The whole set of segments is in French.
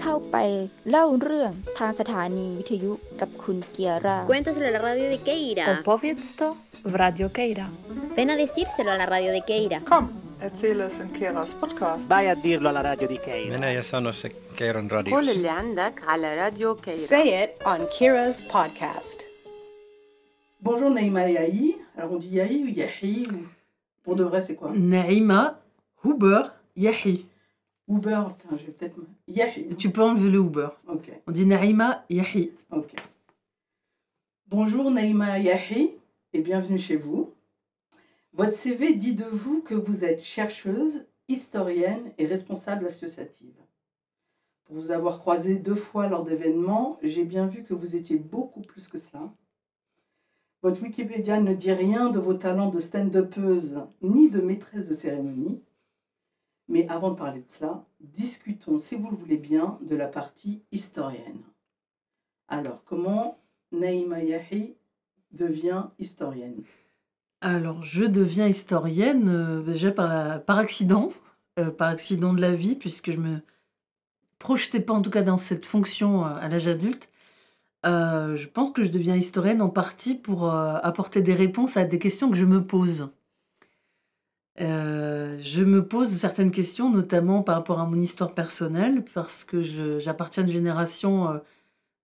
เข้าไปเล่าเรื่องทางสถานีวิทยุกับคุณเกียร่า Cuéntaselo a la radio de Keira. Opowiedz to w Radio Keira. Ven a decírselo a la radio de Keira. Kom, erzähl es in Keras podcast. Vai a dirlo alla radio di Keira. Minä ja sano se Keiron قول radiossa. اللي عندك على راديو كيرا Say it on Kira's podcast. Bonjour Naïma et Yahi. Alors on dit Yahi ou Yahi ou... Pour de vrai c'est quoi Naïma, Huber, Yahi. Uber, putain je vais peut-être... Yahi. Tu peux enlever le Uber. Ok, On dit Naïma, Yahi. ok. Bonjour Naïma Yahi et bienvenue chez vous. Votre CV dit de vous que vous êtes chercheuse, historienne et responsable associative. Pour vous avoir croisé deux fois lors d'événements, j'ai bien vu que vous étiez beaucoup plus que cela. Votre Wikipédia ne dit rien de vos talents de stand-upeuse ni de maîtresse de cérémonie. Mais avant de parler de cela, discutons, si vous le voulez bien, de la partie historienne. Alors, comment Naïma Yahi devient historienne? Alors, je deviens historienne euh, déjà par, accident, euh, par accident de la vie, puisque je me projetais pas en tout cas dans cette fonction euh, à l'âge adulte. Je pense que je deviens historienne en partie pour apporter des réponses à des questions que je me pose. Euh, je me pose certaines questions, notamment par rapport à mon histoire personnelle, parce que j'appartiens à une génération euh,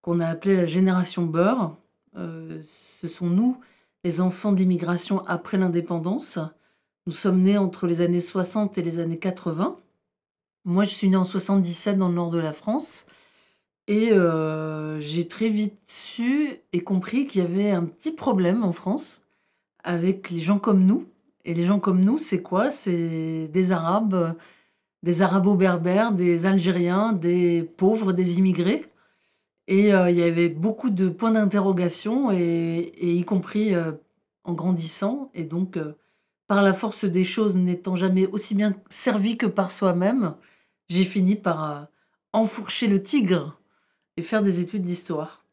qu'on a appelée la génération beurre. Euh, ce sont nous, les enfants de l'immigration après l'indépendance. Nous sommes nés entre les années 60 et les années 80. Moi, je suis née en 77 dans le nord de la France. Et j'ai très vite su et compris qu'il y avait un petit problème en France avec les gens comme nous. Et les gens comme nous, c'est quoi? C'est des Arabes, des Arabo-berbères, des Algériens, des pauvres, des immigrés. Et euh, il y avait beaucoup de points d'interrogation, et, y compris euh, en grandissant. Et donc, euh, par la force des choses, n'étant jamais aussi bien servi que par soi-même, j'ai fini par enfourcher le tigre et faire des études d'histoire.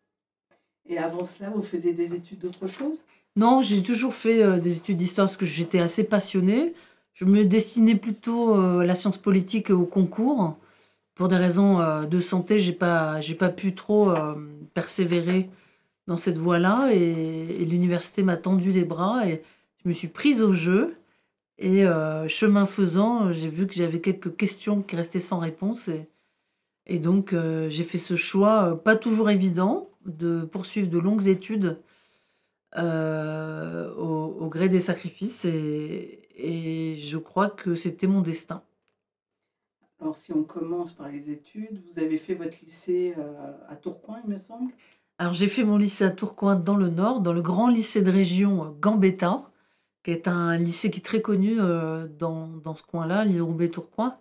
Et avant cela, vous faisiez des études d'autre chose? Non, j'ai toujours fait euh, des études d'histoire parce que j'étais assez passionnée. Je me destinais plutôt euh, à la science politique et au concours. Pour des raisons euh, de santé, j'ai pas, j'ai pas pu trop persévérer dans cette voie-là et, l'université m'a tendu les bras et je me suis prise au jeu. Et chemin faisant, j'ai vu que j'avais quelques questions qui restaient sans réponse et, donc j'ai fait ce choix, pas toujours évident, de poursuivre de longues études euh, au, au gré des sacrifices et, et je crois que c'était mon destin. Alors si on commence par les études, vous avez fait votre lycée euh, à Tourcoing, il me semble? Alors j'ai fait mon lycée à Tourcoing dans le Nord, dans le grand lycée de région euh, Gambetta, qui est un lycée qui est très connu euh, dans, dans ce coin-là, l'île Roubaix-Tourcoing.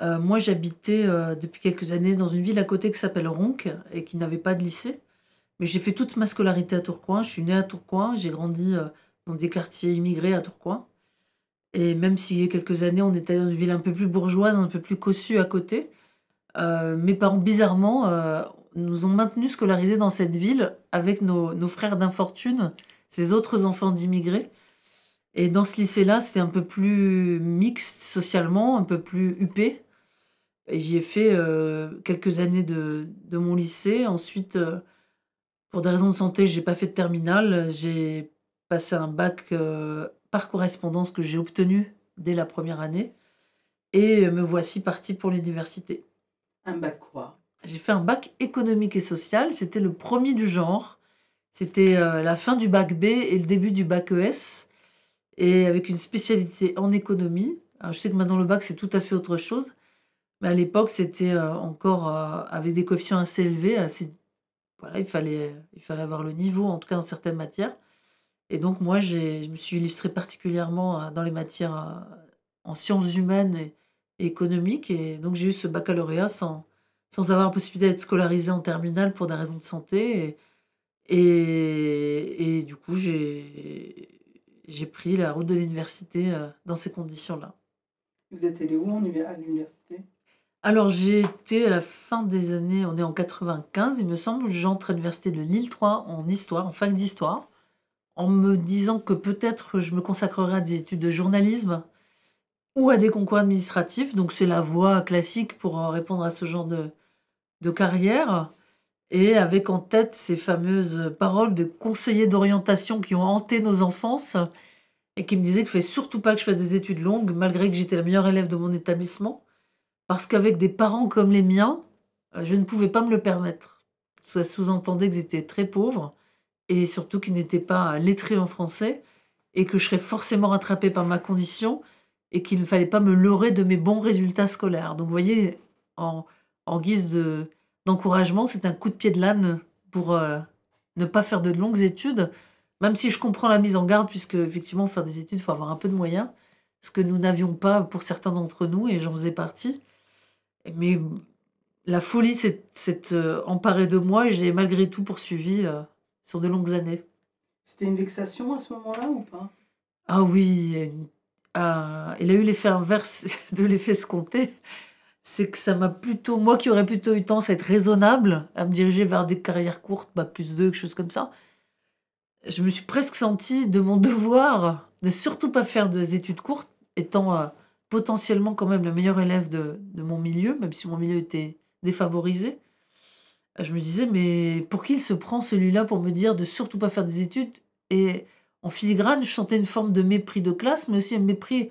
Moi j'habitais depuis quelques années dans une ville à côté qui s'appelle Ronc et qui n'avait pas de lycée. Mais j'ai fait toute ma scolarité à Tourcoing, je suis née à Tourcoing, j'ai grandi euh, dans des quartiers immigrés à Tourcoing. Et même s'il y a quelques années, on était dans une ville un peu plus bourgeoise, un peu plus cossue à côté, euh, mes parents, bizarrement, euh, nous ont maintenus scolarisés dans cette ville avec nos, frères d'infortune, ces autres enfants d'immigrés. Et dans ce lycée-là, c'était un peu plus mixte socialement, un peu plus huppé. Et j'y ai fait euh, quelques années de, mon lycée. Ensuite, pour des raisons de santé, j'ai pas fait de terminale. J'ai passé un bac euh, par correspondance que j'ai obtenu dès la première année. Et me voici partie pour l'université. Un bac quoi? J'ai fait un bac économique et social. C'était le premier du genre. C'était euh, la fin du bac B et le début du bac ES. Et avec une spécialité en économie. Alors, je sais que maintenant le bac, c'est tout à fait autre chose. Mais à l'époque, c'était euh, encore avec des coefficients assez élevés. Assez... Voilà, il fallait, il fallait avoir le niveau, en tout cas dans certaines matières. Et donc, moi, je me suis illustrée particulièrement euh, dans les matières euh, en sciences humaines et, économiques. Et donc, j'ai eu ce baccalauréat sans, sans avoir la possibilité d'être scolarisée en terminale pour des raisons de santé. Et, et, du coup, j'ai, pris la route de l'université euh, dans ces conditions-là. Vous êtes allé où à l'université? Alors, j'ai été à la fin des années, on est en 95, il me semble, j'entre à l'université de Lille 3 en histoire, en fac d'histoire, en me disant que peut-être je me consacrerai à des études de journalisme ou à des concours administratifs. Donc, c'est la voie classique pour euh, répondre à ce genre de, de carrière et avec en tête ces fameuses paroles de conseillers d'orientation qui ont hanté nos enfances et qui me disaient qu'il ne fallait surtout pas que je fasse des études longues malgré que j'étais la meilleure élève de mon établissement parce qu'avec des parents comme les miens, euh, je ne pouvais pas me le permettre. Ça sous-entendait qu'ils étaient très pauvres et surtout qu'ils n'étaient pas lettrés en français et que je serais forcément rattrapée par ma condition et qu'il ne fallait pas me leurrer de mes bons résultats scolaires. Donc vous voyez, en, guise de, d'encouragement, c'est un coup de pied de l'âne pour euh, ne pas faire de longues études, même si je comprends la mise en garde, puisque effectivement, faire des études, il faut avoir un peu de moyens, ce que nous n'avions pas pour certains d'entre nous, et j'en faisais partie. Mais la folie s'est euh, emparée de moi et j'ai malgré tout poursuivi euh, sur de longues années. C'était une vexation à ce moment-là ou pas? Ah oui, une- ah, il a eu l'effet inverse de l'effet escompté. C'est que ça m'a plutôt, moi qui aurais plutôt eu tendance à être raisonnable, à me diriger vers des carrières courtes, bac plus 2, quelque chose comme ça, je me suis presque sentie de mon devoir de surtout pas faire des études courtes, étant potentiellement quand même la meilleure élève de, de mon milieu, même si mon milieu était défavorisé. Euh, Je me disais, mais pour qui il se prend celui-là pour me dire de surtout pas faire des études Et en filigrane, je sentais une forme de mépris de classe, mais aussi un mépris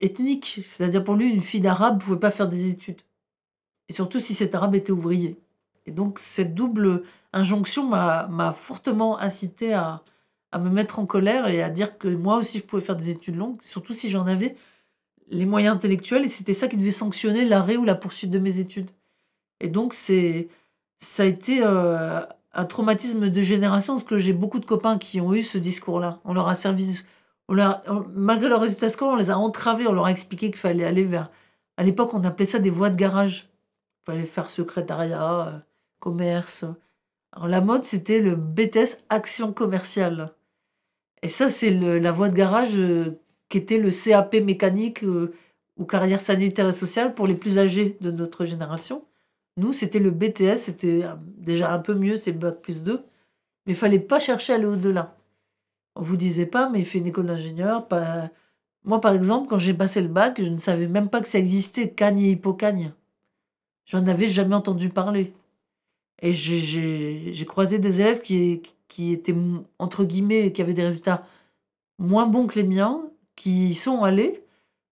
ethnique. C'est-à-dire pour lui, une fille d'arabe ne pouvait pas faire des études. Et surtout si cet arabe était ouvrier. Et donc cette double injonction m'a fortement incité à, à me mettre en colère et à dire que moi aussi je pouvais faire des études longues, surtout si j'en avais les moyens intellectuels. Et c'était ça qui devait sanctionner l'arrêt ou la poursuite de mes études. Et donc c'est ça a été euh, un traumatisme de génération parce que j'ai beaucoup de copains qui ont eu ce discours-là. On leur a servi, on leur, on- malgré leurs résultats scolaires, on les a entravés, on leur a expliqué qu'il fallait aller vers. À l'époque, on appelait ça des voies de garage. Il fallait faire secrétariat, euh, commerce. Alors la mode, c'était le BTS Action commerciale. Et ça, c'est la voie de garage euh, qui était le CAP mécanique euh, ou carrière sanitaire et sociale pour les plus âgés de notre génération. Nous, c'était le BTS, c'était euh, déjà un peu mieux, c'est bac plus 2. Mais il fallait pas chercher à aller au-delà. On vous disait pas, mais il fait une école d'ingénieur. Moi, par exemple, quand j'ai passé le bac, je ne savais même pas que ça existait, cagne et hypocagne. J'en avais jamais entendu parler. Et j'ai- croisé des élèves qui étaient, entre guillemets, qui avaient des résultats moins bons que les miens, qui y sont allés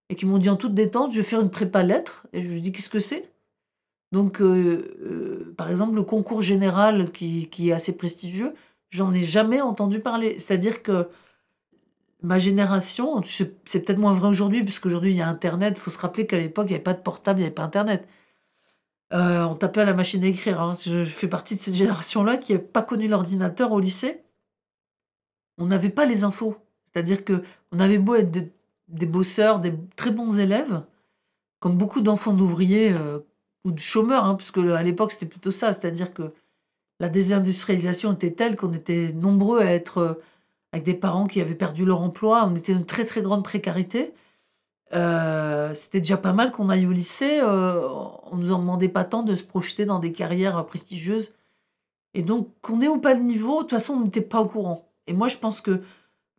et qui m'ont dit en toute détente, je vais faire une prépa lettres. Et je lui dis, qu'est-ce que c'est? Donc, euh, euh, par exemple, le concours général qui, est assez prestigieux, j'en ai jamais entendu parler. C'est-à-dire que ma génération, c'est peut-être moins vrai aujourd'hui, puisqu'aujourd'hui il y a Internet. Il faut se rappeler qu'à l'époque, il n'y avait pas de portable, il n'y avait pas Internet. Euh, on tapait à la machine à écrire. hein. Je, je fais partie de cette génération-là qui n'a pas connu l'ordinateur au lycée. On n'avait pas les infos. C'est-à-dire que on avait beau être des, des bosseurs, des très bons élèves, comme beaucoup d'enfants d'ouvriers euh, ou de chômeurs, hein, puisque à l'époque c'était plutôt ça. C'est-à-dire que la désindustrialisation était telle qu'on était nombreux à être euh, avec des parents qui avaient perdu leur emploi. On était une très très grande précarité. Euh, c'était déjà pas mal qu'on aille au lycée. on nous en demandait pas tant de se projeter dans des carrières prestigieuses. Et donc, qu'on ait ou pas le niveau, de toute façon, on n'était pas au courant. Et moi, je pense que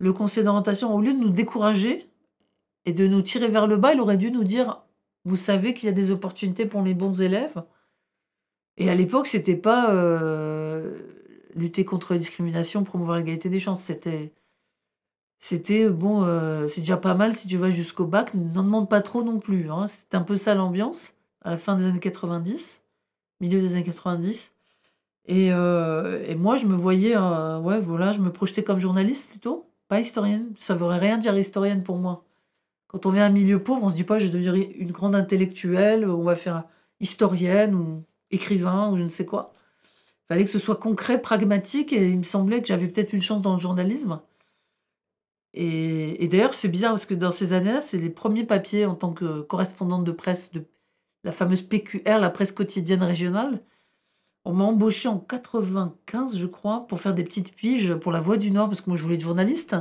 le conseil d'orientation, au lieu de nous décourager et de nous tirer vers le bas, il aurait dû nous dire Vous savez qu'il y a des opportunités pour les bons élèves. Et à l'époque, c'était pas euh, lutter contre la discrimination, promouvoir l'égalité des chances. C'était c'était bon, euh, c'est déjà pas mal si tu vas jusqu'au bac, n'en demande pas trop non plus. Hein. C'était un peu ça l'ambiance à la fin des années 90, milieu des années 90. Et, euh, et moi, je me voyais, ouais, voilà, je me projetais comme journaliste plutôt, pas historienne. Ça ne veut rien dire historienne pour moi. Quand on vient d'un milieu pauvre, on se dit pas, je vais devenir une grande intellectuelle, on va faire historienne ou écrivain ou je ne sais quoi. Il fallait que ce soit concret, pragmatique, et il me semblait que j'avais peut-être une chance dans le journalisme. Et, et d'ailleurs, c'est bizarre parce que dans ces années-là, c'est les premiers papiers en tant que correspondante de presse de la fameuse PQR, la presse quotidienne régionale. On m'a embauché en 95, je crois, pour faire des petites piges pour la Voix du Nord, parce que moi, je voulais être journaliste.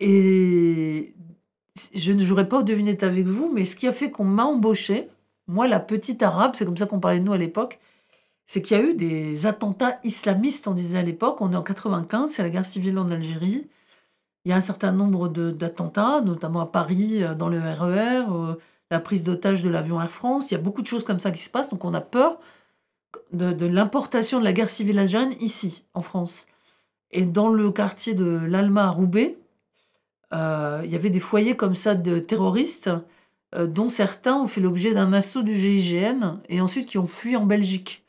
Et je ne jouerai pas au devinette avec vous, mais ce qui a fait qu'on m'a embauché, moi, la petite arabe, c'est comme ça qu'on parlait de nous à l'époque, c'est qu'il y a eu des attentats islamistes, on disait à l'époque. On est en 95, c'est la guerre civile en Algérie. Il y a un certain nombre d'attentats, notamment à Paris, euh, dans le RER, euh, la prise d'otage de l'avion Air France. Il y a beaucoup de choses comme ça qui se passent, donc on a peur de, de l'importation de la guerre civile algérienne ici, en France. Et dans le quartier de l'Alma à Roubaix, euh, il y avait des foyers comme ça de terroristes, euh, dont certains ont fait l'objet d'un assaut du GIGN et ensuite qui ont fui en Belgique.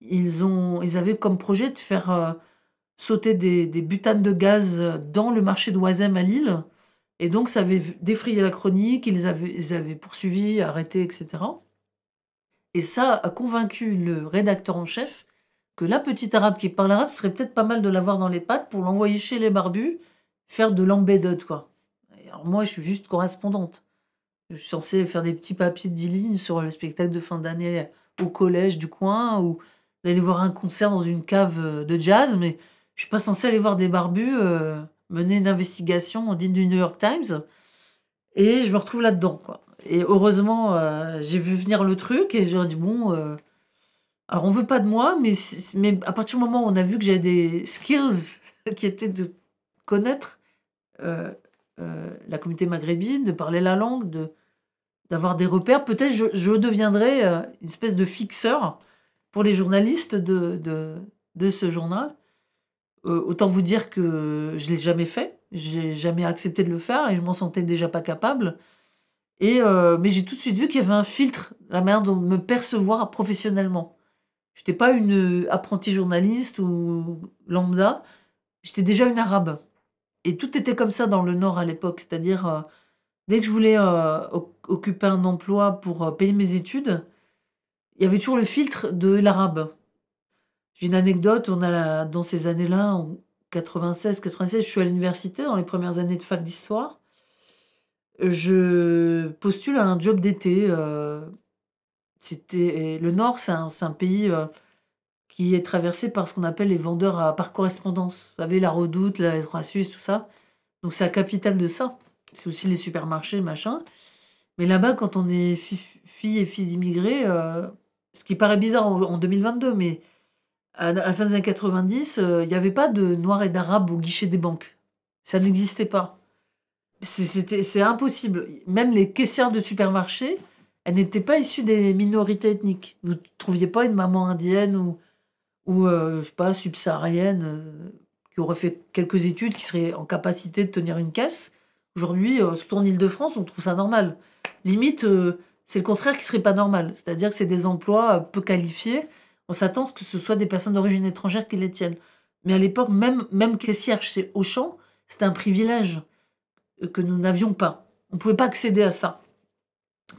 Ils, ont, ils avaient comme projet de faire euh, sauter des, butanes de gaz dans le marché d'Oisem à Lille. Et donc, ça avait défrayé la chronique, ils avaient, ils avaient poursuivis, arrêtés, etc. Et ça a convaincu le rédacteur en chef que la petite arabe qui parle arabe, serait peut-être pas mal de l'avoir dans les pattes pour l'envoyer chez les barbus, faire de l'embedded, quoi. Moi, je suis juste correspondante. Je suis censée faire des petits papiers de 10 lignes sur le spectacle de fin d'année au collège du coin ou d'aller voir un concert dans une cave de jazz, mais je suis pas censée aller voir des barbus euh, mener une investigation digne du New York Times. Et je me retrouve là-dedans, quoi. Et heureusement, euh, j'ai vu venir le truc et j'ai dit, bon, euh, alors on veut pas de moi, mais, mais à partir du moment où on a vu que j'avais des skills qui étaient de connaître euh, euh, la communauté maghrébine, de parler la langue, de d'avoir des repères, peut-être je, je deviendrai une espèce de fixeur pour les journalistes de, de, de ce journal. Autant vous dire que je l'ai jamais fait, j'ai jamais accepté de le faire et je m'en sentais déjà pas capable. Et euh, mais j'ai tout de suite vu qu'il y avait un filtre, la manière de me percevoir professionnellement. Je n'étais pas une apprentie journaliste ou lambda, j'étais déjà une arabe. Et tout était comme ça dans le Nord à l'époque, c'est-à-dire euh, dès que je voulais euh, occuper un emploi pour euh, payer mes études, il y avait toujours le filtre de l'arabe. J'ai une anecdote, on a dans ces années-là, en 96, 96, je suis à l'université dans les premières années de fac d'histoire. Je postule à un job d'été. euh, c'était le Nord, c'est un, pays euh, qui est traversé par ce qu'on appelle les vendeurs à, par correspondance. Vous savez, la Redoute, la Trois Suisse, tout ça. Donc c'est la capitale de ça. C'est aussi les supermarchés, machin. Mais là-bas, quand on est fi- fille et fils d'immigrés, euh, ce qui paraît bizarre en, en 2022, mais à, la fin des années 90, euh, il n'y avait pas de noirs et d'arabes au guichet des banques. Ça n'existait pas. C'est- impossible. Même les caissières de supermarché, elles n'étaient pas issues des minorités ethniques. Vous ne trouviez pas une maman indienne ou, ou euh, sais pas, subsaharienne euh, qui aurait fait quelques études, qui serait en capacité de tenir une caisse? Aujourd'hui, euh, surtout en Ile-de-France, on trouve ça normal. Limite, euh, c'est le contraire qui serait pas normal. C'est-à-dire que c'est des emplois euh, peu qualifiés. On s'attend à ce que ce soit des personnes d'origine étrangère qui les tiennent. Mais à l'époque, même, même caissière chez Auchan, c'était un privilège que nous n'avions pas. On ne pouvait pas accéder à ça.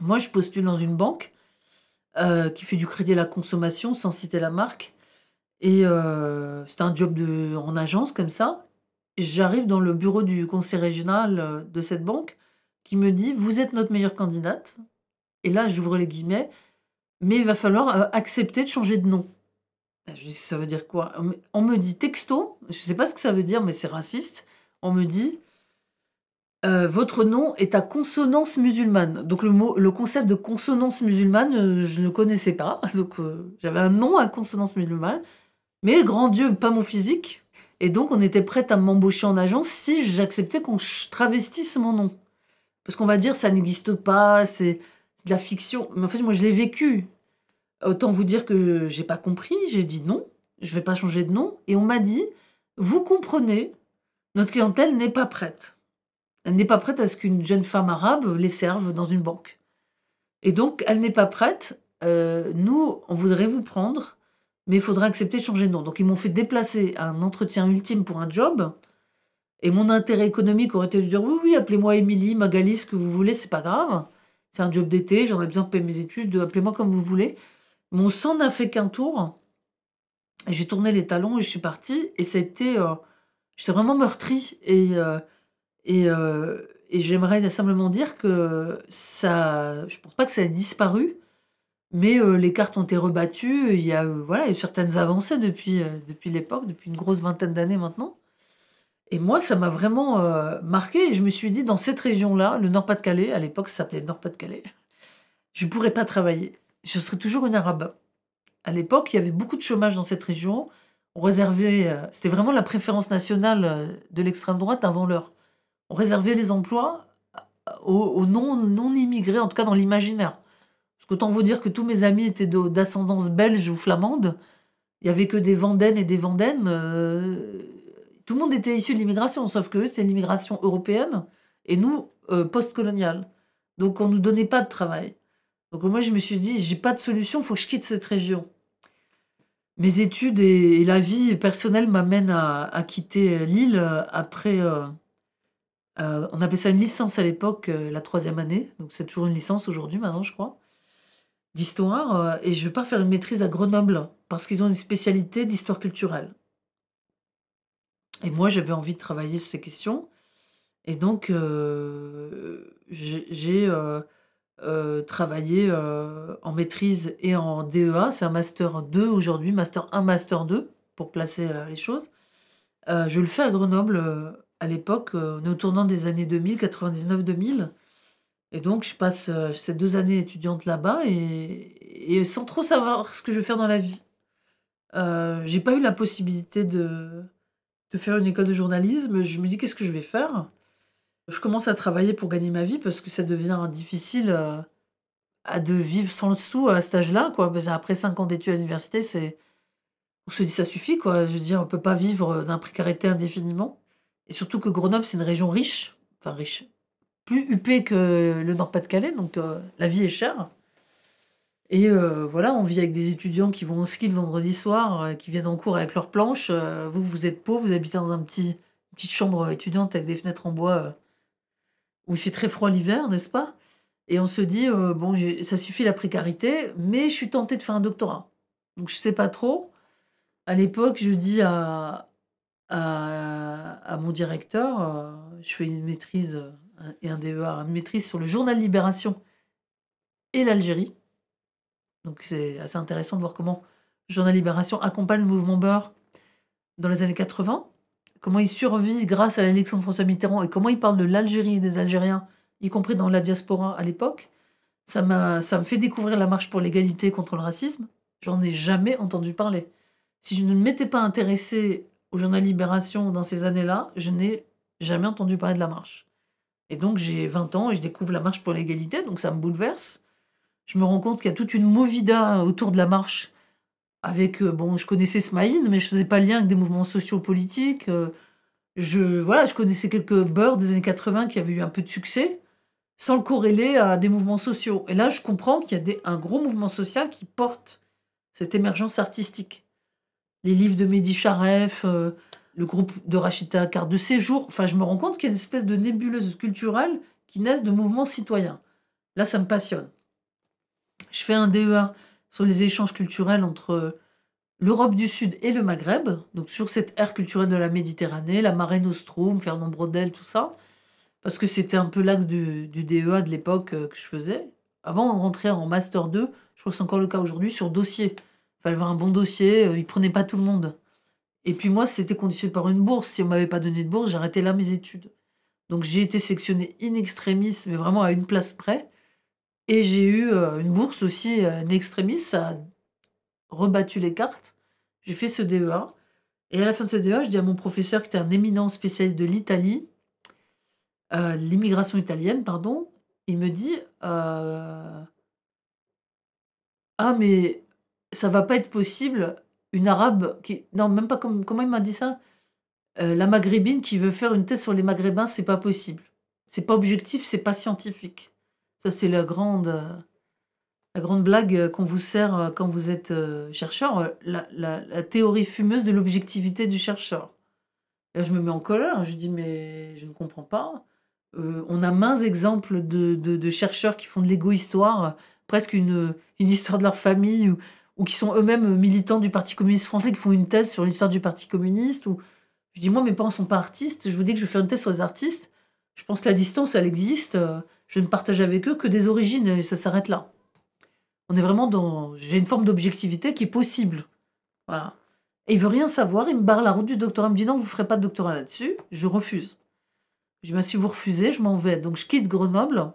Moi, je postule dans une banque euh, qui fait du crédit à la consommation, sans citer la marque. Et euh, c'était un job de, en agence comme ça. J'arrive dans le bureau du conseil régional euh, de cette banque qui me dit Vous êtes notre meilleure candidate. Et là, j'ouvre les guillemets, mais il va falloir accepter de changer de nom. Je dis Ça veut dire quoi? On me dit texto, je ne sais pas ce que ça veut dire, mais c'est raciste. On me dit euh, votre nom est à consonance musulmane. Donc le, mot, le concept de consonance musulmane, euh, je ne connaissais pas. Donc euh, j'avais un nom à consonance musulmane. Mais grand Dieu, pas mon physique. Et donc on était prête à m'embaucher en agence si j'acceptais qu'on travestisse mon nom. Parce qu'on va dire ça n'existe pas, c'est de la fiction. Mais en fait, moi je l'ai vécu. Autant vous dire que j'ai pas compris. J'ai dit non, je vais pas changer de nom. Et on m'a dit, vous comprenez, notre clientèle n'est pas prête. Elle n'est pas prête à ce qu'une jeune femme arabe les serve dans une banque. Et donc, elle n'est pas prête. Euh, nous, on voudrait vous prendre, mais il faudra accepter de changer de nom. Donc, ils m'ont fait déplacer à un entretien ultime pour un job. Et mon intérêt économique aurait été de dire oui, oui, appelez-moi Émilie, Magali, ce que vous voulez, c'est pas grave. C'est un job d'été, j'en ai besoin pour payer mes études, appelez-moi comme vous voulez. Mon sang n'a fait qu'un tour. J'ai tourné les talons et je suis partie. Et c'était. euh, J'étais vraiment meurtrie. Et. euh, et, euh, et j'aimerais simplement dire que ça, je pense pas que ça a disparu, mais euh, les cartes ont été rebattues. Il y a, euh, voilà, il certaines avancées depuis, euh, depuis l'époque, depuis une grosse vingtaine d'années maintenant. Et moi, ça m'a vraiment marqué. Et je me suis dit, dans cette région-là, le Nord-Pas-de-Calais, à l'époque, ça s'appelait Nord-Pas-de-Calais, je ne pourrais pas travailler. Je serais toujours une arabe. À l'époque, il y avait beaucoup de chômage dans cette région. On réservait, c'était vraiment la préférence nationale de l'extrême droite avant l'heure on réservait les emplois aux, aux non, non immigrés, en tout cas dans l'imaginaire. Parce qu'autant vous dire que tous mes amis étaient d'ascendance belge ou flamande. Il y avait que des Vendaines et des Vendaines. euh, tout le monde était issu de l'immigration, sauf que c'était l'immigration européenne et nous, euh, post-coloniale. Donc, on nous donnait pas de travail. Donc, moi, je me suis dit, j'ai pas de solution, faut que je quitte cette région. Mes études et, la vie personnelle m'amènent à, quitter l'île euh, après. euh, euh, on appelait ça une licence à l'époque, euh, la troisième année. Donc, c'est toujours une licence aujourd'hui, maintenant, je crois d'histoire euh, et je pars faire une maîtrise à Grenoble parce qu'ils ont une spécialité d'histoire culturelle. Et moi, j'avais envie de travailler sur ces questions. Et donc, j'ai travaillé en maîtrise et en DEA. C'est un master 2 aujourd'hui, master 1, master 2, pour placer les choses. Je le fais à Grenoble à l'époque. euh, on est au tournant des années 2000, 99-2000. Et donc, je passe euh, ces deux années étudiantes là-bas et, sans trop savoir ce que je vais faire dans la vie. Euh, j'ai pas eu la possibilité de, faire une école de journalisme. Je me dis, qu'est-ce que je vais faire? Je commence à travailler pour gagner ma vie parce que ça devient difficile euh, à de vivre sans le sou à cet âge-là. quoi. Après cinq ans d'études à l'université, c'est on se dit, ça suffit. quoi. Je veux dire, on peut pas vivre d'un précarité indéfiniment. Et surtout que Grenoble, c'est une région riche. Enfin, riche plus huppé que le Nord-Pas-de-Calais, donc euh, la vie est chère. Et euh, voilà, on vit avec des étudiants qui vont au ski le vendredi soir, euh, qui viennent en cours avec leurs planches. Vous, vous êtes pauvre, vous habitez dans un petit, une petite chambre étudiante avec des fenêtres en bois où il fait très froid l'hiver, n'est-ce pas? Et on se dit, bon, ça suffit la précarité, mais je suis tentée de faire un doctorat. Donc je sais pas trop. À l'époque, je dis à, à, mon directeur, euh, je fais une maîtrise euh, et un DEA, une maîtrise sur le journal Libération et l'Algérie. Donc c'est assez intéressant de voir comment le journal Libération accompagne le mouvement Beurre dans les années 80, comment il survit grâce à l'élection de François Mitterrand et comment il parle de l'Algérie et des Algériens, y compris dans la diaspora à l'époque. Ça ça me fait découvrir la marche pour l'égalité contre le racisme. J'en ai jamais entendu parler. Si je ne m'étais pas intéressée au journal Libération dans ces années-là, je n'ai jamais entendu parler de la marche. Et donc j'ai 20 ans et je découvre la marche pour l'égalité, donc ça me bouleverse. Je me rends compte qu'il y a toute une movida autour de la marche. Avec, euh, bon, je connaissais Smaïn, mais je faisais pas le lien avec des mouvements sociopolitiques. euh, je, voilà, je connaissais quelques beurs des années 80 qui avaient eu un peu de succès, sans le corréler à des mouvements sociaux. Et là, je comprends qu'il y a un gros mouvement social qui porte cette émergence artistique. Les livres de Mehdi Charef, euh, le groupe de Rachida Carte de Séjour. Enfin, je me rends compte qu'il y a une espèce de nébuleuse culturelle qui naissent de mouvements citoyens. Là, ça me passionne. Je fais un DEA sur les échanges culturels entre l'Europe du Sud et le Maghreb, donc sur cette ère culturelle de la Méditerranée, la Mare Nostrum, Fernand Braudel, tout ça, parce que c'était un peu l'axe du, du DEA de l'époque euh, que je faisais. Avant, on rentrait en Master 2, je crois que c'est encore le cas aujourd'hui, sur dossier. Avoir un bon dossier, euh, ils prenaient pas tout le monde. Et puis moi, c'était conditionné par une bourse. Si on m'avait pas donné de bourse, j'arrêtais là mes études. Donc j'ai été sélectionnée in extremis, mais vraiment à une place près. Et j'ai eu euh, une bourse aussi euh, in extremis, ça a rebattu les cartes. J'ai fait ce DEA. Et à la fin de ce DEA, je dis à mon professeur, qui était un éminent spécialiste de l'Italie, euh, l'immigration italienne, pardon, il me dit Ah, mais ça va pas être possible, une arabe qui. Non, même pas comme. Comment il m'a dit ça? Euh, La maghrébine qui veut faire une thèse sur les maghrébins, c'est pas possible. C'est pas objectif, c'est pas scientifique. Ça, c'est la grande, la grande blague euh, qu'on vous sert euh, quand vous êtes chercheur, la, la- théorie fumeuse de l'objectivité du chercheur. Là, je me mets en colère, je dis, mais je ne comprends pas. On a maints exemples de, de- chercheurs qui font de l'égo-histoire, presque une, une histoire de leur famille, ou, ou qui sont eux-mêmes militants du Parti communiste français, qui font une thèse sur l'histoire du Parti communiste. Ou... Je dis, moi, mes parents sont pas artistes, je vous dis que je faire une thèse sur les artistes. Je pense que la distance, elle existe. euh, Je ne partage avec eux que des origines, et ça s'arrête là. On est vraiment dans... J'ai une forme d'objectivité qui est possible. Voilà. Et il veut rien savoir, il me barre la route du doctorat, il me dit non, vous ferez pas de doctorat là-dessus. Je refuse. Je dis, bah, si vous refusez, je m'en vais. Donc je quitte Grenoble.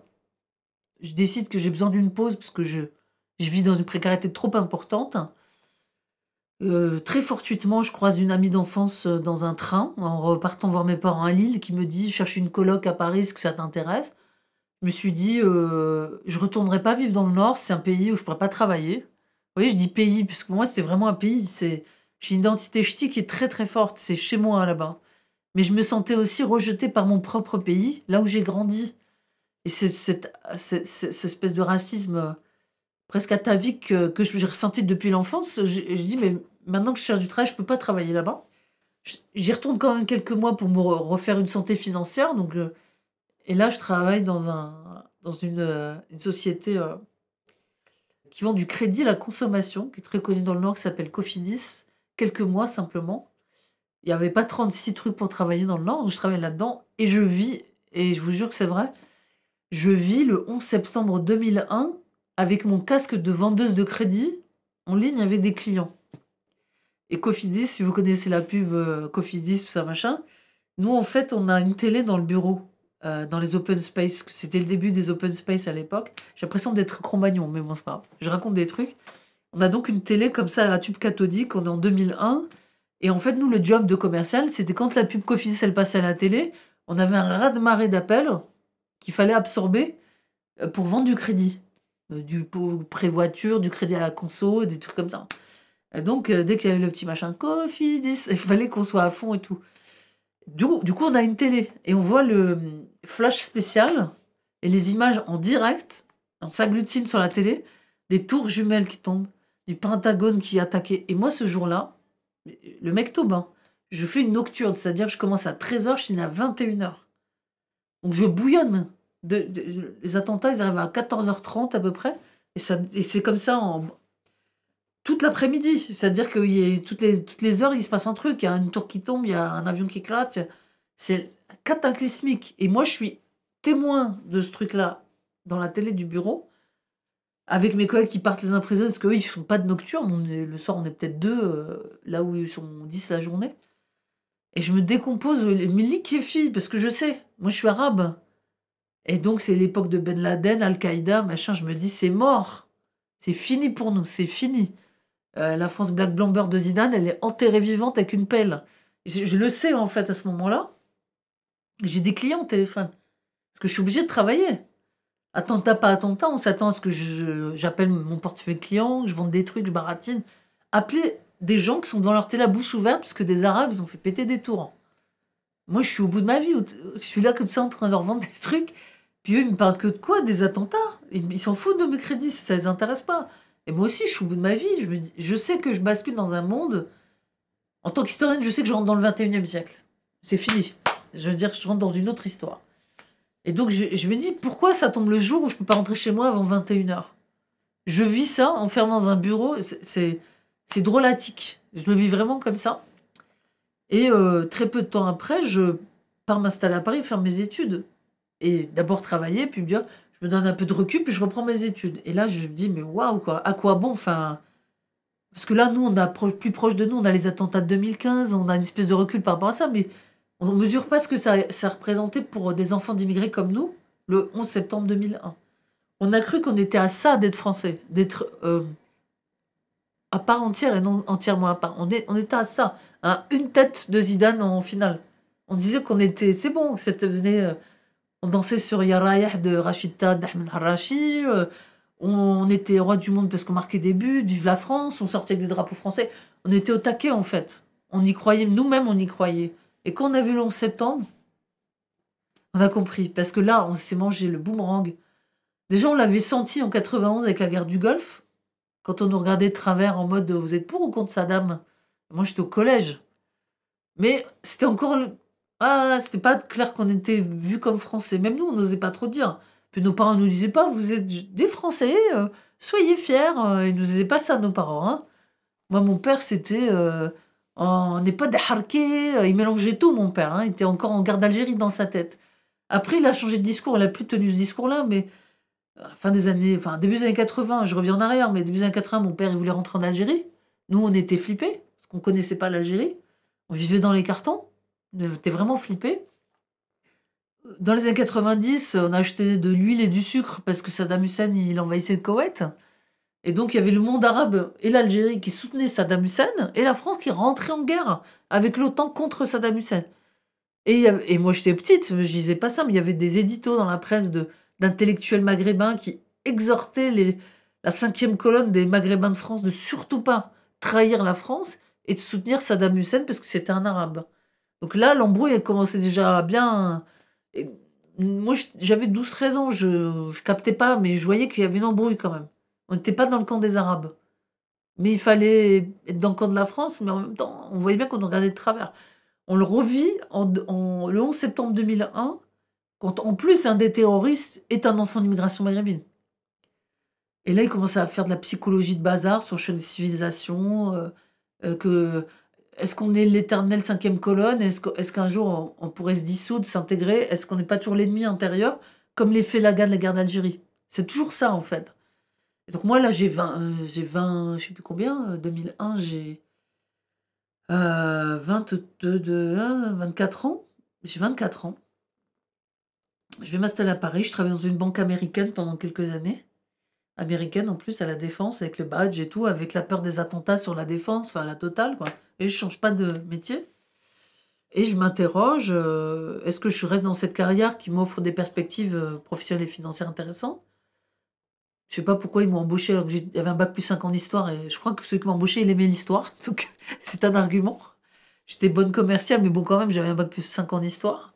Je décide que j'ai besoin d'une pause parce que je, je vis dans une précarité trop importante. Euh, très fortuitement, je croise une amie d'enfance euh, dans un train, en repartant voir mes parents à Lille, qui me dit cherche une coloc à Paris, est-ce que ça t'intéresse? Je me suis dit, euh, je retournerai pas vivre dans le Nord, c'est un pays où je pourrais pas travailler. Vous voyez, je dis pays, parce que pour moi, c'était vraiment un pays. C'est, j'ai une identité ch'ti qui est très très forte, c'est chez moi là-bas. Mais je me sentais aussi rejetée par mon propre pays, là où j'ai grandi. Et c'est cette, cette, cette espèce de racisme euh, presque atavique que, que j'ai ressenti depuis l'enfance. Je, dis, mais maintenant que je cherche du travail, je peux pas travailler là-bas. J'y retourne quand même quelques mois pour me re- refaire une santé financière. Donc, euh, et là, je travaille dans, un, dans une, euh, société euh, qui vend du crédit à la consommation, qui est très connue dans le Nord, qui s'appelle Cofidis. Quelques mois simplement. Il n'y avait pas 36 trucs pour travailler dans le Nord, donc je travaille là-dedans. Et je vis, et je vous jure que c'est vrai, je vis le 11 septembre 2001 avec mon casque de vendeuse de crédit en ligne avec des clients. Et Cofidis, si vous connaissez la pub euh, Cofidis, tout ça, machin, nous, en fait, on a une télé dans le bureau, euh, dans les open space. C'était le début des open space à l'époque. J'ai l'impression d'être Cro-Magnon, mais bon, c'est pas grave. Je raconte des trucs. On a donc une télé comme ça à tube cathodique, on est en 2001. Et en fait, nous, le job de commercial, c'était quand la pub Cofidis, elle passait à la télé, on avait un raz-de-marée d'appels qu'il fallait absorber euh, pour vendre du crédit. Euh, Du pré-voiture, du crédit à la conso, des trucs comme ça. Et donc, euh, dès qu'il y avait le petit machin Cofidis, il fallait qu'on soit à fond et tout. Du, du coup, on a une télé et on voit le flash spécial et les images en direct. On s'agglutine sur la télé, des tours jumelles qui tombent, du Pentagone qui est attaqué. Et moi, ce jour-là, le mec tombe. hein. Je fais une nocturne, c'est-à-dire que je commence à 13h, je finis à 21h. Donc je bouillonne. Les attentats, ils arrivent à 14h30 à peu près. Et, et c'est comme ça en, toute l'après-midi. C'est-à-dire que toutes, les, heures, il se passe un truc. Il y a une tour qui tombe, il y a un avion qui éclate. C'est cataclysmique. Et moi, je suis témoin de ce truc-là dans la télé du bureau, avec mes collègues qui partent les uns après parce qu'eux, ils ne font pas de nocturne. Le soir, on est peut-être deux, euh, là où ils sont 10 la journée. Et je me décompose, euh, mais liquéfie, parce que je sais, moi, je suis arabe. Et donc, c'est l'époque de Ben Laden, Al-Qaïda, machin. Je me dis, c'est mort. C'est fini pour nous, c'est fini. Euh, la France Black Blamber de Zidane, elle est enterrée vivante avec une pelle. Je, le sais, en fait, à ce moment-là. J'ai des clients au téléphone. Parce que je suis obligée de travailler. Attentat, pas attentat, on s'attend à ce que j'appelle mon portefeuille client, je vende des trucs, je baratine. Appeler des gens qui sont devant leur télé à bouche ouverte parce que des Arabes, ont fait péter des tours. Moi, je suis au bout de ma vie. Je suis là comme ça en train de leur vendre des trucs. Puis eux, ils me parlent que de quoi? Des attentats. Ils s'en foutent de mes crédits, ça les intéresse pas. Et moi aussi, je suis au bout de ma vie. Je, sais que je bascule dans un monde. En tant qu'historienne, je sais que je rentre dans le 21e siècle. C'est fini. Je veux dire, je rentre dans une autre histoire. Et donc, je, me dis, pourquoi ça tombe le jour où je peux pas rentrer chez moi avant 21h Je vis ça enfermé dans un bureau. c'est drôlatique. Je le vis vraiment comme ça. Et euh, très peu de temps après, je pars m'installer à Paris, faire mes études. Et d'abord travailler, puis me dire, je me donne un peu de recul, puis je reprends mes études. Et là, je me dis, mais waouh, quoi, à quoi bon Enfin? Parce que là, nous, on a plus proche de nous, on a les attentats de 2015, on a une espèce de recul par rapport à ça, mais on ne mesure pas ce que ça, ça représentait pour des enfants d'immigrés comme nous, le 11 septembre 2001. On a cru qu'on était à ça d'être français, d'être euh, à part entière et non entièrement à part. On, est, on était à ça, à une tête de Zidane en finale. On disait qu'on était, c'est bon, c'était venait, euh, on dansait sur Yarayah de Rachida d'Ahmed Harashi, euh, on, on était roi du monde parce qu'on marquait des buts, vive la France, on sortait avec des drapeaux français. On était au taquet en fait. On y croyait, nous-mêmes on y croyait. Et quand on a vu le 11 septembre, on a compris. Parce que là, on s'est mangé le boomerang. Déjà, on l'avait senti en 91 avec la guerre du Golfe, quand on nous regardait de travers en mode vous êtes pour ou contre Saddam? Moi, j'étais au collège. Mais c'était encore. Ah, c'était pas clair qu'on était vu comme français. Même nous, on n'osait pas trop dire. Puis nos parents nous disaient pas vous êtes des Français, euh, soyez fiers. euh, Ils nous disaient pas ça, nos parents. hein. Moi, mon père, c'était. euh, on n'est pas des harkés. Il mélangeait tout, mon père. hein. Il était encore en guerre d'Algérie dans sa tête. Après, il a changé de discours. Il a plus tenu ce discours-là, mais fin des années, enfin début des années 80, je reviens en arrière, mais début des années 80, mon père il voulait rentrer en Algérie. Nous, on était flippés parce qu'on connaissait pas l'Algérie. On vivait dans les cartons. Était vraiment flippés. Dans les années 90, on a acheté de l'huile et du sucre parce que Saddam Hussein il envahissait le Koweït. Et donc il y avait le monde arabe et l'Algérie qui soutenaient Saddam Hussein et la France qui rentrait en guerre avec l'OTAN contre Saddam Hussein. Et, moi j'étais petite, je disais pas ça, mais il y avait des éditos dans la presse d'intellectuels maghrébins qui exhortaient la cinquième colonne des maghrébins de France de surtout pas trahir la France et de soutenir Saddam Hussein parce que c'était un arabe. Donc là, l'embrouille, elle commençait déjà bien. moi, j'avais 12-13 ans, je, je captais pas, mais je voyais qu'il y avait une embrouille quand même. On n'était pas dans le camp des Arabes. Mais il fallait être dans le camp de la France, mais en même temps, on voyait bien qu'on regardait de travers. On le revit en, le 11 septembre 2001, quand en plus un des terroristes est un enfant d'immigration maghrébine. Et là, il commence à faire de la psychologie de bazar sur le champ des civilisations, euh, euh, que est-ce qu'on est l'éternelle cinquième colonne? Est-ce qu'un jour on, pourrait se dissoudre, s'intégrer? Est-ce qu'on n'est pas toujours l'ennemi intérieur, comme les Félagas de la guerre d'Algérie? C'est toujours ça en fait. Et donc moi là j'ai 20, euh, j'ai 20, je sais plus combien, euh, 2001, j'ai euh, 22, de, hein, 24 ans. J'ai 24 ans. Je vais m'installer à Paris. Je travaille dans une banque américaine pendant quelques années. Américaine en plus, à la défense, avec le badge et tout, avec la peur des attentats sur la défense, enfin la totale quoi. Et je change pas de métier. Et je m'interroge, euh, est-ce que je reste dans cette carrière qui m'offre des perspectives euh, professionnelles et financières intéressantes? Je sais pas pourquoi ils m'ont embauché alors que j'avais un bac plus 5 en histoire et je crois que celui qui m'a embauché, il aimait l'histoire. Donc c'est un argument. J'étais bonne commerciale, mais bon, quand même, j'avais un bac plus 5 en histoire.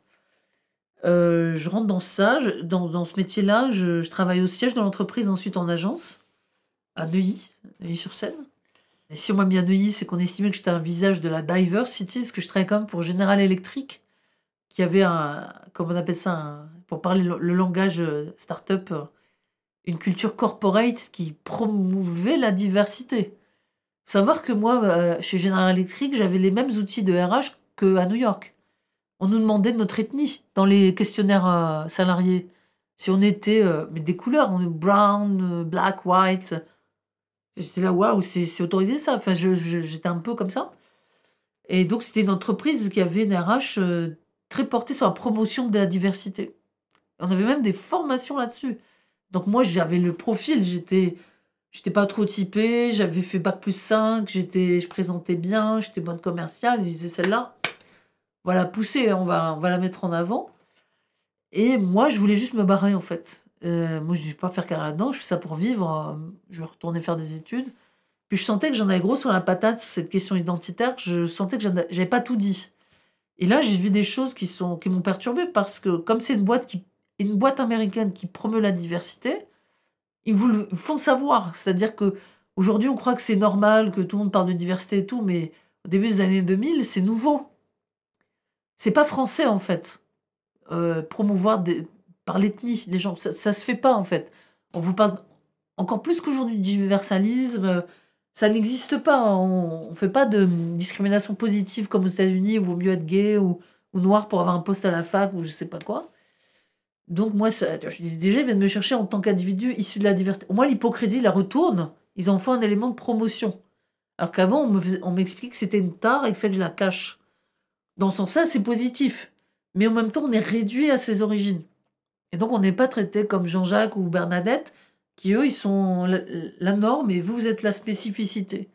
Euh, je rentre dans ça, dans, dans ce métier-là, je, je travaille au siège de l'entreprise, ensuite en agence, à Neuilly, Neuilly-sur-Seine. Si on m'a mis à c'est qu'on estimait que j'étais un visage de la diversity, parce que je travaillais quand même pour General Electric, qui avait un, comment on appelle ça, pour parler le, langage euh, start-up, euh, une culture corporate qui promouvait la diversité. Faut savoir que moi, euh, chez General Electric, j'avais les mêmes outils de RH qu'à New York. On nous demandait de notre ethnie dans les questionnaires salariés. Si on était des couleurs, on est brown, black, white. J'étais là, waouh, c'est autorisé ça. Enfin, j'étais un peu comme ça. Et donc, c'était une entreprise qui avait une RH euh, très portée sur la promotion de la diversité. On avait même des formations là-dessus. Donc, moi, j'avais le profil, j'étais. J'étais pas trop typée, j'avais fait bac plus 5, j'étais, je présentais bien, j'étais bonne commerciale. Ils disaient celle-là, voilà, pousser, on va, on va la mettre en avant. Et moi, je voulais juste me barrer en fait. Euh, moi, je ne vais pas faire carrière là-dedans, je fais ça pour vivre. euh, Je retourner faire des études. Puis je sentais que j'en avais gros sur la patate, sur cette question identitaire. Je sentais que j'avais pas tout dit. Et là, j'ai vu des choses qui sont qui m'ont perturbée parce que comme c'est une boîte une boîte américaine qui promeut la diversité, ils vous le font savoir. C'est-à-dire que aujourd'hui, on croit que c'est normal que tout le monde parle de diversité et tout, mais au début des années 2000, c'est nouveau. C'est pas français en fait. Euh, promouvoir des, par l'ethnie les gens, ça, ça se fait pas en fait. On vous parle encore plus qu'aujourd'hui du universalisme. Ça n'existe pas. On, on fait pas de discrimination positive comme aux États-Unis où il vaut mieux être gay ou, ou noir pour avoir un poste à la fac ou je sais pas quoi. Donc moi, ça, déjà, ils viennent me chercher en tant qu'individu issu de la diversité. Moins, l'hypocrisie la retourne. Ils en font un élément de promotion. Alors qu'avant, on m'explique que c'était une tare et fait que je la cache. Dans ce sens-là, c'est positif. Mais en même temps, on est réduit à ses origines. Et donc, on n'est pas traité comme Jean-Jacques ou Bernadette, qui eux, ils sont la, norme et vous, vous êtes la spécificité.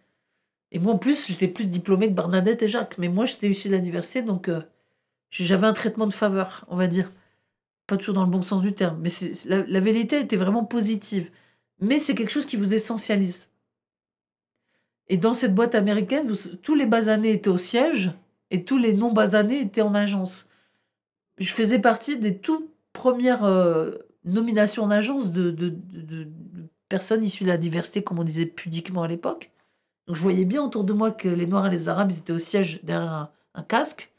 Et moi, en plus, j'étais plus diplômée que Bernadette et Jacques. Mais moi, j'étais issu de la diversité, donc euh, j'avais un traitement de faveur, on va dire. Pas toujours dans le bon sens du terme. Mais la, la vérité était vraiment positive. Mais c'est quelque chose qui vous essentialise. Et dans cette boîte américaine, tous les basanés étaient au siège et tous les non-basanés étaient en agence. Je faisais partie des toutes premières euh, nominations en agence de, personnes issues de la diversité, comme on disait pudiquement à l'époque. Donc je voyais bien autour de moi que les Noirs et les Arabes étaient au siège derrière un, casque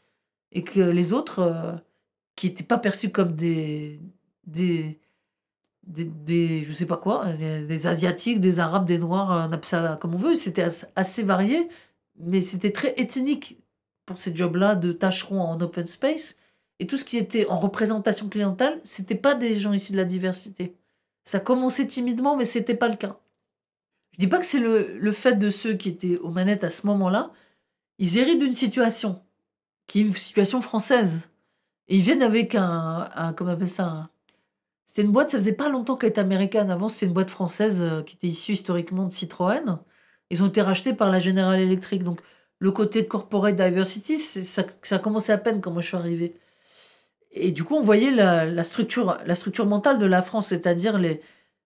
et que les autres, euh, qui n'étaient pas perçus comme des, des, des, je sais pas quoi, des, Asiatiques, des Arabes, des Noirs, on appelle comme on veut, c'était assez varié, mais c'était très ethnique pour ces jobs-là de tâcherons en open space. Et tout ce qui était en représentation clientèle, c'était pas des gens issus de la diversité. Ça commençait timidement, mais c'était pas le cas. Je dis pas que c'est le, le fait de ceux qui étaient aux manettes à ce moment-là. Ils héritent d'une situation, qui est une situation française. Et ils viennent avec un, comment on appelle ça C'était une boîte, ça faisait pas longtemps qu'elle était américaine. Avant, c'était une boîte française euh, qui était issue historiquement de Citroën. Ils ont été rachetés par la General Electric. Donc, le côté corporate diversity, ça, ça a commencé à peine quand moi je suis arrivée. Et du coup, on voyait la, structure, la structure mentale de la France, c'est-à-dire les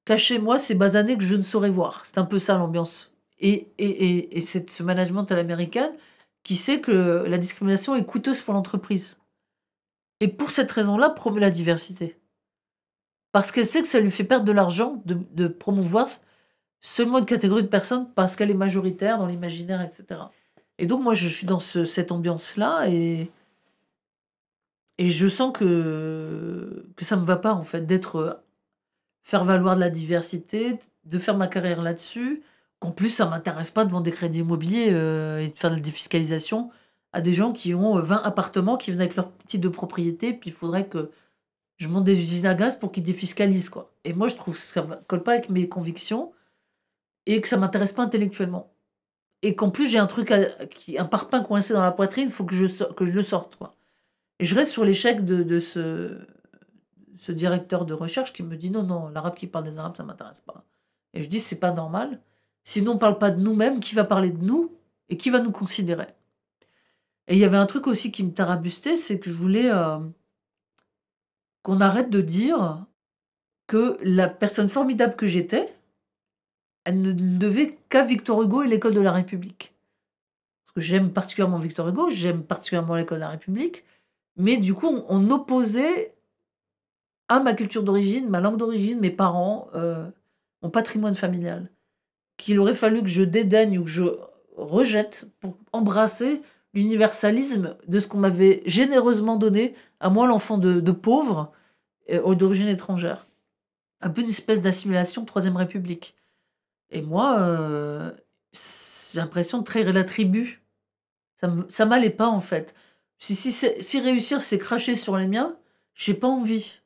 cachez-moi ces basanés que je ne saurais voir. C'est un peu ça l'ambiance. Et, et, et, et c'est ce management à l'américaine qui sait que la discrimination est coûteuse pour l'entreprise. Et pour cette raison-là, promeut la diversité. Parce qu'elle sait que ça lui fait perdre de l'argent de, promouvoir seulement une catégorie de personnes parce qu'elle est majoritaire dans l'imaginaire, etc. Et donc, moi, je suis dans ce- cette ambiance-là et, et je sens que, que ça me va pas, en fait, d'être. euh, faire valoir de la diversité, de faire ma carrière là-dessus. Qu'en plus, ça m'intéresse pas de vendre des crédits immobiliers euh, et de faire de la défiscalisation à des gens qui ont euh, 20 appartements, qui viennent avec leur titre de propriété, puis il faudrait que je monte des usines à gaz pour qu'ils défiscalisent, quoi. Et moi, je trouve que ça colle pas avec mes convictions et que ça m'intéresse pas intellectuellement. Et qu'en plus, j'ai un truc, un parpaing coincé dans la poitrine, il faut que je, que je le sorte, quoi. Et je reste sur l'échec de, ce directeur de recherche qui me dit non, non, l'arabe qui parle des arabes, ça m'intéresse pas. Et je dis, c'est pas normal. Sinon, on parle pas de nous-mêmes, qui va parler de nous et qui va nous considérer? Et il y avait un truc aussi qui me tarabustait, c'est que je voulais euh, qu'on arrête de dire que la personne formidable que j'étais, elle ne devait qu'à Victor Hugo et l'école de la République. Parce que j'aime particulièrement Victor Hugo, j'aime particulièrement l'école de la République, mais du coup, on, opposait à ma culture d'origine, ma langue d'origine, mes parents, euh, mon patrimoine familial, qu'il aurait fallu que je dédaigne ou que je rejette pour embrasser l'universalisme de ce qu'on m'avait généreusement donné à moi, l'enfant de, pauvre euh, d'origine étrangère. Un peu une espèce d'assimilation Troisième République. Et moi, euh, j'ai l'impression de trahir la tribu. Ça ça m'allait pas, en fait. Si, si, si réussir, c'est cracher sur les miens, j'ai pas envie.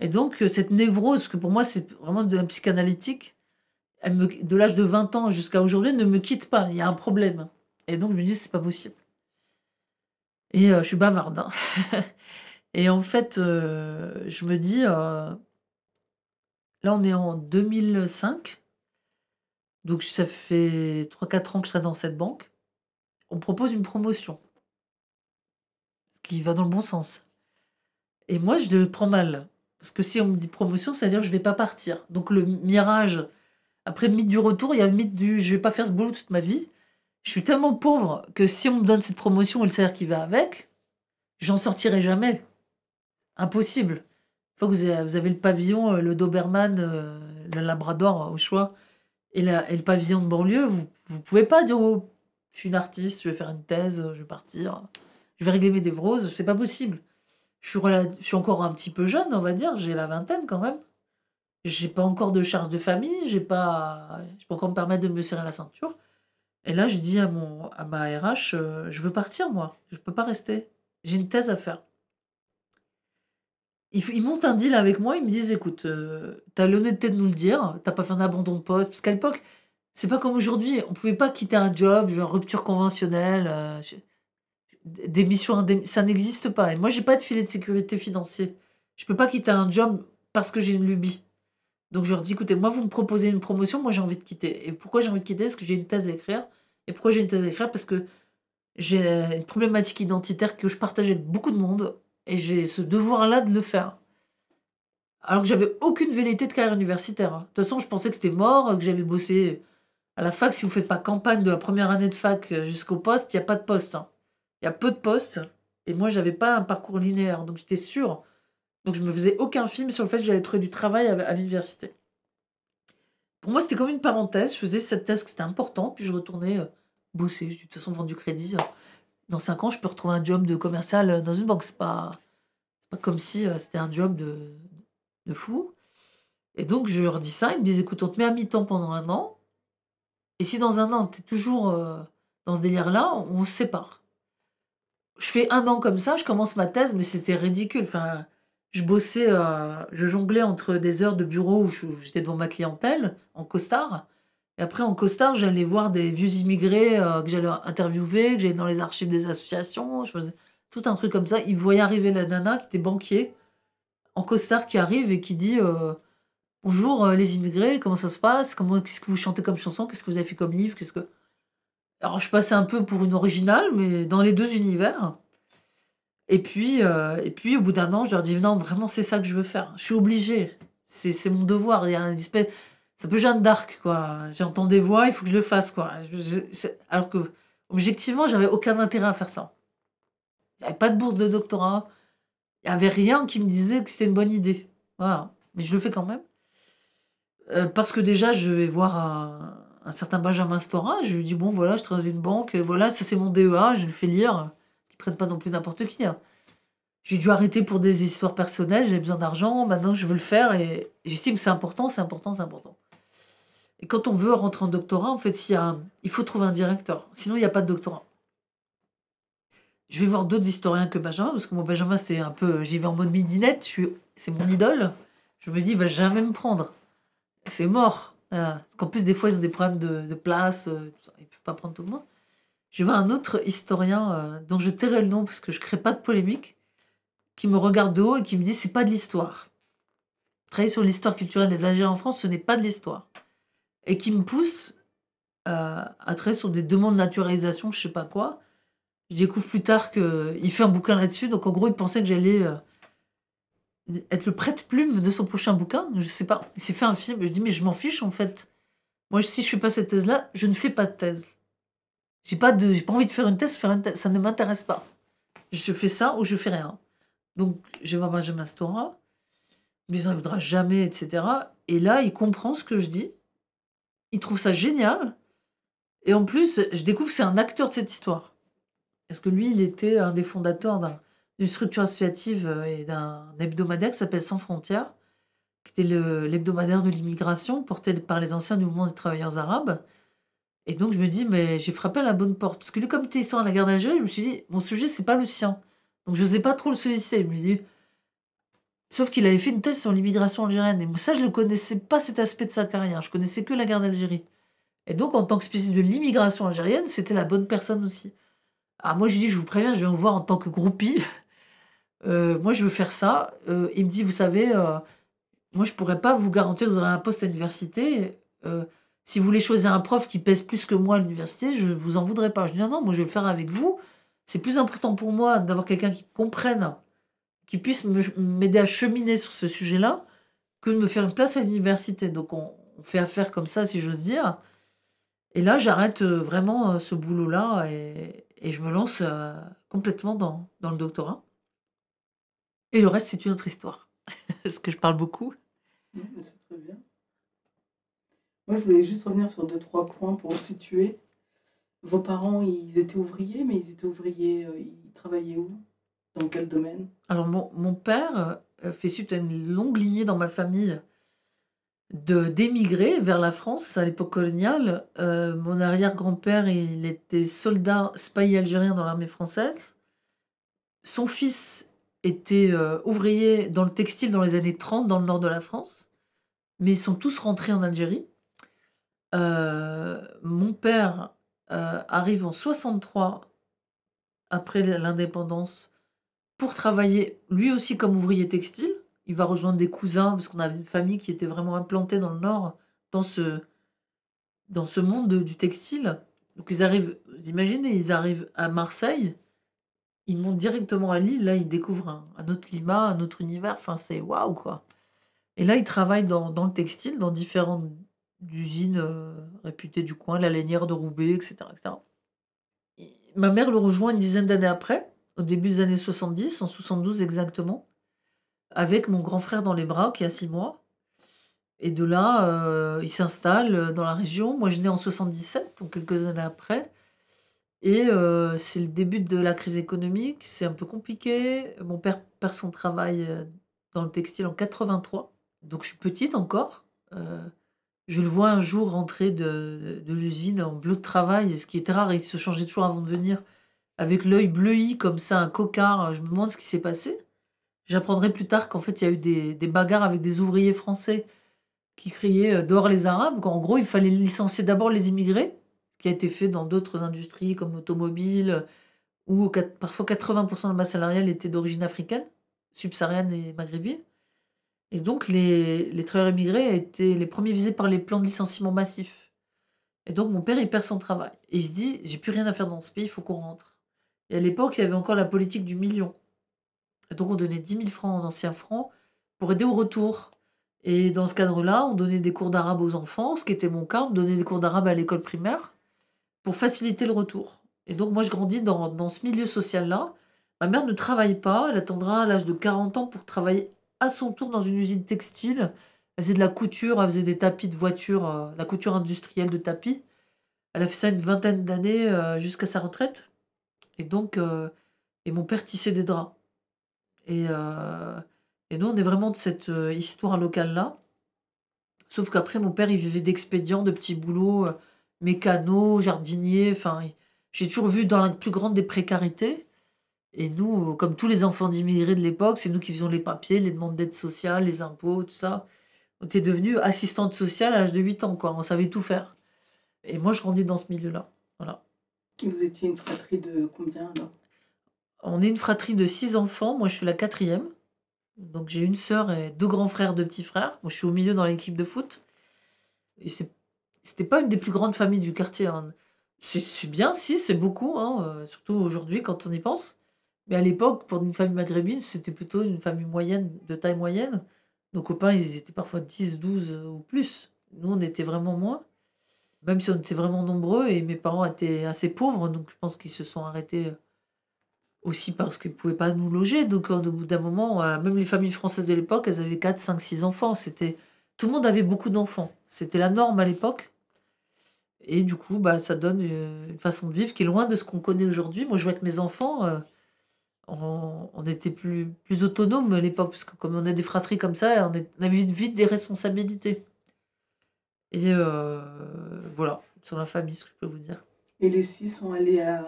Et donc, euh, cette névrose, que pour moi, c'est vraiment de la psychanalytique, elle me, de l'âge de 20 ans jusqu'à aujourd'hui, ne me quitte pas. Il y a un problème. Et donc, je me dis, c'est pas possible. Et euh, je suis bavarde. hein. Et en fait, euh, je me dis, là, on est en 2005. Donc, ça fait 3-4 ans que je serai dans cette banque. On propose une promotion. Qui va dans le bon sens. Et moi, je le prends mal. Parce que si on me dit promotion, ça veut dire que je vais pas partir. Donc, le mirage, après le mythe du retour, il y a le mythe du je vais pas faire ce boulot toute ma vie. Je suis tellement pauvre que si on me donne cette promotion et le salaire qui va avec, j'en sortirai jamais. Impossible. Une fois que vous avez, le pavillon, euh, le Doberman, euh, le Labrador au choix, et le pavillon de banlieue, vous ne pouvez pas dire oh, je suis une artiste, je vais faire une thèse, je vais partir, je vais régler mes névroses. C'est pas possible. Je suis, encore un petit peu jeune, on va dire, j'ai la vingtaine quand même. J'ai pas encore de charge de famille, j'ai pas, je peux encore me permettre de me serrer la ceinture. Et là, je dis à, mon, à ma RH, euh, je veux partir, moi. Je peux pas rester. J'ai une thèse à faire. Ils montent un deal avec moi, ils me disent, écoute, euh, t'as l'honnêteté de nous le dire, t'as pas fait un abandon de poste, parce qu'à l'époque, c'est pas comme aujourd'hui, on pouvait pas quitter un job, genre rupture conventionnelle, euh, démission, indemn- ça n'existe pas. Et moi, j'ai pas de filet de sécurité financier. Je peux pas quitter un job parce que j'ai une lubie. Donc je leur dis, écoutez, moi, vous me proposez une promotion, moi j'ai envie de quitter. Et pourquoi j'ai envie de quitter? Parce que j'ai une thèse à écrire. Et pourquoi j'ai une thèse à écrire? Parce que j'ai une problématique identitaire que je partage avec beaucoup de monde. Et j'ai ce devoir-là de le faire. Alors que j'avais aucune velléité de carrière universitaire. hein. De toute façon, je pensais que c'était mort, que j'avais bossé à la fac. Si vous faites pas campagne de la première année de fac jusqu'au poste, il n'y a pas de poste. hein. Il y a peu de postes. Et moi, j'avais pas un parcours linéaire. Donc j'étais sûre. Donc je me faisais aucun film sur le fait que j'allais trouver du travail à, l'université. Pour moi, c'était comme une parenthèse. Je faisais cette thèse que c'était important, puis je retournais euh, bosser. Je dis, de toute façon, vendre du crédit. euh, Dans cinq ans, je peux retrouver un job de commercial euh, dans une banque. C'est pas, pas comme si c'était un job de, de fou. Et donc, je leur dis ça. Ils me disent, écoute, on te met à mi-temps pendant un an. Et si dans un an, tu es toujours dans ce délire-là, on se sépare. Je fais un an comme ça, je commence ma thèse, mais c'était ridicule. Enfin, je bossais, euh, je jonglais entre des heures de bureau où j'étais devant ma clientèle, en costard. Et après, en costard, j'allais voir des vieux immigrés euh, que j'allais interviewer, que j'allais dans les archives des associations. Je faisais tout un truc comme ça. Ils voyaient arriver la nana qui était banquier, en costard, qui arrive et qui dit euh, Bonjour les immigrés, comment ça se passe? Comment, Qu'est-ce que vous chantez comme chanson? Qu'est-ce que vous avez fait comme livre? Qu'est-ce que... Alors, je passais un peu pour une originale, mais dans les deux univers. Et puis, euh, et puis, au bout d'un an, je leur dis non, vraiment, c'est ça que je veux faire. Je suis obligée. C'est c'est mon devoir. Il y a un espèce. C'est un peu Jeanne d'Arc, quoi. J'entends des voix, il faut que je le fasse, quoi. Alors que, objectivement, j'avais aucun intérêt à faire ça. Avait pas de bourse de doctorat. Il n'y avait rien qui me disait que c'était une bonne idée. Voilà. Mais je le fais quand même. Euh, parce que déjà, je vais voir un certain Benjamin Stora. Je lui dis bon, voilà, je travaille dans une banque. Voilà, ça c'est mon DEA. Je le fais lire. Ils prennent pas non plus n'importe qui. hein. J'ai dû arrêter pour des histoires personnelles. J'avais besoin d'argent. Maintenant, je veux le faire. Et j'estime que c'est important, c'est important, c'est important. Et quand on veut rentrer en doctorat, en fait, s'il y a un- il faut trouver un directeur. Sinon, il n'y a pas de doctorat. Je vais voir d'autres historiens que Benjamin, parce que moi, Benjamin, c'est un peu. J'y vais en mode midinette, c'est mon idole. Je me dis, il va jamais me prendre. C'est mort. Parce qu'en plus, des fois, ils ont des problèmes de, place, euh, ils ne peuvent pas prendre tout le monde. Je voir un autre historien euh, dont je tairai le nom parce que je ne crée pas de polémique, qui me regarde de haut et qui me dit, c'est pas de l'histoire. Travailler sur l'histoire culturelle des Algériens en France, ce n'est pas de l'histoire. Et qui me pousse euh, à travailler sur des demandes de naturalisation, je sais pas quoi. Je découvre plus tard qu'il fait un bouquin là-dessus. Donc, en gros, il pensait que j'allais euh, être le prête-plume de son prochain bouquin. Je sais pas. Il s'est fait un film. Je dis, mais je m'en fiche, en fait. Moi, si je fais pas cette thèse-là, je ne fais pas de thèse. J'ai pas, de, j'ai pas envie de faire une thèse, faire une thèse. Ça ne m'intéresse pas. Je fais ça ou je fais rien. Donc, je vais voir Benjamin Stora. Mais il ne voudra jamais, etc. Et là, il comprend ce que je dis. Il trouve ça génial. Et en plus, je découvre que c'est un acteur de cette histoire. Parce que lui, il était un des fondateurs d'un- d'une structure associative euh, et d'un hebdomadaire qui s'appelle Sans Frontières, qui était le- l'hebdomadaire de l'immigration porté par les anciens du mouvement des travailleurs arabes. Et donc, je me dis, mais j'ai frappé à la bonne porte. Parce que lui, il était histoire de la guerre d'Algérie, je me suis dit, mon sujet, c'est pas le sien. Donc, je n'osais pas trop le solliciter. Je me dis, Sauf qu'il avait fait une thèse sur l'immigration algérienne. Et ça, je ne connaissais pas cet aspect de sa carrière. Je connaissais que la guerre d'Algérie. Et donc, en tant que spécialiste de l'immigration algérienne, c'était la bonne personne aussi. Alors moi, je lui dis, je vous préviens, je vais vous voir en tant que groupie. Euh, moi, je veux faire ça. Euh, il me dit, vous savez, euh, moi, je pourrais pas vous garantir que vous aurez un poste à l'université. Si vous voulez choisir un prof qui pèse plus que moi à l'université, je vous en voudrais pas. Je dis, non, non, moi, je vais le faire avec vous. C'est plus important pour moi d'avoir quelqu'un qui comprenne qui puisse m'aider à cheminer sur ce sujet-là que de me faire une place à l'université. Donc on, fait affaire comme ça, si j'ose dire. Et là, j'arrête vraiment ce boulot-là et, je me lance complètement dans le doctorat. Et le reste, c'est une autre histoire. Parce que je parle beaucoup. C'est très bien. Moi, je voulais juste revenir sur deux, trois points pour situer. Vos parents, ils étaient ouvriers, mais ils étaient ouvriers, euh, ils travaillaient où? Dans quel domaine? Alors, mon, mon père euh, fait suite à une longue lignée dans ma famille de d'émigrer vers la France à l'époque coloniale. Euh, mon arrière-grand-père, il était soldat spahis algérien dans l'armée française. Son fils était euh, ouvrier dans le textile dans les années 30 dans le nord de la France. Mais ils sont tous rentrés en Algérie. Euh, mon père euh, arrive en 63 après l'indépendance pour travailler lui aussi comme ouvrier textile. Il va rejoindre des cousins parce qu'on avait une famille qui était vraiment implantée dans le nord, dans ce, dans ce monde de- du textile. Donc ils arrivent, vous imaginez, ils arrivent à Marseille, ils montent directement à Lille, là ils découvrent un, autre climat, un autre univers, enfin c'est waouh quoi. Et là ils travaillent dans, le textile, dans différentes usines euh, réputées du coin, la lainière de Roubaix, etc. etc. Et ma mère le rejoint une dizaine d'années après, au début des années 70, en 72 exactement, avec mon grand frère dans les bras qui a six mois. Et de là, euh, il s'installe dans la région. Moi, je nais en 77, donc quelques années après. Et euh, c'est le début de la crise économique. C'est un peu compliqué. Mon père perd son travail euh, dans le textile en 83. Donc, je suis petite encore. Euh, je le vois un jour rentrer de, de l'usine en bleu de travail, ce qui était rare. Il se changeait toujours avant de venir avec l'œil bleui comme ça, un cocard. Je me demande ce qui s'est passé. J'apprendrai plus tard qu'en fait, il y a eu des, des bagarres avec des ouvriers français qui criaient dehors les Arabes. qu'en gros, il fallait licencier d'abord les immigrés, qui a été fait dans d'autres industries comme l'automobile, où parfois 80% de la masse salariale était d'origine africaine, subsaharienne et maghrébine. Et donc, les, les travailleurs immigrés étaient les premiers visés par les plans de licenciement massifs. Et donc, mon père, il perd son travail. Et il se dit, j'ai plus rien à faire dans ce pays, il faut qu'on rentre. Et à l'époque, il y avait encore la politique du million. Et donc, on donnait 10 000 francs en anciens francs pour aider au retour. Et dans ce cadre-là, on donnait des cours d'arabe aux enfants, ce qui était mon cas. On donnait des cours d'arabe à l'école primaire pour faciliter le retour. Et donc, moi, je grandis dans, dans ce milieu social-là. Ma mère ne travaille pas. Elle attendra à l'âge de 40 ans pour travailler à son tour dans une usine textile. Elle faisait de la couture, elle faisait des tapis de voiture, euh, la couture industrielle de tapis. Elle a fait ça une vingtaine d'années euh, jusqu'à sa retraite. Et donc, euh, et mon père tissait des draps. Et, et nous, on est vraiment de cette histoire locale-là. Sauf qu'après, mon père, il vivait d'expédients, de petits boulots, euh, mécano, jardinier. Enfin, j'ai toujours vu dans la plus grande des précarités. Et nous, euh, comme tous les enfants d'immigrés de l'époque, c'est nous qui faisions les papiers, les demandes d'aide sociale, les impôts, tout ça. On était devenus assistante sociale à l'âge de 8 ans, quoi. On savait tout faire. Et moi, je grandis dans ce milieu-là. Voilà. Vous étiez une fratrie de combien alors? On est une fratrie de six enfants. Moi, je suis la quatrième. Donc, j'ai une sœur et deux grands frères, deux petits frères. Moi, je suis au milieu dans l'équipe de foot. Et c'est- c'était pas une des plus grandes familles du quartier. hein. C'est bien, si, c'est beaucoup, hein, euh, surtout aujourd'hui quand on y pense. Mais à l'époque, pour une famille maghrébine, c'était plutôt une famille moyenne, de taille moyenne. Nos copains, ils étaient parfois 10, 12 euh, ou plus. Nous, on était vraiment moins. Même si on était vraiment nombreux et mes parents étaient assez pauvres, donc je pense qu'ils se sont arrêtés euh, aussi parce qu'ils ne pouvaient pas nous loger. Donc, au bout d'un moment, même les familles françaises de l'époque, elles avaient 4, 5, 6 enfants. C'était... Tout le monde avait beaucoup d'enfants. C'était la norme à l'époque. Et du coup, bah, ça donne euh, une façon de vivre qui est loin de ce qu'on connaît aujourd'hui. Moi, je vois que mes enfants, euh, on, on était plus, plus autonomes à l'époque, parce que comme on a des fratries comme ça, on, est- on avait vite, vite des responsabilités. Et euh, voilà, sur la famille, ce que je peux vous dire. Et les six sont allés à,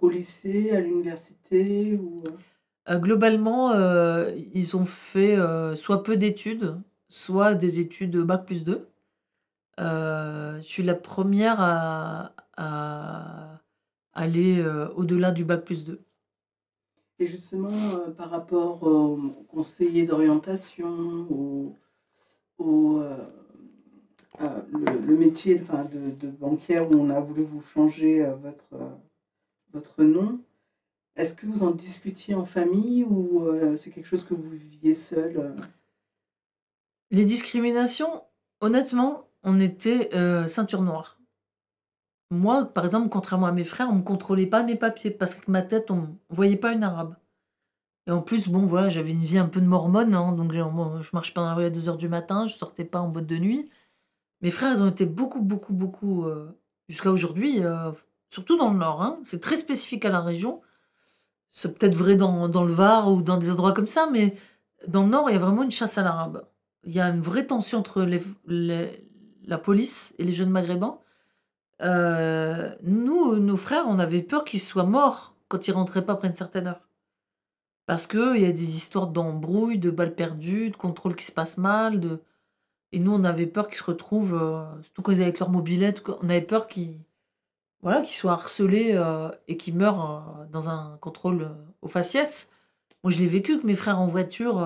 au lycée, à l'université ou... Euh, globalement, euh, ils ont fait euh, soit peu d'études, soit des études Bac plus 2. Euh, je suis la première à, à aller euh, au-delà du Bac plus 2. Et justement, euh, par rapport aux conseillers d'orientation, au, au, à le, le métier enfin, de, de banquière où on a voulu vous changer votre, votre nom, est-ce que vous en discutiez en famille ou c'est quelque chose que vous viviez seul Les discriminations, honnêtement, on était euh, ceinture noire. Moi, par exemple, contrairement à mes frères, on ne me contrôlait pas mes papiers parce que ma tête, on ne voyait pas une arabe. Et en plus, bon, voilà, j'avais une vie un peu de mormone, hein, donc moi, je marchais pas dans la rue à 2h du matin, je sortais pas en boîte de nuit. Mes frères, ils ont été beaucoup, beaucoup, beaucoup, euh, jusqu'à aujourd'hui, euh, surtout dans le Nord. hein. C'est très spécifique à la région. C'est peut-être vrai dans, dans le Var ou dans des endroits comme ça, mais dans le Nord, il y a vraiment une chasse à l'arabe. Il y a une vraie tension entre les- la police et les jeunes maghrébins. Euh, nous, nos frères, on avait peur qu'ils soient morts quand ils rentraient pas après une certaine heure. Parce qu'il y a des histoires d'embrouilles, de balles perdues, de contrôle qui se passe mal. De... Et nous, on avait peur qu'ils se retrouvent, euh, surtout quand ils étaient avec leur mobilette, on avait peur qu'ils voilà, qu'ils soient harcelés euh, et qu'ils meurent dans un contrôle au faciès. Moi, je l'ai vécu avec mes frères en voiture,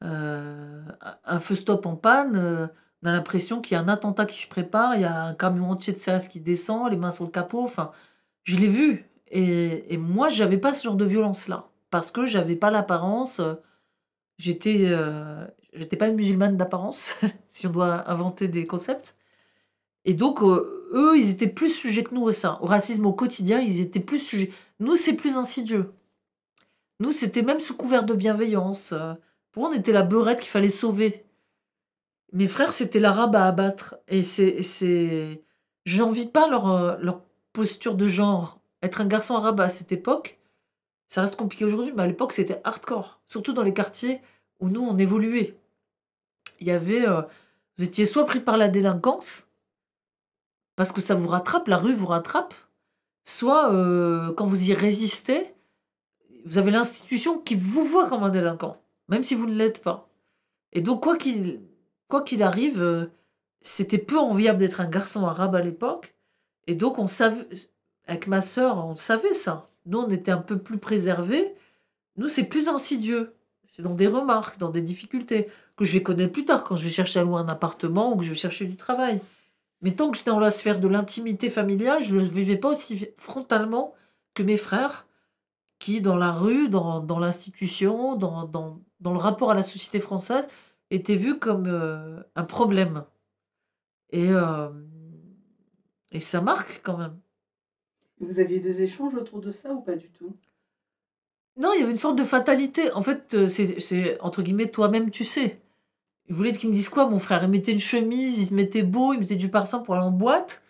un feu stop en panne. On a l'impression qu'il y a un attentat qui se prépare, il y a un camion entier de CRS qui descend, les mains sur le capot. Enfin, je l'ai vu. Et, et moi, j'avais pas ce genre de violence-là. Parce que j'avais pas l'apparence. euh, J'étais euh, pas une musulmane d'apparence, si on doit inventer des concepts. Et donc, euh, eux, ils étaient plus sujets que nous. Au racisme au quotidien, ils étaient plus sujets. Nous, c'est plus insidieux. Nous, c'était même sous couvert de bienveillance. Pour eux, on était la beurette qu'il fallait sauver. Mes frères, c'était l'arabe à abattre. Et c'est. J'envie pas leur, euh, leur posture de genre. Être un garçon arabe à cette époque, ça reste compliqué aujourd'hui, mais à l'époque, c'était hardcore. Surtout dans les quartiers où nous, on évoluait. Il y avait. euh, vous étiez soit pris par la délinquance, parce que ça vous rattrape, la rue vous rattrape, soit euh, quand vous y résistez, vous avez l'institution qui vous voit comme un délinquant, même si vous ne l'êtes pas. Et donc, quoi qu'il quoi qu'il arrive, euh, c'était peu enviable d'être un garçon arabe à l'époque. Et donc, on savait, avec ma sœur, on savait ça. Nous, on était un peu plus préservés. Nous, c'est plus insidieux. C'est dans des remarques, dans des difficultés, que je vais connaître plus tard, quand je vais chercher à louer un appartement ou que je vais chercher du travail. Mais tant que j'étais dans la sphère de l'intimité familiale, je ne le vivais pas aussi frontalement que mes frères, qui, dans la rue, dans, l'institution, dans le rapport à la société française, était vu comme euh, un problème. Et, euh, et ça marque quand même. Vous aviez des échanges autour de ça ou pas du tout? Non, il y avait une forme de fatalité. En fait, euh, c'est, c'est entre guillemets toi-même, tu sais. Il voulait qu'il me dise quoi, mon frère? Il mettait une chemise, il se mettait beau, il mettait du parfum pour aller en boîte.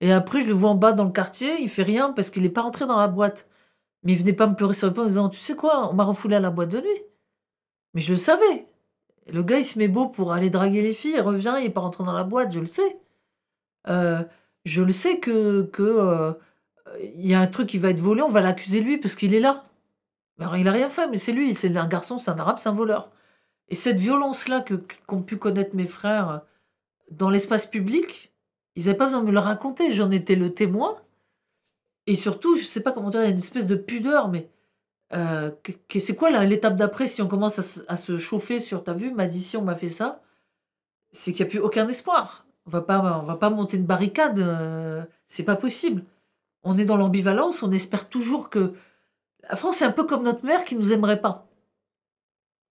Et après, je le vois en bas dans le quartier, il fait rien parce qu'il n'est pas rentré dans la boîte. Mais il venait pas me pleurer sur le pas en disant Tu sais quoi, on m'a refoulé à la boîte de nuit. Mais je le savais. Le gars, il se met beau pour aller draguer les filles, il revient, il n'est pas rentré dans la boîte, je le sais. Euh, je le sais que que euh, y a un truc qui va être volé, on va l'accuser lui parce qu'il est là. Alors, il a rien fait, mais c'est lui, c'est un garçon, c'est un arabe, c'est un voleur. Et cette violence-là que qu'ont pu connaître mes frères dans l'espace public, ils n'avaient pas besoin de me le raconter, j'en étais le témoin. Et surtout, je sais pas comment dire, il y a une espèce de pudeur, mais euh, c'est quoi l'étape d'après si on commence à, se- chauffer sur t'as vu, m'a dit si on m'a fait ça, c'est qu'il n'y a plus aucun espoir. On va pas, on va pas monter une barricade, euh, c'est pas possible. On est dans l'ambivalence, on espère toujours que la France c'est un peu comme notre mère qui nous aimerait pas.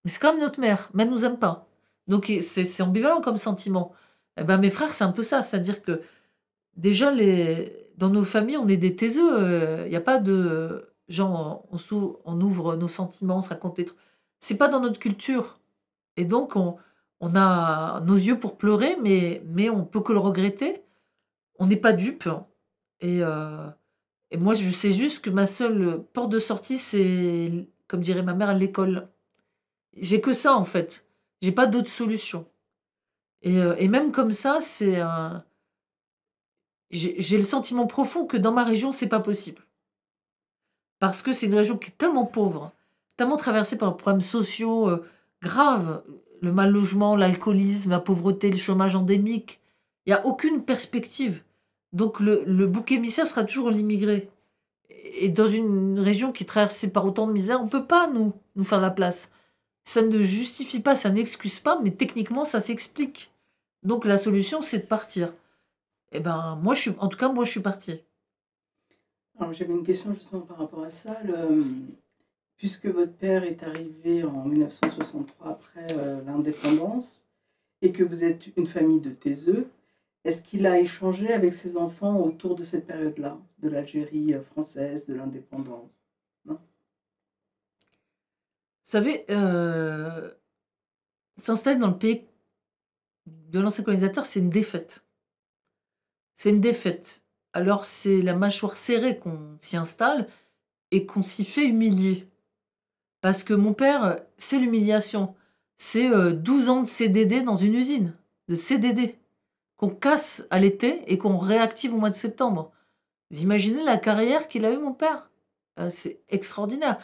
Mais c'est comme notre mère, mais elle nous aime pas. Donc c'est ambivalent comme sentiment. Eh ben, mes frères, c'est un peu ça. C'est-à-dire que déjà, dans nos familles, on est des taiseux. Il n'y a pas de genre, on, ouvre nos sentiments, on se raconte des trucs. C'est pas dans notre culture. Et donc, on, a nos yeux pour pleurer, mais, mais on peut que le regretter. On n'est pas dupe. Et, euh, et moi, je sais juste que ma seule porte de sortie, c'est, comme dirait ma mère, l'école. J'ai que ça, en fait. J'ai pas d'autre solution. Et, euh, et même comme ça, c'est un. J'ai le sentiment profond que dans ma région, c'est pas possible. Parce que c'est une région qui est tellement pauvre, tellement traversée par des problèmes sociaux euh, graves, le mal logement, l'alcoolisme, la pauvreté, le chômage endémique. Il n'y a aucune perspective. Donc le, bouc émissaire sera toujours l'immigré. Et dans une région qui est traversée par autant de misère, on ne peut pas nous, nous faire la place. Ça ne justifie pas, ça n'excuse pas, mais techniquement, ça s'explique. Donc la solution, c'est de partir. Eh ben, moi, je suis, en tout cas, moi, je suis partie. Alors, J'avais une question justement par rapport à ça. Puisque votre père est arrivé en 1963 après euh, l'indépendance et que vous êtes une famille de taiseux, est-ce qu'il a échangé avec ses enfants autour de cette période-là, de l'Algérie euh, française, de l'indépendance? Vous savez, euh, s'installer dans le pays de l'ancien colonisateur, c'est une défaite. C'est une défaite. Alors c'est la mâchoire serrée qu'on s'y installe et qu'on s'y fait humilier. Parce que mon père, c'est l'humiliation. C'est euh, 12 ans de CDD dans une usine, de CDD, qu'on casse à l'été et qu'on réactive au mois de septembre. Vous imaginez la carrière qu'il a eue, mon père? Euh, C'est extraordinaire.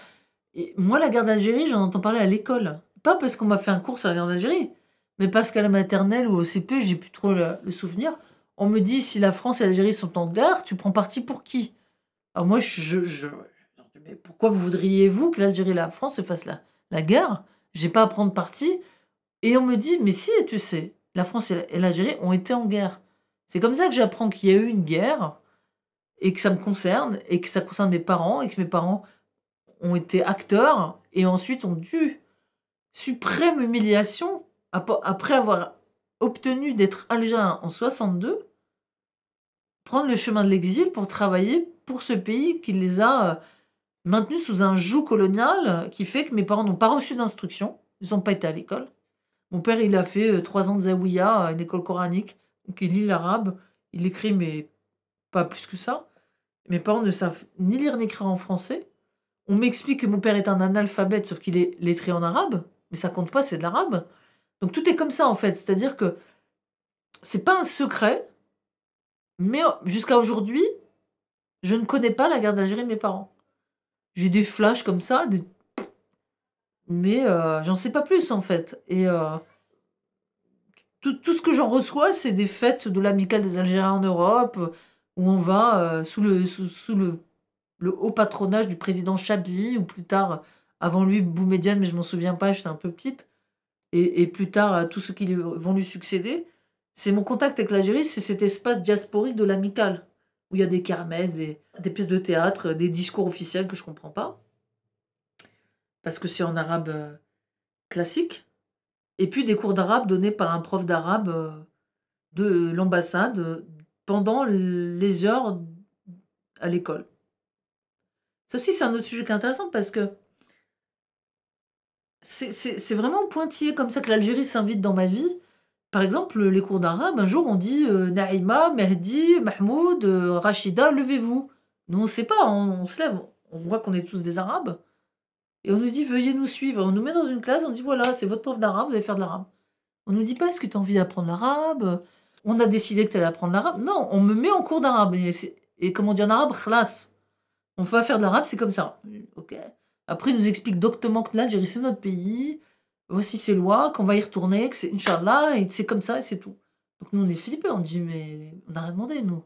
Moi, la guerre d'Algérie, j'en entends parler à l'école. Pas parce qu'on m'a fait un cours sur la guerre d'Algérie, mais parce qu'à la maternelle ou au CP, j'ai plus trop le souvenir. On me dit si la France et l'Algérie sont en guerre, tu prends parti pour qui? Alors moi, je, je, mais pourquoi voudriez vous que l'Algérie et la France se fassent la, la guerre? J'ai pas à prendre parti. Et on me dit mais si, tu sais, la France et la- et l'Algérie ont été en guerre. C'est comme ça que j'apprends qu'il y a eu une guerre et que ça me concerne et que ça concerne mes parents et que mes parents ont été acteurs et ensuite ont dû, suprême humiliation, ap- après avoir obtenu d'être algérien en 62, prendre le chemin de l'exil pour travailler pour ce pays qui les a euh, maintenus sous un joug colonial euh, qui fait que mes parents n'ont pas reçu d'instruction, ils n'ont pas été à l'école. Mon père, il a fait euh, trois ans de zaouïa une école coranique, donc il lit l'arabe, il écrit, mais pas plus que ça. Mes parents ne savent ni lire ni écrire en français. On m'explique que mon père est un analphabète, sauf qu'il est lettré en arabe, mais ça compte pas, c'est de l'arabe. Donc tout est comme ça en fait, c'est-à-dire que c'est pas un secret, mais jusqu'à aujourd'hui, je ne connais pas la guerre d'Algérie de mes parents. J'ai des flashs comme ça, des- mais euh, j'en sais pas plus en fait. Et euh, tout, ce que j'en reçois, c'est des fêtes de l'amicale des Algériens en Europe, où on va euh, sous, le, sous, le, haut patronage du président Chadli, ou plus tard, avant lui, Boumediane, mais je m'en souviens pas, j'étais un peu petite, et, plus tard, euh, tous ceux qui vont lui succéder. C'est mon contact avec l'Algérie, c'est cet espace diasporique de l'amicale, où il y a des kermesses, des, des pièces de théâtre, des discours officiels que je comprends pas. parce que c'est en arabe euh, classique, et puis des cours d'arabe donnés par un prof d'arabe euh, de l'ambassade euh, pendant les heures à l'école. Ça aussi, c'est un autre sujet qui est intéressant parce que c'est- vraiment pointillé comme ça que l'Algérie s'invite dans ma vie. Par exemple, les cours d'arabe, un jour on dit euh, Naïma, Mehdi, Mahmoud, euh, Rachida, levez-vous. Nous on ne sait pas, on, on se lève, on voit qu'on est tous des arabes. Et on nous dit veuillez nous suivre. On nous met dans une classe, on dit voilà, c'est votre prof d'arabe, vous allez faire de l'arabe. On nous dit pas est-ce que tu as envie d'apprendre l'arabe? On a décidé que tu allais apprendre l'arabe. Non, on me met en cours d'arabe. Et, et comme on dit en arabe, khlas. On va faire de l'arabe, c'est comme ça. Ok. Après, il nous explique doctement que l'Algérie, c'est notre pays. Voici ses lois, qu'on va y retourner, que c'est Inch'Allah, et c'est comme ça, et c'est tout. Donc nous, on est flippés, on dit, mais on n'a rien demandé, nous.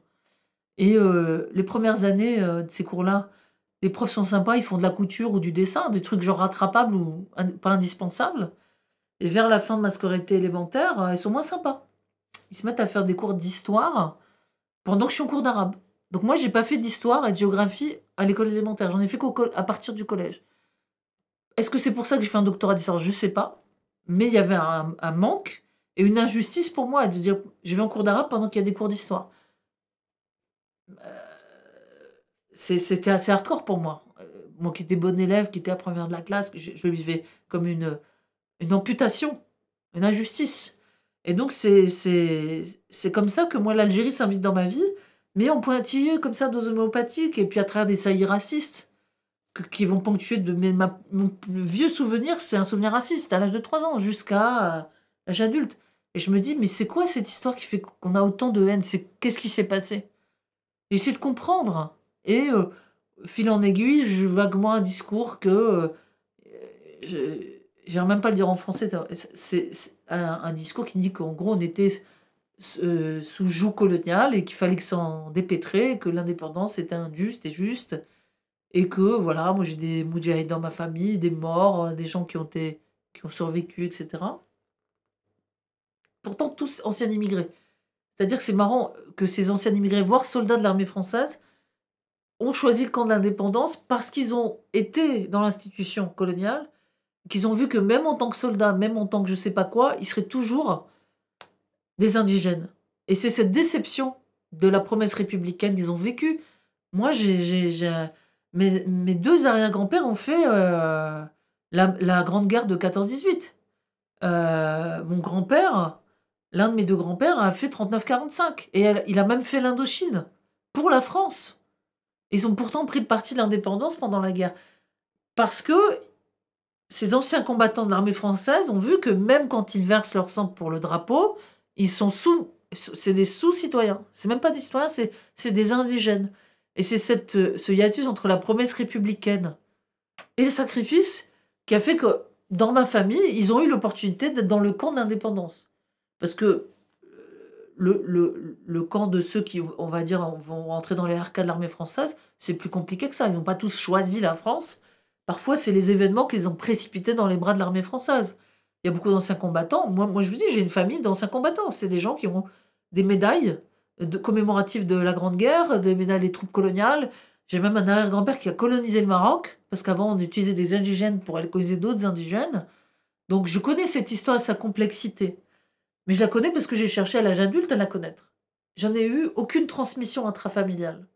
Et euh, les premières années euh, de ces cours-là, les profs sont sympas, ils font de la couture ou du dessin, des trucs genre rattrapables ou pas indispensables. Et vers la fin de ma scolarité élémentaire, euh, ils sont moins sympas. Ils se mettent à faire des cours d'histoire pendant que je suis en cours d'arabe. Donc moi, j'ai pas fait d'histoire et de géographie à l'école élémentaire. J'en ai fait qu'au col- à partir du collège. Est-ce que c'est pour ça que j'ai fait un doctorat d'histoire? Je sais pas. Mais il y avait un, manque et une injustice pour moi de dire je vais en cours d'arabe pendant qu'il y a des cours d'histoire. Euh, C'était assez hardcore pour moi. Euh, Moi qui étais bon élève, qui était à première de la classe, je, vivais comme une, une amputation, une injustice. Et donc c'est comme ça que moi l'Algérie s'invite dans ma vie, mais en pointillé comme ça, dose homéopathique, et puis à travers des saillies racistes qui vont ponctuer de mes, mon vieux souvenir, c'est un souvenir raciste à l'âge de 3 ans jusqu'à euh, l'âge adulte. Et je me dis, mais c'est quoi cette histoire qui fait qu'on a autant de haine? C'est Qu'est-ce qui s'est passé? J'essaie de comprendre. Et euh, fil en aiguille, je vaguement un discours que. euh, je- J'arrive même pas le dire en français. C'est c'est un, un discours qui dit qu'en gros, on était euh, sous joug colonial et qu'il fallait que s'en dépêtrer, que l'indépendance était injuste et juste. Et que voilà, moi j'ai des moudjahids dans ma famille, des morts, euh, des gens qui ont, été, qui ont survécu, etc. Pourtant, tous anciens immigrés. C'est-à-dire que c'est marrant que ces anciens immigrés, voire soldats de l'armée française, ont choisi le camp de l'indépendance parce qu'ils ont été dans l'institution coloniale, qu'ils ont vu que même en tant que soldats, même en tant que je sais pas quoi, ils seraient toujours des indigènes. Et c'est cette déception de la promesse républicaine qu'ils ont vécue. Moi, j'ai, mes, mes deux arrière-grands-pères ont fait euh, la, Grande Guerre de 14-18. Euh, mon grand-père, l'un de mes deux grands-pères, a fait 39-45. Et il a même fait l'Indochine pour la France. Ils ont pourtant pris le parti de l'indépendance pendant la guerre. Parce que ces anciens combattants de l'armée française ont vu que même quand ils versent leur sang pour le drapeau, ils sont sous. C'est des sous-citoyens. C'est même pas des citoyens, c'est des indigènes. Et c'est ce hiatus entre la promesse républicaine et le sacrifice qui a fait que dans ma famille, ils ont eu l'opportunité d'être dans le camp de l'indépendance. Parce que euh, le, le, le camp de ceux qui, on va dire, vont rentrer dans les RK de l'armée française, c'est plus compliqué que ça. Ils n'ont pas tous choisi la France. Parfois, c'est les événements qu'ils ont précipités dans les bras de l'armée française. Il y a beaucoup d'anciens combattants. Moi, moi, je vous dis, j'ai une famille d'anciens combattants. C'est des gens qui ont des médailles commémoratives de la Grande Guerre, des médailles des troupes coloniales. J'ai même un arrière-grand-père qui a colonisé le Maroc, parce qu'avant, on utilisait des indigènes pour aller coloniser d'autres indigènes. Donc, je connais cette histoire et sa complexité. Mais je la connais parce que j'ai cherché à l'âge adulte à la connaître. J'en ai eu aucune transmission intrafamiliale.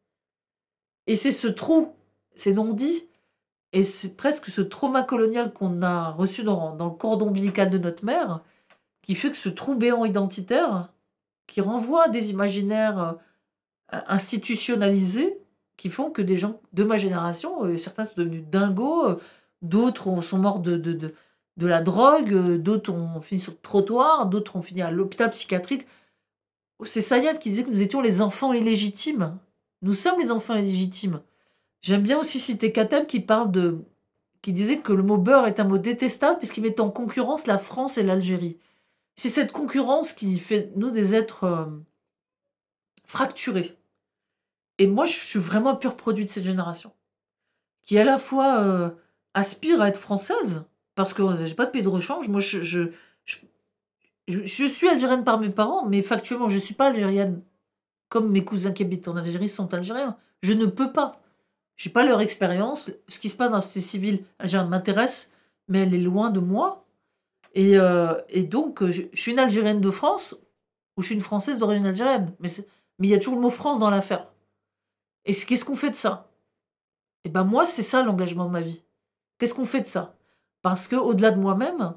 Et c'est ce trou, ces non-dits, et c'est presque ce trauma colonial qu'on a reçu dans, le cordon ombilical de notre mère, qui fait que ce trou béant identitaire, qui renvoie à des imaginaires euh, institutionnalisés, qui font que des gens de ma génération, euh, certains sont devenus dingos, euh, d'autres ont- sont morts de, de, de, de la drogue, d'autres ont fini sur le trottoir, d'autres ont fini à l'hôpital psychiatrique. C'est Sayad qui disait que nous étions les enfants illégitimes. Nous sommes les enfants illégitimes. J'aime bien aussi citer Katem qui parle de qui disait que le mot beurre est un mot détestable puisqu'il met en concurrence la France et l'Algérie. C'est cette concurrence qui fait nous des êtres euh, fracturés. Et moi, je suis vraiment un pur produit de cette génération, qui à la fois euh, aspire à être française, parce que j'ai pas de pays de rechange. Moi, je, je, je, suis algérienne par mes parents, mais factuellement, je suis pas algérienne comme mes cousins qui habitent en Algérie sont algériens. Je ne peux pas. J'ai pas leur expérience. Ce qui se passe dans ces civils algériens m'intéresse. mais elle est loin de moi. Et, euh, et donc, je, je suis une Algérienne de France ou je suis une Française d'origine algérienne. Mais il y a toujours le mot France dans l'affaire. Et qu'est-ce qu'on fait de ça? Et ben moi, c'est ça l'engagement de ma vie. Qu'est-ce qu'on fait de ça? Parce que au-delà de moi-même,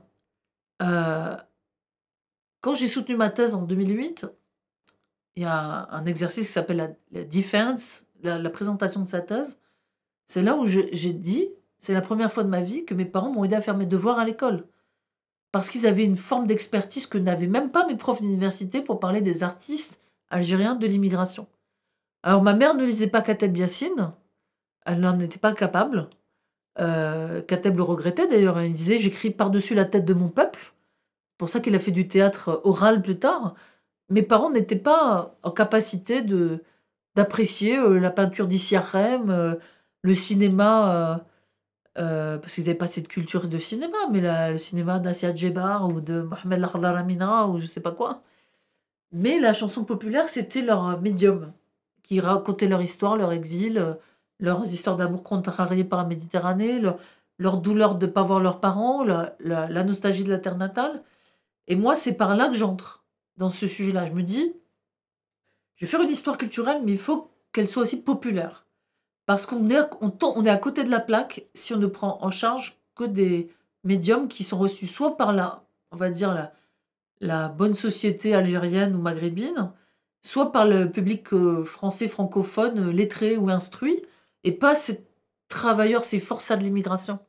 euh, quand j'ai soutenu ma thèse en 2008, il y a un exercice qui s'appelle la, la defense, la, la présentation de sa thèse. C'est là où j'ai dit, c'est la première fois de ma vie que mes parents m'ont aidé à faire mes devoirs à l'école. Parce qu'ils avaient une forme d'expertise que n'avaient même pas mes profs d'université pour parler des artistes algériens de l'immigration. Alors ma mère ne lisait pas Kateb Yassine, elle n'en était pas capable. Euh, Kateb le regrettait d'ailleurs, il disait j'écris par-dessus la tête de mon peuple. Pour ça qu'il a fait du théâtre oral plus tard. Mes parents n'étaient pas en capacité d'apprécier euh, la peinture d'Issi Arrem, euh, le cinéma, euh, euh, parce qu'ils n'avaient pas cette culture de cinéma, mais le cinéma d'Asia Djebar ou de Mohamed Lakhdar ou je sais pas quoi. Mais la chanson populaire, c'était leur médium, qui racontait leur histoire, leur exil, leurs histoires d'amour contrariées par la Méditerranée, leur, leur douleur de ne pas voir leurs parents, la, la- la nostalgie de la terre natale. Et moi, c'est par là que j'entre dans ce sujet-là. Je me dis, je vais faire une histoire culturelle, mais il faut qu'elle soit aussi populaire. Parce qu'on est, on, est à côté de la plaque si on ne prend en charge que des médiums qui sont reçus soit par la, on va dire, la, la bonne société algérienne ou maghrébine, soit par le public euh, français francophone, euh, lettré ou instruit, et pas ces travailleurs, ces forçats de l'immigration.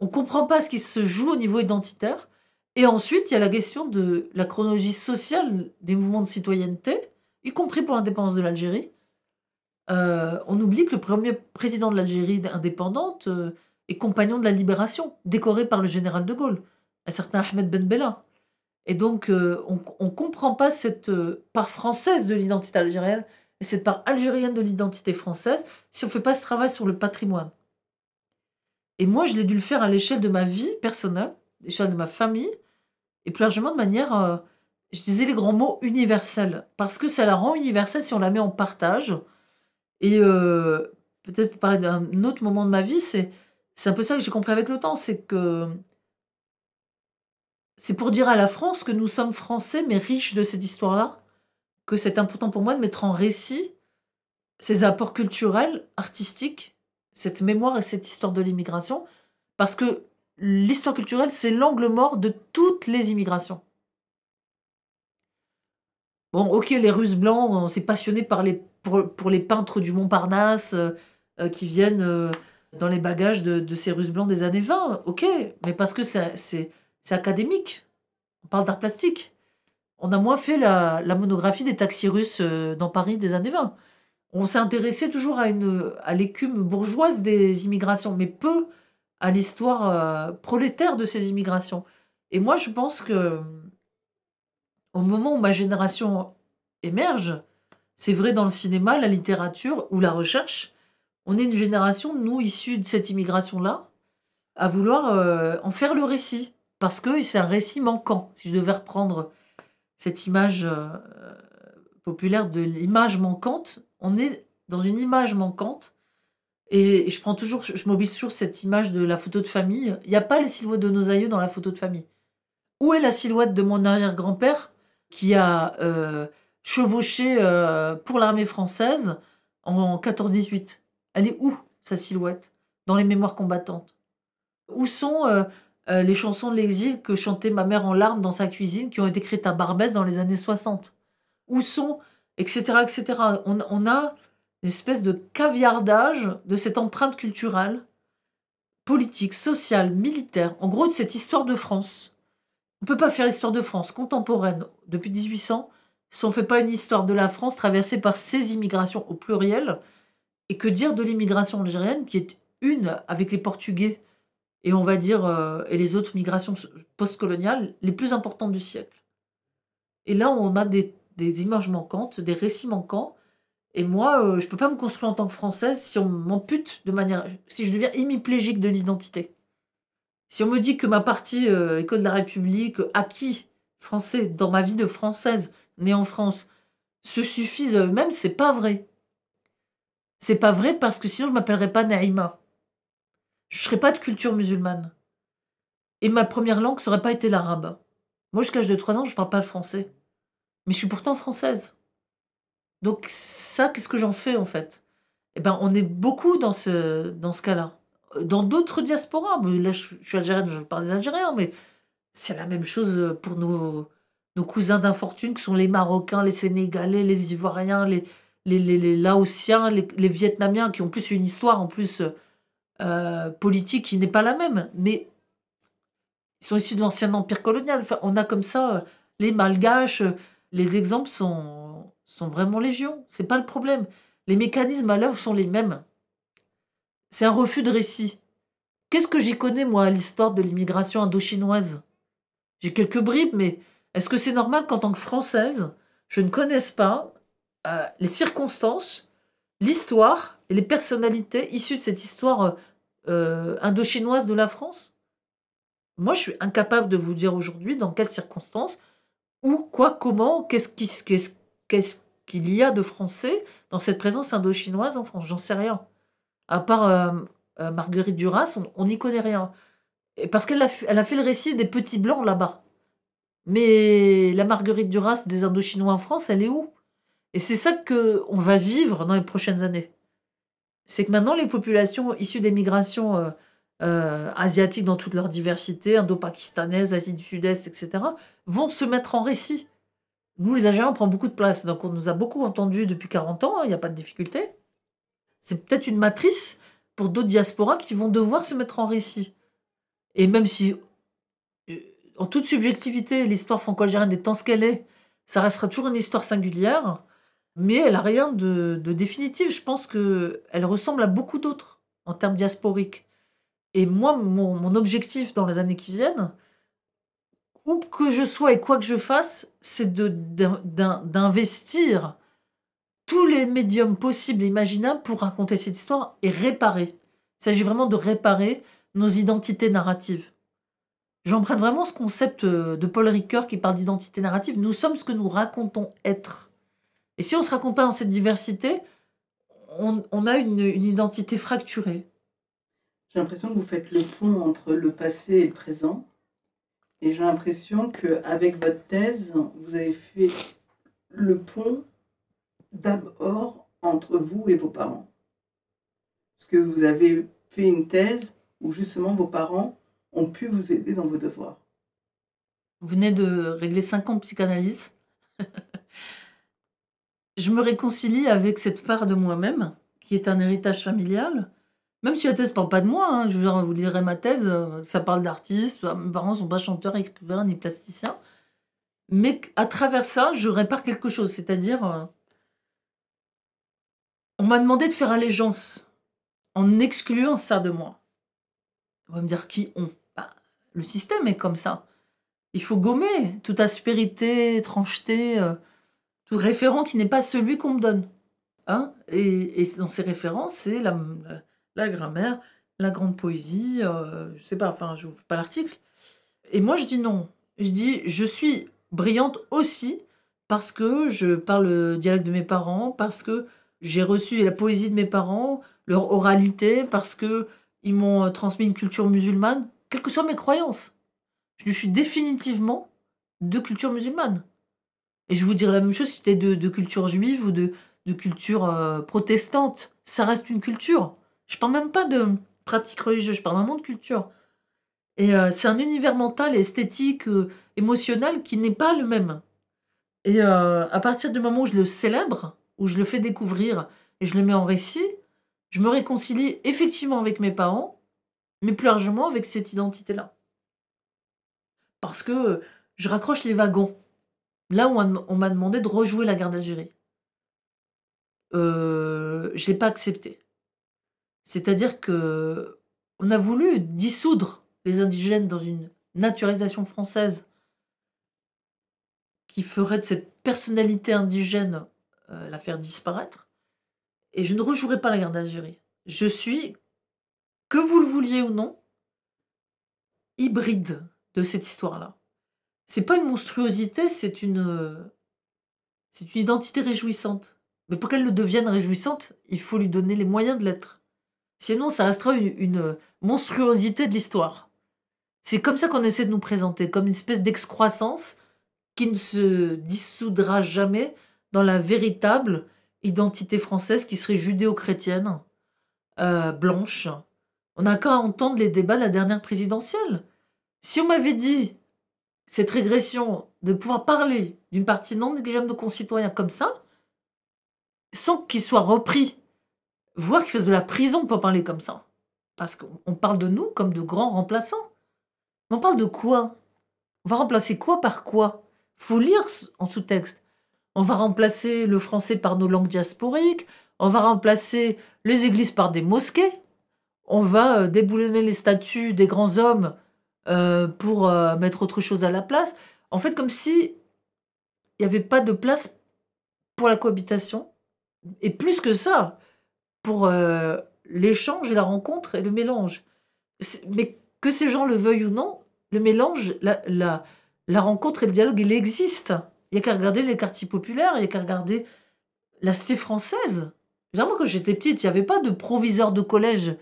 On comprend pas ce qui se joue au niveau identitaire. Et ensuite, il y a la question de la chronologie sociale des mouvements de citoyenneté, y compris pour l'indépendance de l'Algérie. Euh, on oublie que le premier président de l'Algérie indépendante euh, est compagnon de la libération, décoré par le général de Gaulle, un certain Ahmed Ben Bella. Et donc, euh, on ne comprend pas cette part française de l'identité algérienne et cette part algérienne de l'identité française si on ne fait pas ce travail sur le patrimoine. Et moi, je l'ai dû le faire à l'échelle de ma vie personnelle, à l'échelle de ma famille, et plus largement de manière, je disais les grands mots universels, parce que ça la rend universelle si on la met en partage. Et euh, peut-être parler d'un autre moment de ma vie, c'est c'est un peu ça que j'ai compris avec le temps, c'est que c'est pour dire à la France que nous sommes français, mais riches de cette histoire-là, que c'est important pour moi de mettre en récit ces apports culturels, artistiques, cette mémoire et cette histoire de l'immigration, parce que l'histoire culturelle, c'est l'angle mort de toutes les immigrations. Bon, ok, les Russes blancs, on s'est passionné par les, pour, les peintres du Montparnasse euh, euh, qui viennent euh, dans les bagages de, ces Russes blancs des années 20, ok, mais parce que c'est académique. On parle d'art plastique. On a moins fait la, monographie des taxis russes dans Paris des années 20. On s'est intéressé toujours à, à l'écume bourgeoise des immigrations, mais peu à l'histoire euh, prolétaire de ces immigrations. Et moi, je pense que au moment où ma génération émerge, c'est vrai dans le cinéma, la littérature ou la recherche, on est une génération, nous, issus de cette immigration-là, à vouloir euh, en faire le récit. Parce que c'est un récit manquant. Si je devais reprendre cette image euh, populaire de l'image manquante, on est dans une image manquante. Et, je prends toujours, je, je mobilise toujours cette image de la photo de famille. Il n'y a pas les silhouettes de nos aïeux dans la photo de famille. Où est la silhouette de mon arrière-grand-père qui a euh, chevauché euh, pour l'armée française en 14-18 Elle est où, sa silhouette Dans les mémoires combattantes? Où sont euh, euh, les chansons de l'exil que chantait ma mère en larmes dans sa cuisine qui ont été écrites à Barbès dans les années 60 Où sont etc. etc. On, on a une espèce de caviardage de cette empreinte culturelle, politique, sociale, militaire, en gros de cette histoire de France. On ne peut pas faire l'histoire de France contemporaine depuis 1800 si on ne fait pas une histoire de la France traversée par ces immigrations au pluriel. Et que dire de l'immigration algérienne qui est une avec les Portugais et on va dire euh, et les autres migrations postcoloniales les plus importantes du siècle. Et là, on a des, images manquantes, des récits manquants. Et moi, euh, je peux pas me construire en tant que française si on m'ampute de manière, si je deviens hémiplégique de l'identité. Si on me dit que ma partie euh, école de la République, acquis français dans ma vie de française née en France, se suffisent à eux-mêmes, c'est pas vrai. C'est pas vrai parce que sinon je m'appellerais pas Naïma. Je serais pas de culture musulmane. Et ma première langue, ça aurait pas été l'arabe. Moi, jusqu'à l'âge de 3 ans, je parle pas le français. Mais je suis pourtant française. Donc ça, qu'est-ce que j'en fais en fait? Eh ben, on est beaucoup dans ce, dans ce cas-là. Dans d'autres diasporas, là je, je suis algérienne, je parle des Algériens, mais c'est la même chose pour nos, nos cousins d'infortune, qui sont les Marocains, les Sénégalais, les Ivoiriens, les, Laotiens, les, Vietnamiens, qui ont plus une histoire en plus euh, politique qui n'est pas la même. Mais ils sont issus de l'ancien empire colonial. On a comme ça euh, les Malgaches. euh, Les exemples sont, sont vraiment légion. C'est pas le problème. Les mécanismes à l'œuvre sont les mêmes. C'est un refus de récit. Qu'est-ce que j'y connais, moi, à l'histoire de l'immigration indo-chinoise? J'ai quelques bribes, mais est-ce que c'est normal qu'en tant que Française, je ne connaisse pas euh, les circonstances, l'histoire et les personnalités issues de cette histoire euh, euh, indo-chinoise de la France? Moi, je suis incapable de vous dire aujourd'hui dans quelles circonstances, où, quoi, comment, qu'est-ce qui- qu'est-ce- qu'est-ce qu'il y a de français dans cette présence indo-chinoise en France? J'en sais rien. À part Marguerite Duras, on n'y connaît rien. Parce qu'elle a fait le récit des petits blancs là-bas. Mais la Marguerite Duras des Indochinois en France, elle est où? Et c'est ça que on va vivre dans les prochaines années. C'est que maintenant, les populations issues des migrations euh, euh, asiatiques dans toute leur diversité, indo-pakistanaise, Asie du Sud-Est, etc., vont se mettre en récit. Nous, les Algériens, on prend beaucoup de place. Donc, on nous a beaucoup entendus depuis 40 ans, hein, il n'y a pas de difficulté. C'est peut-être une matrice pour d'autres diasporas qui vont devoir se mettre en récit. Et même si, en toute subjectivité, l'histoire franco-algérienne étant ce qu'elle est, ça restera toujours une histoire singulière, mais elle a rien de, définitif. Je pense que elle ressemble à beaucoup d'autres en termes diasporiques. Et moi, mon, mon objectif dans les années qui viennent, où que je sois et quoi que je fasse, c'est d'investir tous les médiums possibles et imaginables pour raconter cette histoire et réparer. Il s'agit vraiment de réparer nos identités narratives. J'emprunte vraiment ce concept euh, de Paul Ricoeur qui parle d'identité narrative. Nous sommes ce que nous racontons être. Et si on ne se raconte pas dans cette diversité, on, a une identité fracturée. J'ai l'impression que vous faites le pont entre le passé et le présent. Et j'ai l'impression qu'avec votre thèse, vous avez fait le pont d'abord entre vous et vos parents. Parce que vous avez fait une thèse où justement vos parents ont pu vous aider dans vos devoirs. Vous venez de régler 5 ans de psychanalyse. je me réconcilie avec cette part de moi-même, qui est un héritage familial. Même si la thèse ne parle pas de moi, hein, je vous lirez ma thèse, euh, ça parle d'artistes, euh, mes parents ne sont pas chanteurs, écrivains ni plasticiens. Mais à travers ça, je répare quelque chose, c'est-à-dire, euh, on m'a demandé de faire allégeance en excluant ça de moi. On va me dire qui on Le système est comme ça. Il faut gommer toute aspérité, étrangeté, euh, tout référent qui n'est pas celui qu'on me donne. Hein et, dans ces références, c'est la grammaire, la grande poésie, euh, je sais pas, enfin, je vous fais pas l'article. Et moi, je dis non. Je dis, je suis brillante aussi parce que je parle le dialecte de mes parents, parce que j'ai reçu la poésie de mes parents, leur oralité, parce que ils m'ont euh, transmis une culture musulmane, quelles que soient mes croyances. Je suis définitivement de culture musulmane. Et je vous dirais la même chose si c'était de, de culture juive ou de, culture euh, protestante. Ça reste une culture. Je parle même pas de pratique religieuse, je parle vraiment de culture. Et euh, c'est un univers mental esthétique, euh, émotionnel qui n'est pas le même. Et à partir du moment où je le célèbre, où je le fais découvrir et je le mets en récit, je me réconcilie effectivement avec mes parents, mais plus largement avec cette identité-là. Parce que je raccroche les wagons. Là où on m'a demandé de rejouer la guerre d'Algérie. Euh, je l'ai pas accepté. C'est-à-dire que on a voulu dissoudre les indigènes dans une naturalisation française qui ferait de cette personnalité indigène euh, la faire disparaître. Et je ne rejouerai pas la guerre d'Algérie. Je suis, que vous le vouliez ou non, hybride de cette histoire-là. C'est pas une monstruosité, c'est une, c'est une identité réjouissante. Mais pour qu'elle le devienne réjouissante, il faut lui donner les moyens de l'être. Sinon, ça restera une, une monstruosité de l'histoire. C'est comme ça qu'on essaie de nous présenter, comme une espèce d'excroissance qui ne se dissoudra jamais dans la véritable identité française qui serait judéo-chrétienne, euh, blanche. On n'a qu'à entendre les débats de la dernière présidentielle. Si on m'avait dit cette régression de pouvoir parler d'une partie non négligeable de nos concitoyens comme ça, sans qu'ils soient repris, voire qu'ils fassent de la prison pour parler comme ça, parce qu'on parle de nous comme de grands remplaçants. Mais on parle de quoi? On va remplacer quoi par quoi? Faut lire en sous-texte. On va remplacer le français par nos langues diasporiques. On va remplacer les églises par des mosquées. On va euh, déboulonner les statues des grands hommes euh, pour euh, mettre autre chose à la place. En fait, comme si il n'y avait pas de place pour la cohabitation. Et plus que ça, pour l'échange et la rencontre et le mélange. Mais que ces gens le veuillent ou non, le mélange, la, rencontre et le dialogue, il existe. Il n'y a qu'à regarder les quartiers populaires, il n'y a qu'à regarder la cité française. Moi, quand j'étais petite, il n'y avait pas de proviseur de collège,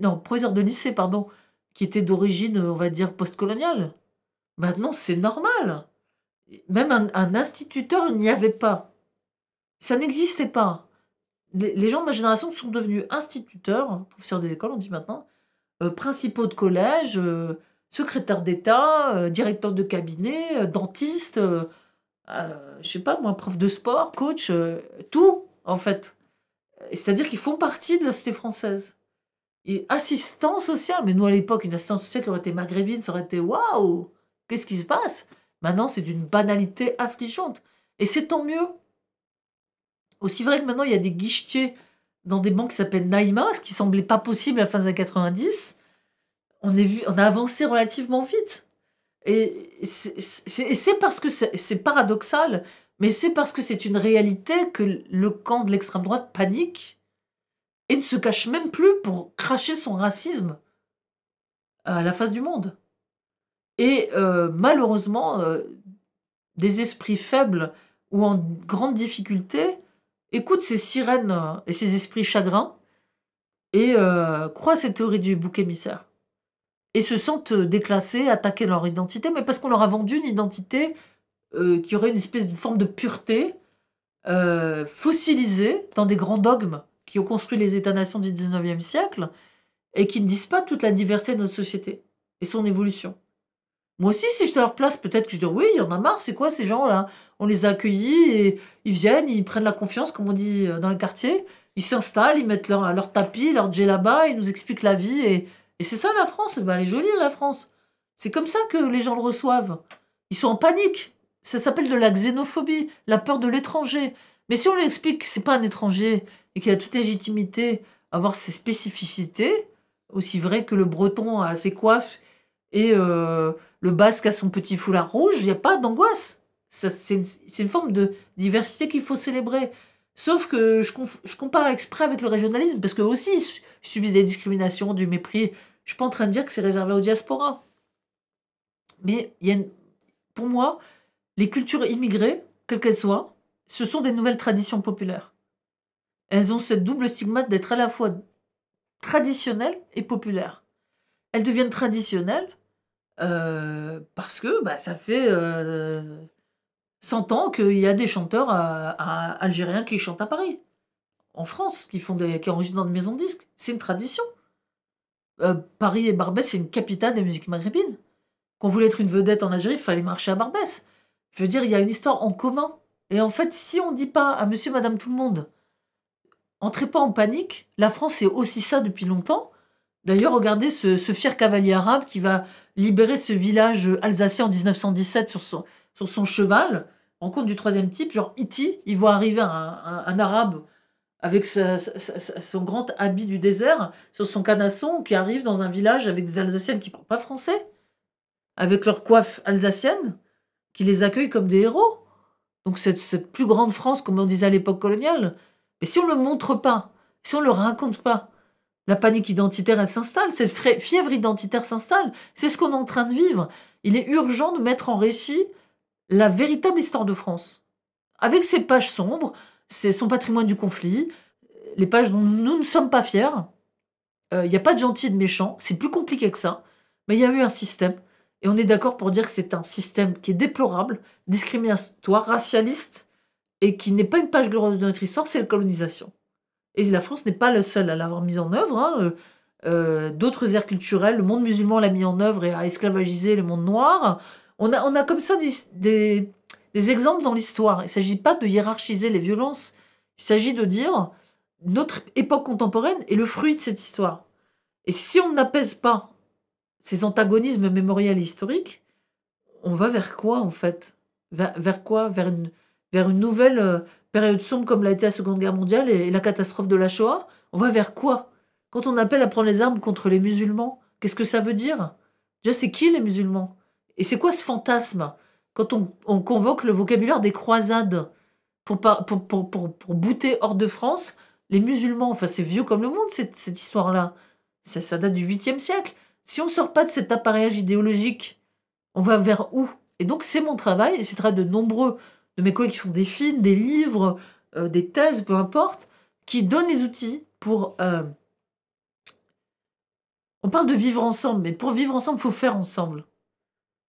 non, proviseur de lycée, pardon, qui était d'origine, on va dire, postcoloniale. Maintenant, c'est normal. Même un, instituteur, il n'y avait pas. Ça n'existait pas. Les, les, gens de ma génération sont devenus instituteurs, professeurs des écoles, on dit maintenant, euh, principaux de collège, euh, secrétaires d'État, euh, directeurs de cabinet, euh, dentistes, euh, je sais pas moi, prof de sport, coach, tout, en fait. C'est-à-dire qu'ils font partie de la société française. Et assistant social, mais nous à l'époque, une assistante sociale qui aurait été maghrébine, ça aurait été waouh, qu'est-ce qui se passe? Maintenant, c'est d'une banalité affligeante. Et c'est tant mieux. Aussi vrai que maintenant, il y a des guichetiers dans des banques qui s'appellent Naïma, ce qui semblait pas possible à la fin des années 90. On, est vu, on a avancé relativement vite. Et c'est parce que c'est paradoxal, mais c'est parce que c'est une réalité que le camp de l'extrême droite panique et ne se cache même plus pour cracher son racisme à la face du monde. Et euh, malheureusement, euh, des esprits faibles ou en grande difficulté écoutent ces sirènes et ces esprits chagrins et euh, croient cette théorie du bouc émissaire. Et se sentent déclassés, attaquer leur identité, mais parce qu'on leur a vendu une identité euh, qui aurait une espèce de forme de pureté, euh, fossilisée dans des grands dogmes qui ont construit les États-nations du 19e siècle et qui ne disent pas toute la diversité de notre société et son évolution. Moi aussi, si j'étais à leur place, peut-être que je dirais oui, il y en a marre, c'est quoi ces gens-là? On les a accueillis et ils viennent, ils prennent la confiance, comme on dit dans le quartier, ils s'installent, ils mettent leur, leur tapis, leur djellaba, ils nous expliquent la vie et, et c'est ça la France, ben, elle est jolie la France. C'est comme ça que les gens le reçoivent. Ils sont en panique. Ça s'appelle de la xénophobie, la peur de l'étranger. Mais si on lui explique que c'est pas un étranger et qu'il a toute légitimité à avoir ses spécificités, aussi vrai que le breton a ses coiffes et euh, le basque a son petit foulard rouge, il n'y a pas d'angoisse. C'est une, forme de diversité qu'il faut célébrer. Sauf que je, compare exprès avec le régionalisme, parce que aussi ils subissent des discriminations, du mépris. Je suis pas en train de dire que c'est réservé aux diaspora. Mais pour moi, les cultures immigrées, quelles qu'elles soient, ce sont des nouvelles traditions populaires. Elles ont cette double stigmate d'être à la fois traditionnelles et populaires. Elles deviennent traditionnelles euh, parce que bah, ça fait euh, 100 ans qu'il y a des chanteurs euh, algériens qui chantent à Paris, en France, qui, font des, qui enregistrent dans des maisons de disques. C'est une tradition. Euh, Paris et Barbès, c'est une capitale des musiques maghrébines. Quand on voulait être une vedette en Algérie, il fallait marcher à Barbès. Je veux dire, il y a une histoire en commun. Et en fait, si on ne dit pas à monsieur, madame, tout le monde, entrez pas en panique, la France c'est aussi ça depuis longtemps. D'ailleurs, regardez ce, fier cavalier arabe qui va libérer ce village alsacien en 1917 sur son, sur son cheval, rencontre du troisième type, genre Iti, il voit arriver un, arabe avec son grand habit du désert sur son canasson qui arrive dans un village avec des Alsaciennes qui ne parlent pas français, avec leur coiffe alsacienne, qui les accueille comme des héros. Donc cette plus grande France, comme on disait à l'époque coloniale. Mais si on ne le montre pas, si on ne le raconte pas, la panique identitaire, elle s'installe, cette fièvre identitaire s'installe. C'est ce qu'on est en train de vivre. Il est urgent de mettre en récit la véritable histoire de France. Avec ses pages sombres, c'est son patrimoine du conflit, les pages dont nous ne sommes pas fiers. Il euh, n'y a pas de gentil et de méchant, c'est plus compliqué que ça. Mais il y a eu un système, et on est d'accord pour dire que c'est un système qui est déplorable, discriminatoire, racialiste, et qui n'est pas une page glorieuse de notre histoire, c'est la colonisation. Et la France n'est pas le seul à l'avoir mise en œuvre. hein. Euh, D'autres aires culturelles, le monde musulman l'a mis en œuvre et a esclavagisé le monde noir. On a, on a comme ça des exemples dans l'histoire. Il ne s'agit pas de hiérarchiser les violences. Il s'agit de dire notre époque contemporaine est le fruit de cette histoire. Et si on n'apaise pas ces antagonismes mémoriels et historiques, on va vers quoi en fait? Vers, vers quoi? Vers une, vers une nouvelle euh, période sombre comme l'a été la Seconde Guerre mondiale et, la catastrophe de la Shoah. On va vers quoi? Quand on appelle à prendre les armes contre les musulmans, qu'est-ce que ça veut dire? Déjà, c'est qui les musulmans? Et c'est quoi ce fantasme? Quand on, on convoque le vocabulaire des croisades pour, bouter hors de France les musulmans, enfin c'est vieux comme le monde cette, histoire-là. Ça, ça date du 8e siècle. Si on sort pas de cet appareillage idéologique, on va vers où? Et donc c'est mon travail, et c'est le de nombreux de mes collègues qui font des films, des livres, euh, des thèses, peu importe, qui donnent les outils pour... euh, On parle de vivre ensemble, mais pour vivre ensemble, il faut faire ensemble.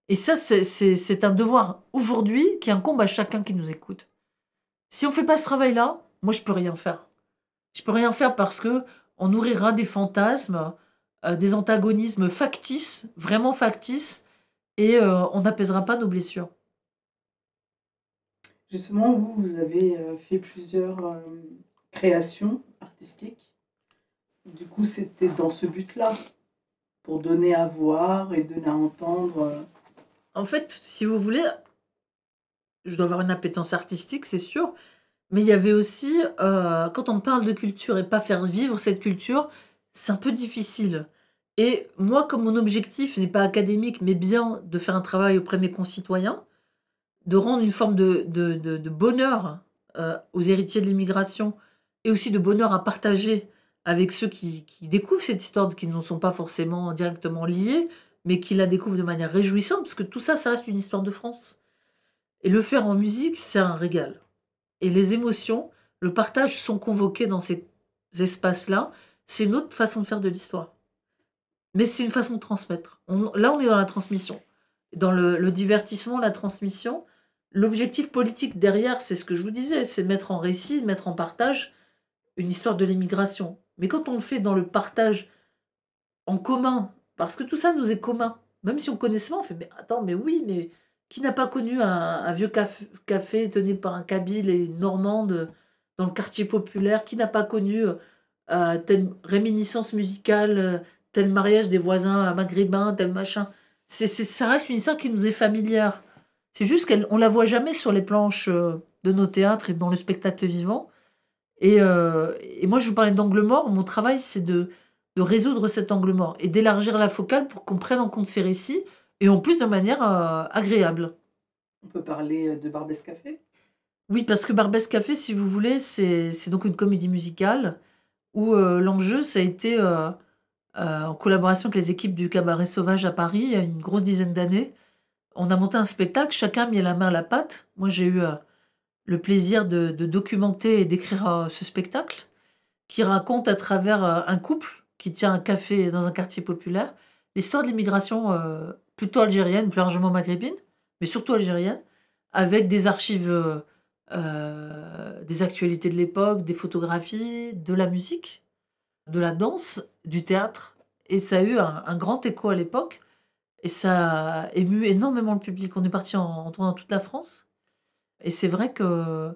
Et ça, c'est- un devoir aujourd'hui qui incombe à chacun qui nous écoute. Si on fait pas ce travail-là, moi je peux rien faire. Je peux rien faire parce que on nourrira des fantasmes, euh, des antagonismes factices, vraiment factices, et on n'apaisera pas nos blessures. Justement, vous, vous avez euh, fait plusieurs euh, créations artistiques. Du coup, c'était dans ce but-là, pour donner à voir et donner à entendre. euh, En fait, si vous voulez, je dois avoir une appétence artistique, c'est sûr, mais il y avait aussi, quand on parle de culture et pas faire vivre cette culture, c'est un peu difficile. Et moi, comme mon objectif n'est pas académique, mais bien de faire un travail auprès de mes concitoyens, de rendre une forme de, de, de- bonheur euh, aux héritiers de l'immigration et aussi de bonheur à partager avec ceux qui, qui découvrent cette histoire, qui ne sont pas forcément directement liés, mais qui la découvrent de manière réjouissante, parce que tout ça, ça reste une histoire de France. Et le faire en musique, c'est un régal. Et les émotions, le partage sont convoqués dans ces espaces-là. C'est une autre façon de faire de l'histoire. Mais c'est une façon de transmettre. Là, on est dans la transmission. Dans le divertissement, la transmission. L'objectif politique derrière, c'est ce que je vous disais, c'est mettre en récit, mettre en partage une histoire de l'immigration. Mais quand on le fait dans le partage en commun, parce que tout ça nous est commun, même si on connaissait pas, on fait, mais attends, mais oui, mais qui n'a pas connu un, vieux café, tenu par un Kabyle et une Normande dans le quartier populaire Qui n'a pas connu euh, telle réminiscence musicale, tel mariage des voisins maghrébins, tel machin Ça reste une histoire qui nous est familière. C'est juste qu'on la voit jamais sur les planches euh, de nos théâtres et dans le spectacle vivant. Et, euh, et moi, je vous parlais d'angle mort. Mon travail, c'est de, de résoudre cet angle mort et d'élargir la focale pour qu'on prenne en compte ces récits et en plus de manière euh, agréable. On peut parler de Barbès Café? Oui, parce que Barbès Café, si vous voulez, c'est c'est donc une comédie musicale où euh, l'enjeu, ça a été, en collaboration avec les équipes du Cabaret Sauvage à Paris, il y a une grosse dizaine d'années, on a monté un spectacle, chacun a mis la main à la pâte. Moi, j'ai eu euh, le plaisir de, documenter et d'écrire euh, ce spectacle qui raconte à travers euh, un couple qui tient un café dans un quartier populaire l'histoire de l'immigration plutôt algérienne, plus largement maghrébine, mais surtout algérienne, avec des archives, des actualités de l'époque, des photographies, de la musique, de la danse, du théâtre. Et ça a eu un grand écho à l'époque. Et ça a ému énormément le public. On est parti en, en tournant toute la France. Et c'est vrai que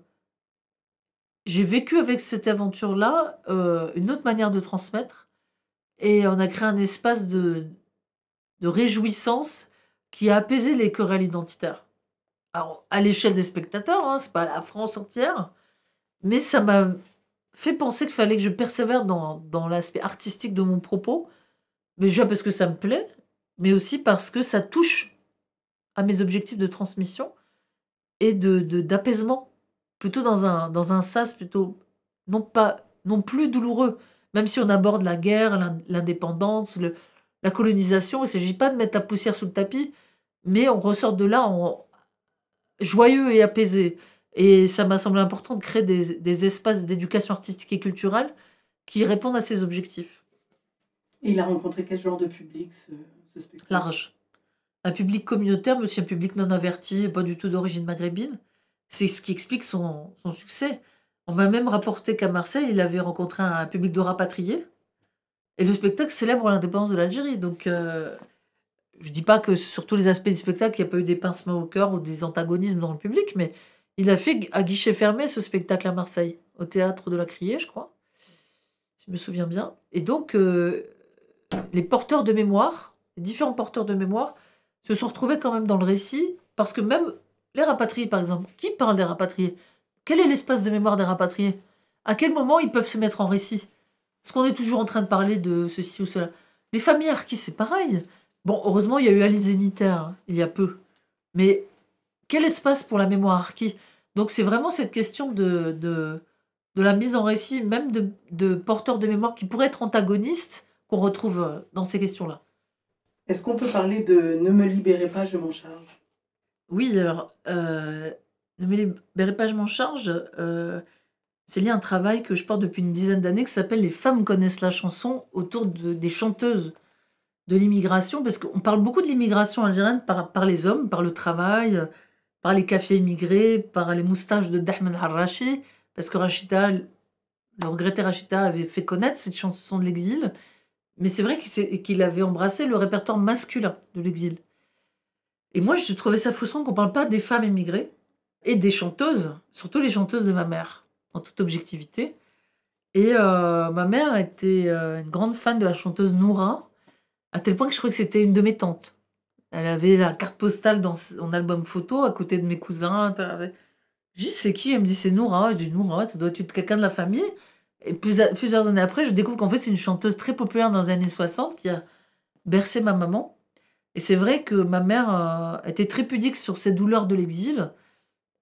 j'ai vécu avec cette aventure-là euh, une autre manière de transmettre. Et on a créé un espace de, de réjouissance qui a apaisé les querelles identitaires. Alors, à l'échelle des spectateurs, hein, c'est pas la France entière, mais ça m'a fait penser qu'il fallait que je persévère dans, dans l'aspect artistique de mon propos, déjà parce que ça me plaît, mais aussi parce que ça touche à mes objectifs de transmission et de, d'apaisement, plutôt dans un, dans un sas plutôt non, pas, non plus douloureux, même si on aborde la guerre, l'in- l'indépendance, la colonisation, il ne s'agit pas de mettre la poussière sous le tapis, mais on ressort de là en joyeux et apaisé. Et ça m'a semblé important de créer des, des espaces d'éducation artistique et culturelle qui répondent à ces objectifs. Et il a rencontré quel genre de public, large. Un public communautaire, mais aussi un public non averti, pas du tout d'origine maghrébine. C'est ce qui explique son, son succès. On m'a même rapporté qu'à Marseille, il avait rencontré un public de rapatriés. Et le spectacle célèbre l'indépendance de l'Algérie. Donc, euh, je dis pas que sur tous les aspects du spectacle, il n'y a pas eu des pincements au cœur ou des antagonismes dans le public, mais il a fait à guichet fermé ce spectacle à Marseille, au théâtre de la Criée, je crois, si je me souviens bien. Et donc, euh, les porteurs de mémoire, différents porteurs de mémoire, se sont retrouvés quand même dans le récit, parce que même les rapatriés, par exemple, qui parle des rapatriés? Quel est l'espace de mémoire des rapatriés? À quel moment ils peuvent se mettre en récit? Est-ce qu'on est toujours en train de parler de ceci ou cela Les familles harkis, c'est pareil. Bon, heureusement, il y a eu Alice Zénitaire, hein, il y a peu. Mais quel espace pour la mémoire harki Donc c'est vraiment cette question de, de, de, la mise en récit, même de, de porteurs de mémoire qui pourraient être antagonistes, qu'on retrouve euh, dans ces questions-là. Est-ce qu'on peut parler de Ne me libérez pas, je m'en charge? Oui, alors, euh, Ne me libérez pas, je m'en charge, euh, c'est lié à un travail que je porte depuis une dizaine d'années qui s'appelle Les femmes connaissent la chanson autour de, des chanteuses de l'immigration, parce qu'on parle beaucoup de l'immigration algérienne par, par les hommes, par le travail, par les cafés immigrés, par les moustaches de Dahman Harrachi, parce que Rachida, le regretté Rachida avait fait connaître cette chanson de l'exil, mais c'est vrai qu'il avait embrassé le répertoire masculin de l'exil. Et moi, je trouvais ça frustrant qu'on ne parle pas des femmes immigrées et des chanteuses, surtout les chanteuses de ma mère, en toute objectivité. Et euh, ma mère était euh, une grande fan de la chanteuse Noura, à tel point que je croyais que c'était une de mes tantes. Elle avait la carte postale dans son album photo à côté de mes cousins. Je dis, c'est qui? Elle me dit, c'est Noura. Je dis, Noura, ça doit être quelqu'un de la famille. Et plusieurs années après, je découvre qu'en fait, c'est une chanteuse très populaire dans les années 60 qui a bercé ma maman. Et c'est vrai que ma mère euh, était très pudique sur ses douleurs de l'exil.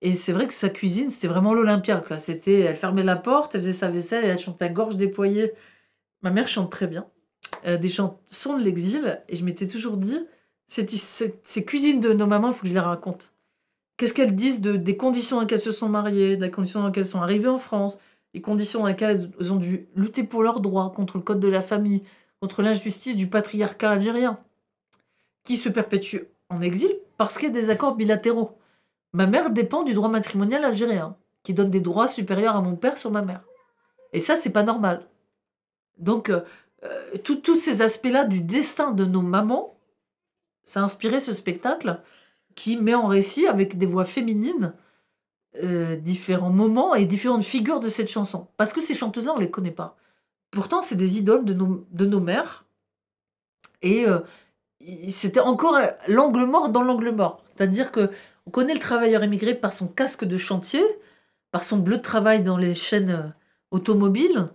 Et c'est vrai que sa cuisine, c'était vraiment l'Olympia. C'était, elle fermait la porte, elle faisait sa vaisselle et elle chantait à gorge déployée. Ma mère chante très bien. Euh, des chansons de l'exil. Et je m'étais toujours dit, ces cuisines de nos mamans, il faut que je les raconte. Qu'est-ce qu'elles disent de, des conditions dans lesquelles elles se sont mariées, des conditions dans lesquelles elles sont arrivées en France, les conditions dans lesquelles elles ont dû lutter pour leurs droits, contre le code de la famille, contre l'injustice du patriarcat algérien, qui se perpétue en exil parce qu'il y a des accords bilatéraux. Ma mère dépend du droit matrimonial algérien, qui donne des droits supérieurs à mon père sur ma mère. Et ça, c'est pas normal. Donc, euh, euh, tous ces aspects-là du destin de nos mamans, ça a inspiré ce spectacle qui met en récit avec des voix féminines euh, différents moments et différentes figures de cette chanson. Parce que ces chanteuses-là, on ne les connaît pas. Pourtant, c'est des idoles de nos, de nos mères. Et euh, c'était encore l'angle mort dans l'angle mort. C'est-à-dire que on connaît le travailleur émigré par son casque de chantier, par son bleu de travail dans les chaînes euh, automobiles,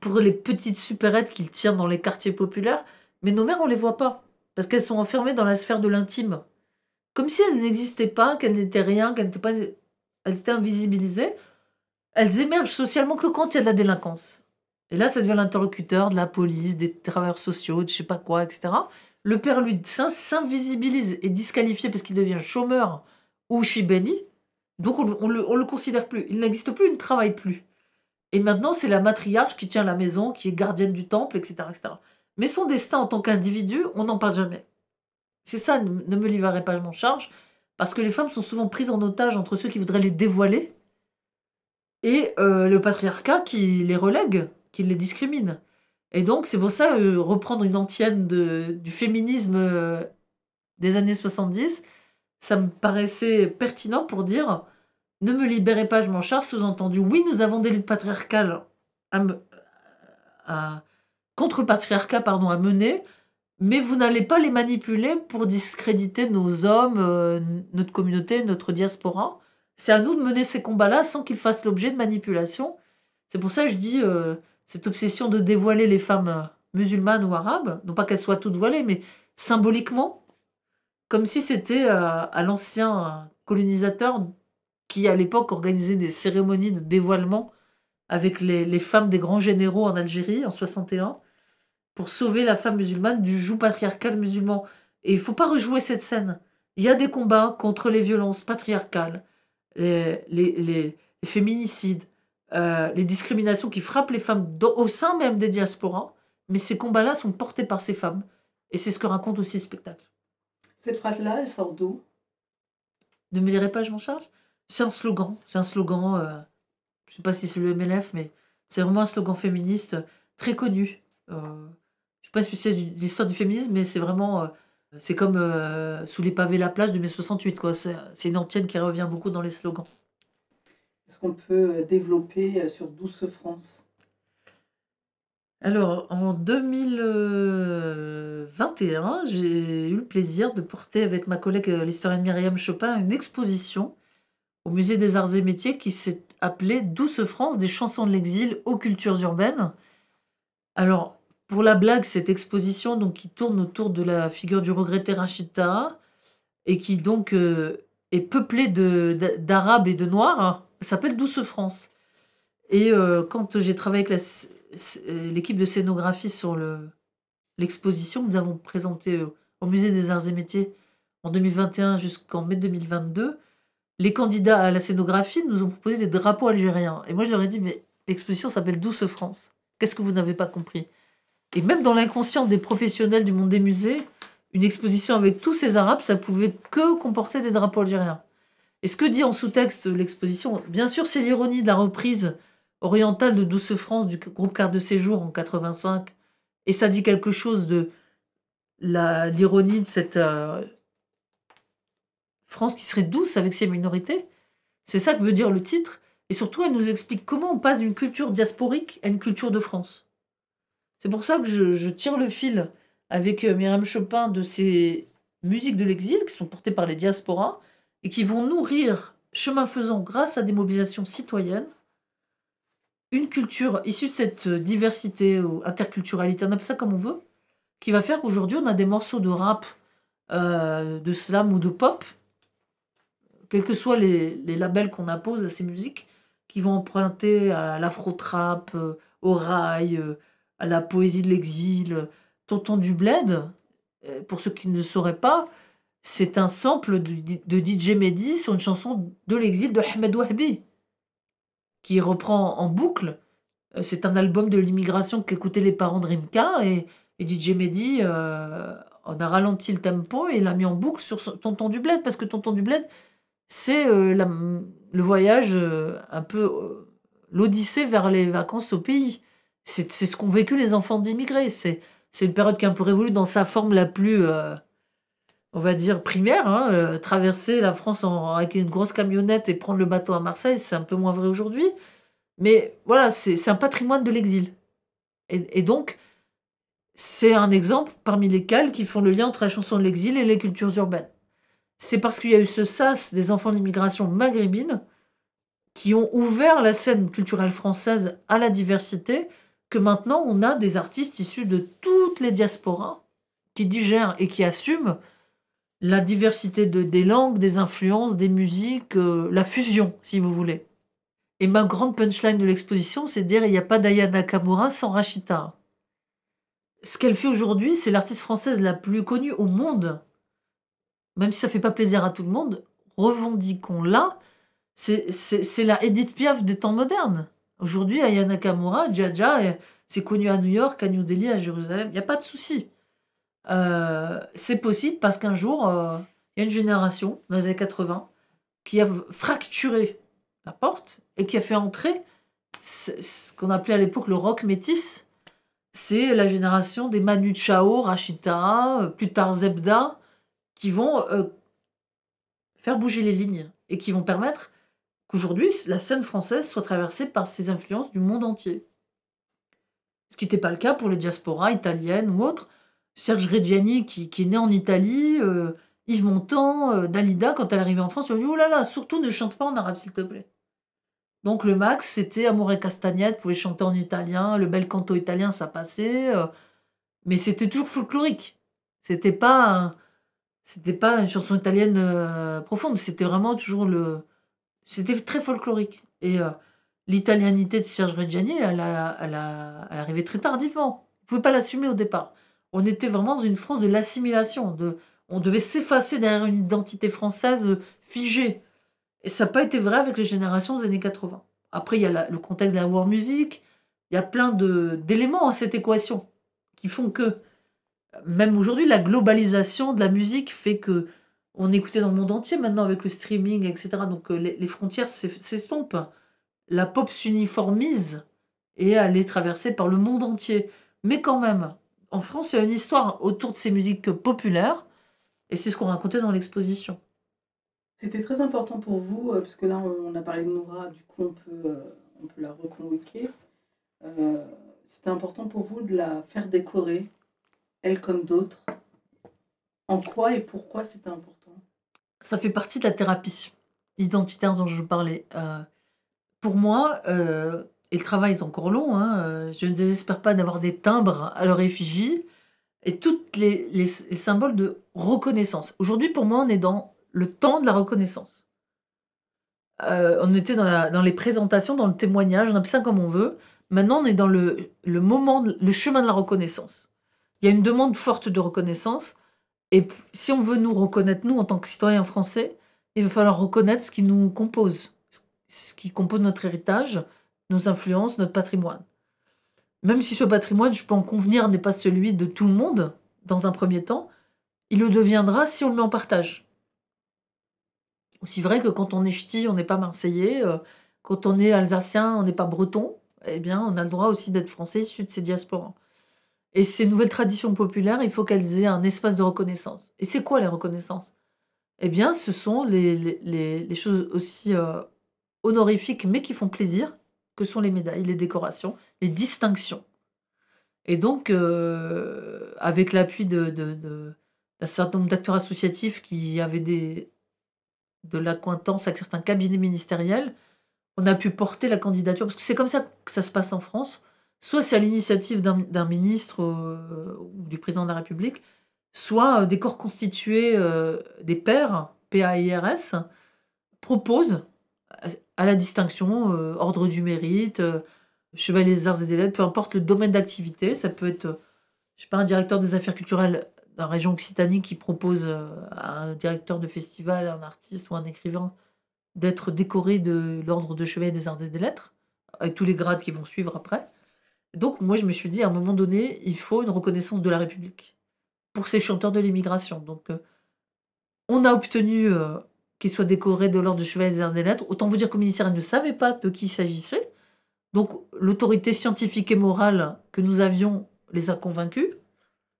pour les petites supérettes qu'il tire dans les quartiers populaires. Mais nos mères, on les voit pas. Parce qu'elles sont enfermées dans la sphère de l'intime. Comme si elles n'existaient pas, qu'elles n'étaient rien, qu'elles n'étaient pas elles étaient invisibilisées, elles émergent socialement que quand il y a de la délinquance. Et là, ça devient l'interlocuteur de la police, des travailleurs sociaux, de je sais pas quoi, etc. Le père, lui, s'invisibilise et disqualifié parce qu'il devient chômeur ou chibéni. Donc, on, ne le, considère plus. Il n'existe plus, il ne travaille plus. Et maintenant, c'est la matriarche qui tient la maison, qui est gardienne du temple, etc. etc. Mais son destin en tant qu'individu, on n'en parle jamais. C'est ça, ne, me livrerai pas, je m'en charge. Parce que les femmes sont souvent prises en otage entre ceux qui voudraient les dévoiler et euh, le patriarcat qui les relègue, qui les discrimine. Et donc, c'est pour ça, euh, reprendre une antienne du féminisme euh, des années 70, ça me paraissait pertinent pour dire ne me libérez pas, je m'en charge. Sous-entendu, oui, nous avons des luttes patriarcales contre le patriarcat pardon, à mener, mais vous n'allez pas les manipuler pour discréditer nos hommes, euh, notre communauté, notre diaspora. C'est à nous de mener ces combats-là sans qu'ils fassent l'objet de manipulation. C'est pour ça que je dis euh, cette obsession de dévoiler les femmes euh, musulmanes ou arabes, non pas qu'elles soient toutes voilées, mais symboliquement, comme si c'était à l'ancien colonisateur qui, à l'époque, organisait des cérémonies de dévoilement avec les, les femmes des grands généraux en Algérie en 61 pour sauver la femme musulmane du joug patriarcal musulman. Et il faut pas rejouer cette scène. Il y a des combats contre les violences patriarcales, les, les, féminicides, euh, les discriminations qui frappent les femmes au sein même des diasporas. mais ces combats-là sont portés par ces femmes. Et c'est ce que raconte aussi le spectacle. Cette phrase-là, elle sort d'où? Ne me lirez pas, je m'en charge C'est un slogan. C'est un slogan, euh, je sais pas si c'est le MLF, mais c'est vraiment un slogan féministe très connu. Euh, je sais pas si c'est l'histoire du féminisme, mais c'est vraiment... euh, c'est comme euh, Sous les pavés la plage de mai 68, quoi. C'est une antienne qui revient beaucoup dans les slogans. Est-ce qu'on peut euh, développer sur Douce France? Alors, en 2021, j'ai eu le plaisir de porter avec ma collègue l'historienne Myriam Chopin une exposition au Musée des Arts et Métiers qui s'est appelée Douce France, des chansons de l'exil aux cultures urbaines. Alors, pour la blague, cette exposition donc, qui tourne autour de la figure du regretté Rachida et qui donc euh, est peuplée d'Arabes et de Noirs, elle s'appelle Douce France. Et euh, quand j'ai travaillé avec euh, l'équipe de scénographie sur le- l'exposition que nous avons présentée euh, au Musée des Arts et Métiers en 2021 jusqu'en mai 2022, les candidats à la scénographie nous ont proposé des drapeaux algériens. Et moi, je leur ai dit, mais l'exposition s'appelle Douce France. Qu'est-ce que vous n'avez pas compris? Et même dans l'inconscient des professionnels du monde des musées, une exposition avec tous ces Arabes, ça pouvait que comporter des drapeaux algériens. Et ce que dit en sous-texte l'exposition, bien sûr, c'est l'ironie de la reprise orientale de Douce France du groupe Carte de Séjour en 85. Et ça dit quelque chose de l'ironie de cette euh, France qui serait douce avec ses minorités. C'est ça que veut dire le titre. Et surtout, elle nous explique comment on passe d'une culture diasporique à une culture de France. C'est pour ça que je, tire le fil avec euh, Myriam Chopin de ces musiques de l'exil qui sont portées par les diasporas et qui vont nourrir, chemin faisant, grâce à des mobilisations citoyennes, une culture issue de cette euh, diversité ou interculturalité, on appelle ça comme on veut, qui va faire qu'aujourd'hui on a des morceaux de rap, euh, de slam ou de pop, quels que soient les, labels qu'on impose à ces musiques, qui vont emprunter à l'afro-trap, euh, au rail, euh, la poésie de l'exil. Tonton du Bled, euh, pour ceux qui ne sauraient pas, c'est un sample de, DJ Mehdi sur une chanson de l'exil de Ahmed Wahbi, qui reprend en boucle. Euh, C'est un album de l'immigration qu'écoutaient les parents de Rimka, et, DJ Mehdi euh, a ralenti le tempo et l'a mis en boucle sur Tonton du Bled, parce que Tonton du Bled, c'est le voyage un peu l'odyssée vers les vacances au pays. C'est ce qu'ont vécu les enfants d'immigrés. C'est une période qui est un peu révolue dans sa forme la plus, euh, on va dire, primaire. hein. Euh, traverser la France en- avec une grosse camionnette et prendre le bateau à Marseille, c'est un peu moins vrai aujourd'hui. Mais voilà, c'est un patrimoine de l'exil. Et, donc, c'est un exemple parmi lesquels qui font le lien entre la chanson de l'exil et les cultures urbaines. C'est parce qu'il y a eu ce sas des enfants d'immigration maghrébine qui ont ouvert la scène culturelle française à la diversité maintenant on a des artistes issus de toutes les diasporas qui digèrent et qui assument la diversité de, des langues, des influences, des musiques, euh, la fusion, si vous voulez. Et ma grande punchline de l'exposition, c'est de dire il n'y a pas d'Aya Nakamura sans Rachita. Ce qu'elle fait aujourd'hui, c'est l'artiste française la plus connue au monde. Même si ça fait pas plaisir à tout le monde, revendiquons-la. C'est la Edith Piaf des temps modernes. Aujourd'hui, Aya Nakamura, Jaja, euh, c'est connu à New York, à New Delhi, à Jérusalem. Il n'y a pas de souci. Euh, c'est possible parce qu'un jour, euh, il y a une génération, dans les années 80, qui a fracturé la porte et qui a fait entrer ce, qu'on appelait à l'époque le rock métis. C'est la génération des Manu Chao, Rachita, plus tard Zebda, qui vont faire bouger les lignes et qui vont permettre qu'aujourd'hui la scène française soit traversée par ces influences du monde entier. Ce qui n'était pas le cas pour les diasporas italiennes ou autres. Serge Reggiani, qui, est né en Italie, euh, Yves Montand, euh, Dalida, quand elle arrivait en France, elle a dit Oh là là, surtout ne chante pas en arabe, s'il te plaît. Donc le max, c'était Amore Castagnette, pouvait chanter en italien, le bel canto italien, ça passait, euh, mais c'était toujours folklorique. C'était pas, c'était pas une chanson italienne profonde, c'était vraiment toujours le, c'était très folklorique. Et euh, l'italianité de Serge Reggiani, elle, a- arrivait très tardivement. On pouvait pas l'assumer au départ. On était vraiment dans une France de l'assimilation. De, on devait s'effacer derrière une identité française euh, figée. Et ça n'a pas été vrai avec les générations des années 80. Après, il y a le contexte de la war music. Il y a plein d'éléments à cette équation. qui font que, même aujourd'hui, la globalisation de la musique fait que on écouté dans le monde entier maintenant avec le streaming, etc. Donc euh, les, frontières s'es- s'estompent. La pop s'uniformise et elle est traversée par le monde entier. Mais quand même, en France, il y a une histoire autour de ces musiques populaires et c'est ce qu'on racontait dans l'exposition. C'était très important pour vous, euh, parce que là on a parlé de Noura, du coup on peut, euh, on peut la reconvoquer. C'était important pour vous de la faire décorer, elle comme d'autres. En quoi et pourquoi c'était important? Ça fait partie de la thérapie identitaire dont je vous parlais. Euh, pour moi, euh, et le travail est encore long, hein, euh, je ne désespère pas d'avoir des timbres à leur effigie et tous les, les- les symboles de reconnaissance. Aujourd'hui, pour moi, on est dans le temps de la reconnaissance. On était dans, les présentations, dans le témoignage, on appelle ça comme on veut. Maintenant, on est dans le, moment, le chemin de la reconnaissance. Il y a une demande forte de reconnaissance. Et si on veut nous reconnaître, nous, en tant que citoyens français, il va falloir reconnaître ce qui nous compose, ce qui compose notre héritage, nos influences, notre patrimoine. Même si ce patrimoine, je peux en convenir, n'est pas celui de tout le monde, dans un premier temps, il le deviendra si on le met en partage. Aussi vrai que quand on est ch'ti, on n'est pas marseillais, euh, quand on est alsacien, on n'est pas breton, eh bien, on a le droit aussi d'être français issu de ces diasporas. Et ces nouvelles traditions populaires, il faut qu'elles aient un espace de reconnaissance. Et c'est quoi les reconnaissances? Eh bien, ce sont les, choses aussi euh, honorifiques, mais qui font plaisir, que sont les médailles, les décorations, les distinctions. Et donc, euh, avec l'appui d'un certain nombre d'acteurs associatifs qui avaient de l'accointance avec certains cabinets ministériels, on a pu porter la candidature, parce que c'est comme ça que ça se passe en France. Soit c'est à l'initiative d'un d'un ministre euh, ou du président de la République, soit euh, des corps constitués, euh, des pairs, PAIRS, proposent à- la distinction, ordre du mérite, chevalier des arts et des lettres, peu importe le domaine d'activité, ça peut être, je sais pas, un directeur des affaires culturelles la région Occitanie qui propose à un directeur de festival, un artiste ou un écrivain d'être décoré de l'ordre de chevalier des arts et des lettres, avec tous les grades qui vont suivre après. Donc moi je me suis dit à un moment donné, il faut une reconnaissance de la République pour ces chanteurs de l'immigration. Donc euh, on a obtenu euh, qu'ils soient décorés de l'ordre de chevalier des lettres. Autant vous dire que le ministère ne savait pas de qui il s'agissait. Donc l'autorité scientifique et morale que nous avions les a convaincus.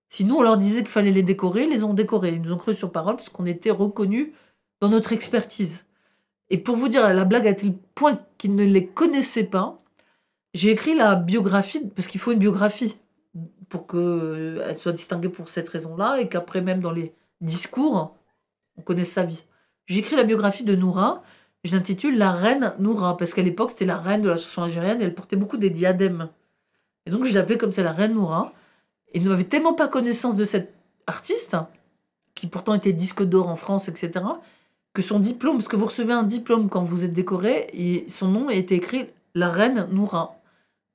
Si nous on leur disait qu'il fallait les décorer, ils les ont décorés. Ils nous ont cru sur parole parce qu'on était reconnus dans notre expertise. Et pour vous dire, la blague à tel point qu'ils ne les connaissaient pas, j'ai écrit la biographie, parce qu'il faut une biographie pour qu'elle soit distinguée pour cette raison-là, et qu'après, même dans les discours, on connaisse sa vie. J'ai écrit la biographie de Noura, je l'intitule La reine Noura, parce qu'à l'époque, c'était la reine de la chanson algérienne, et elle portait beaucoup des diadèmes. Et donc, je l'appelais comme ça la reine Noura. Et ils n'avaient tellement pas connaissance de cette artiste, qui pourtant était disque d'or en France, etc., que son diplôme, parce que vous recevez un diplôme quand vous êtes décoré, son nom était écrit La reine Noura.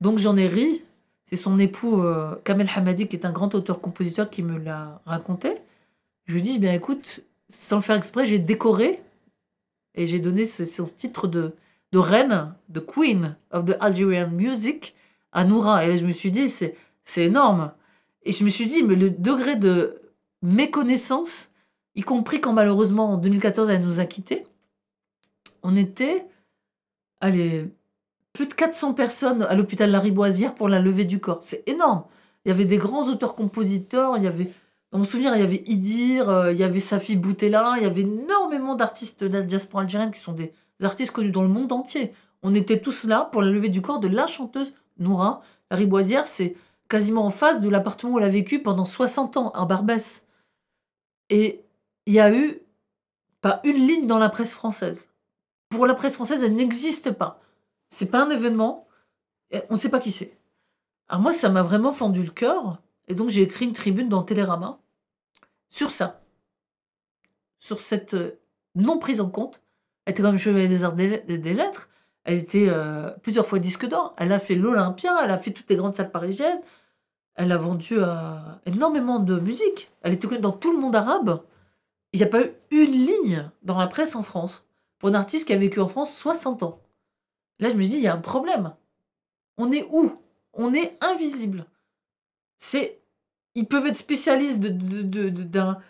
Donc j'en ai ri. C'est son époux euh, Kamel Hamadi, qui est un grand auteur-compositeur, qui me l'a raconté. Je lui dis, eh bien écoute, sans le faire exprès, j'ai décoré et j'ai donné ce- son titre de, de reine, de Queen of the Algerian Music à Noura. Et là, je me suis dit, c'est c'est énorme. Et je me suis dit, mais le degré de méconnaissance, y compris quand malheureusement en 2014 elle nous a quittés, on était, allez, plus de 400 personnes à l'hôpital Lariboisière pour la levée du corps. C'est énorme. Il y avait des grands auteurs-compositeurs, il y avait, dans mon souvenir, il y avait Idir, euh, il y avait Safi Boutella, il y avait énormément d'artistes de la diaspora algérienne qui sont des artistes connus dans le monde entier. On était tous là pour la levée du corps de la chanteuse Noura. Lariboisière, c'est quasiment en face de l'appartement où elle a vécu pendant 60 ans, à Barbès. Et il y a eu pas une ligne dans la presse française. Pour la presse française, elle n'existe pas. C'est pas un événement. On ne sait pas qui c'est. Alors moi, ça m'a vraiment fendu le cœur. Et donc, j'ai écrit une tribune dans Télérama sur ça. Sur cette euh, non prise en compte. Elle était comme chevalier des arts des, des lettres. Elle était euh, plusieurs fois disque d'or. Elle a fait l'Olympia, elle a fait toutes les grandes salles parisiennes. Elle a vendu euh, énormément de musique. Elle était connue dans tout le monde arabe. Il n'y a pas eu une ligne dans la presse en France pour un artiste qui a vécu en France 60 ans. Là, je me suis dit, il y a un problème. On est où? On est invisible. C'est Ils peuvent être spécialistes de- de- de- de- d'un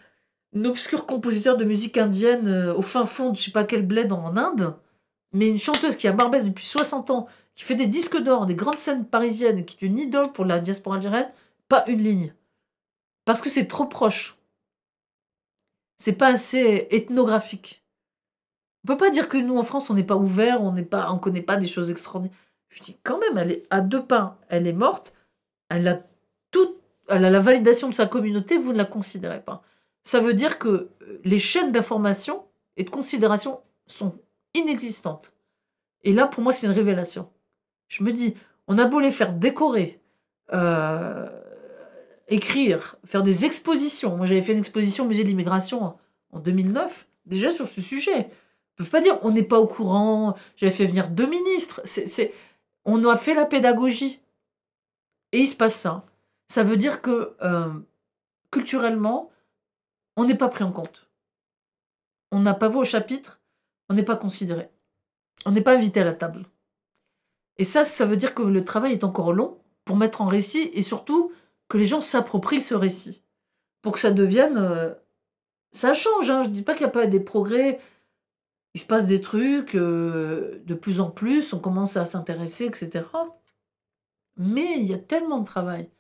un obscur compositeur de musique indienne euh, au fin fond de je sais pas quel bled en Inde, mais une chanteuse qui a Barbès depuis 60 ans, qui fait des disques d'or, des grandes scènes parisiennes, qui est une idole pour la diaspora algérienne, pas une ligne. Parce que c'est trop proche. C'est pas assez ethnographique. On peut pas dire que nous en France on n'est pas ouvert, on n'est pas, on connaît pas des choses extraordinaires. Je dis quand même, elle est à deux pas, elle est morte, elle a tout, elle a la validation de sa communauté, vous ne la considérez pas. Ça veut dire que euh, les chaînes d'information et de considération sont inexistantes. Et là, pour moi, c'est une révélation. Je me dis, on a beau les faire décorer, euh, écrire, faire des expositions. Moi, j'avais fait une exposition au musée de l'immigration en- en 2009, déjà sur ce sujet. Peut pas dire on n'est pas au courant. J'avais fait venir deux ministres. C'est- on a fait la pédagogie. Et il se passe ça. Ça veut dire que euh, culturellement, on n'est pas pris en compte. On n'a pas voix au chapitre, on n'est pas considéré. On n'est pas invité à la table. Et ça, ça veut dire que le travail est encore long pour mettre en récit et surtout que les gens s'approprient ce récit. Pour que ça devienne. euh, ça change, hein. je ne dis pas qu'il n'y a pas des progrès. Il se passe des trucs euh, de plus en plus, on commence à s'intéresser, etc. Mais il y a tellement de travail.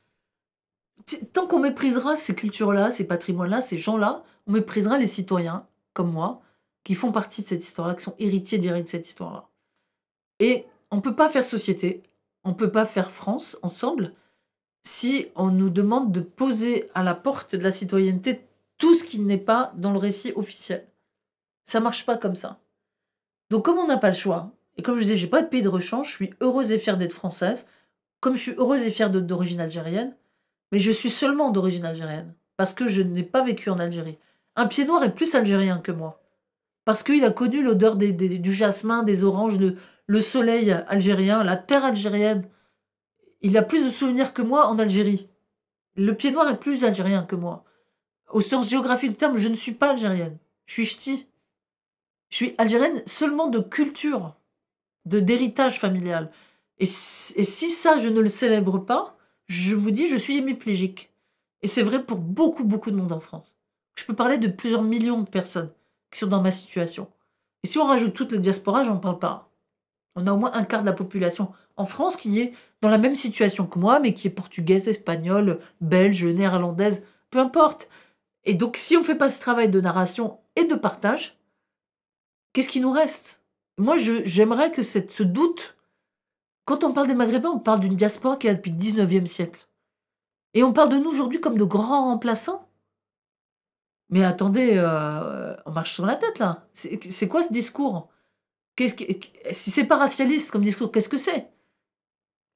Tant qu'on méprisera ces cultures-là, ces patrimoines-là, ces gens-là, on méprisera les citoyens, comme moi, qui font partie de cette histoire-là, qui sont héritiers directs de cette histoire-là. Et on ne peut pas faire société, on ne peut pas faire France ensemble si on nous demande de poser à la porte de la citoyenneté tout ce qui n'est pas dans le récit officiel. Ça marche pas comme ça. Donc comme on n'a pas le choix, et comme je disais, j'ai pas de pays de rechange, je suis heureuse et fière d'être française, comme je suis heureuse et fière de- d'origine algérienne, mais je suis seulement d'origine algérienne, parce que je n'ai pas vécu en Algérie. Un pied noir est plus algérien que moi, parce qu'il a connu l'odeur du jasmin, des oranges, le, le soleil algérien, la terre algérienne. Il a plus de souvenirs que moi en Algérie. Le pied noir est plus algérien que moi. Au sens géographique du terme, je ne suis pas algérienne. Je suis ch'ti. Je suis algérienne seulement de culture, de d'héritage familial. Et et si ça, je ne le célèbre pas, je vous dis, je suis hémiplégique. Et c'est vrai pour beaucoup, beaucoup de monde en France. Je peux parler de plusieurs millions de personnes qui sont dans ma situation. Et si on rajoute toute la diaspora, j'en parle pas. On a au moins un quart de la population en France qui est dans la même situation que moi, mais qui est portugaise, espagnole, belge, néerlandaise, peu importe. Et donc, si on ne fait pas ce travail de narration et de partage, qu'est-ce qui nous reste? Moi, j'aimerais que cette, ce doute, quand on parle des Maghrébins, on parle d'une diaspora qui est depuis le 19e siècle. Et on parle de nous aujourd'hui comme de grands remplaçants. Mais attendez, euh, on marche sur la tête là. C'est quoi ce discours? Qu'est-ce que, Si c'est pas racialiste comme discours, qu'est-ce que c'est?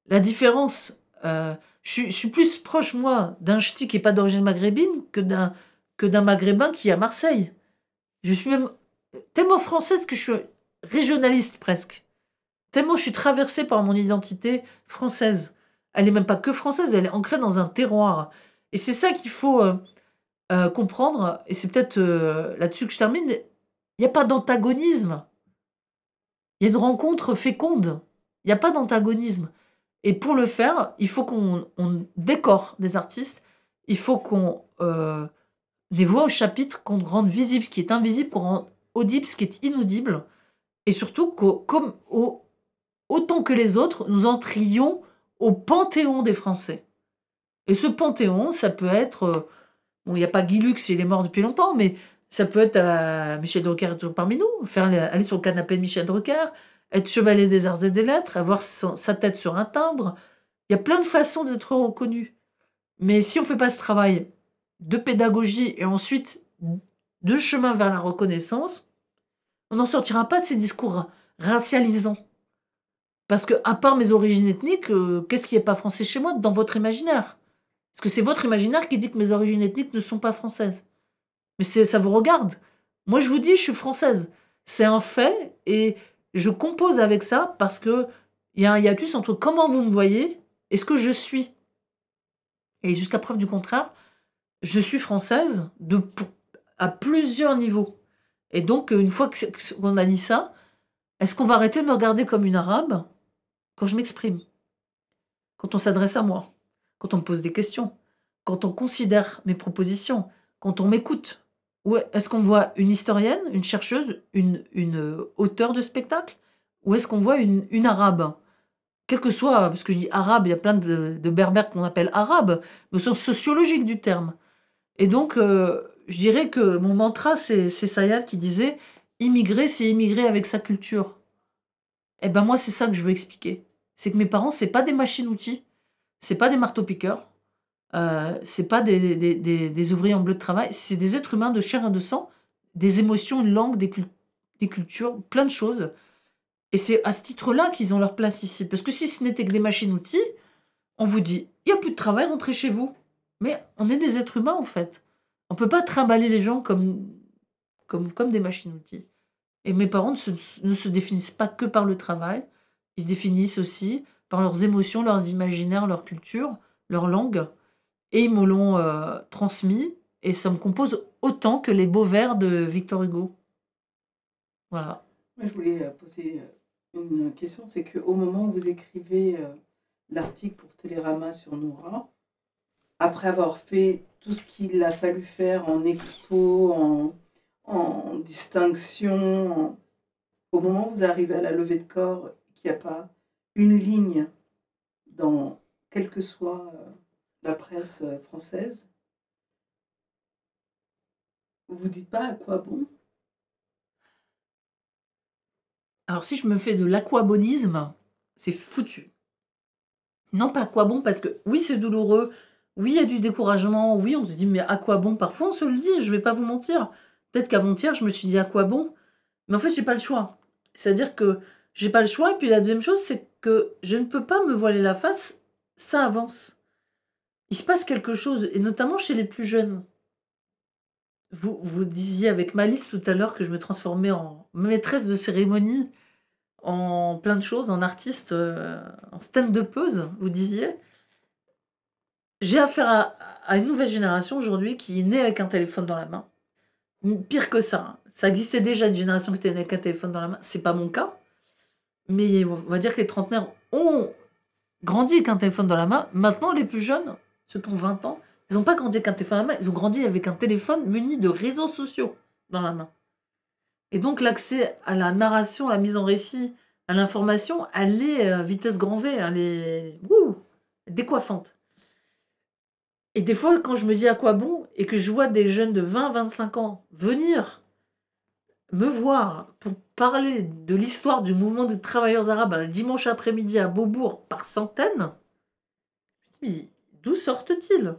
La différence, euh, je suis plus proche, moi, d'un ch'ti qui n'est pas d'origine maghrébine que d'un que d'un maghrébin qui est à Marseille. Je suis même tellement française que je suis régionaliste presque. Tellement je suis traversée par mon identité française. Elle n'est même pas que française, elle est ancrée dans un terroir. Et c'est ça qu'il faut euh, euh, comprendre, et c'est peut-être euh, là-dessus que je termine, il n'y a pas d'antagonisme. Il y a une rencontre féconde. Il n'y a pas d'antagonisme. Et pour le faire, il faut qu'on on décore des artistes, il faut qu'on les voit au chapitre, qu'on rende visible ce qui est invisible, qu'on rende audible ce qui est inaudible, et surtout qu'au- comme au- autant que les autres, nous entrions au panthéon des Français. Et ce panthéon, ça peut être... euh, Bon, il n'y a pas Guy Lux, il est mort depuis longtemps, mais ça peut être euh, Michel Drucker est toujours parmi nous, faire aller, sur le canapé de Michel Drucker, être chevalier des arts et des lettres, avoir sa tête sur un timbre. Il y a plein de façons d'être reconnu. Mais si on ne fait pas ce travail de pédagogie et ensuite de chemin vers la reconnaissance, on n'en sortira pas de ces discours racialisants. Parce que, à part mes origines ethniques, euh, qu'est-ce qui n'est pas français chez moi dans votre imaginaire? Parce que c'est votre imaginaire qui dit que mes origines ethniques ne sont pas françaises. Mais ça vous regarde. Moi, je vous dis, je suis française. C'est un fait et je compose avec ça parce que il y a un hiatus entre comment vous me voyez et ce que je suis. Et jusqu'à preuve du contraire, je suis française de, pour- à plusieurs niveaux. Et donc, une fois qu'on a dit ça, est-ce qu'on va arrêter de me regarder comme une arabe quand je m'exprime? Quand on s'adresse à moi Quand on me pose des questions quand on considère mes propositions, quand on m'écoute. Ou est-ce qu'on voit une historienne, une chercheuse, une, une euh, auteure de spectacle? Ou est-ce qu'on voit une, une arabe? Quel que soit, parce que je dis arabe, il y a plein de, de berbères qu'on appelle arabes, mais au sens sociologique du terme. Et donc, euh, je dirais que mon mantra, c'est Sayad qui disait immigrer, c'est immigrer avec sa culture. Eh ben moi, c'est ça que je veux expliquer. C'est que mes parents, c'est pas des machines-outils, c'est pas des marteaux-piqueurs, euh, c'est pas des, ouvriers en bleu de travail, c'est des êtres humains de chair et de sang, des émotions, une langue, des, des cultures, plein de choses. Et c'est à ce titre-là qu'ils ont leur place ici. Parce que si ce n'était que des machines-outils, on vous dit, il n'y a plus de travail, rentrez chez vous. Mais on est des êtres humains, en fait. On peut pas trimballer les gens comme, comme, comme des machines-outils. Et mes parents ne se, ne se définissent pas que par le travail, ils se définissent aussi par leurs émotions, leurs imaginaires, leur culture, leur langue. Et ils me l'ont euh, transmis, et ça me compose autant que les beaux vers de Victor Hugo. Voilà. Moi, je voulais euh, poser euh, une question, c'est qu'au moment où vous écrivez l'article pour Télérama sur Noura, après avoir fait tout ce qu'il a fallu faire en expo, en, distinction, au moment où vous arrivez à la levée de corps, qu'il n'y a pas une ligne dans quelle que soit euh, la presse euh, française, vous vous dites pas à quoi bon? Alors si je me fais de l'aquabonisme, c'est foutu. Non pas à quoi bon, parce que oui, c'est douloureux, oui, il y a du découragement, oui, on se dit, mais à quoi bon? Parfois, on se le dit, je vais pas vous mentir. Peut-être qu'avant-hier, je me suis dit à quoi bon? Mais en fait, j'ai pas le choix. C'est-à-dire que j'ai pas le choix, et puis la deuxième chose, c'est que je ne peux pas me voiler la face, ça avance. Il se passe quelque chose, et notamment chez les plus jeunes. Vous, vous disiez avec Malice tout à l'heure que je me transformais en maîtresse de cérémonie, en plein de choses, en artiste, euh, en stand-upeuse, vous disiez. J'ai affaire à, une nouvelle génération aujourd'hui qui est née avec un téléphone dans la main. Pire que ça, hein. ça existait déjà une génération qui était née avec un téléphone dans la main. C'est pas mon cas, mais on va dire que les trentenaires ont grandi avec un téléphone dans la main. Maintenant, les plus jeunes, ceux qui ont 20 ans, ils n'ont pas grandi avec un téléphone dans la main, ils ont grandi avec un téléphone muni de réseaux sociaux dans la main. Et donc l'accès à la narration, à la mise en récit, à l'information, elle est euh, vitesse grand V, elle est wouh, décoiffante. Et des fois, quand je me dis à quoi bon, et que je vois des jeunes de 20-25 ans venir me voir pour parler de l'histoire du mouvement des travailleurs arabes un dimanche après-midi à Beaubourg par centaines, je me dis, mais d'où sortent-ils?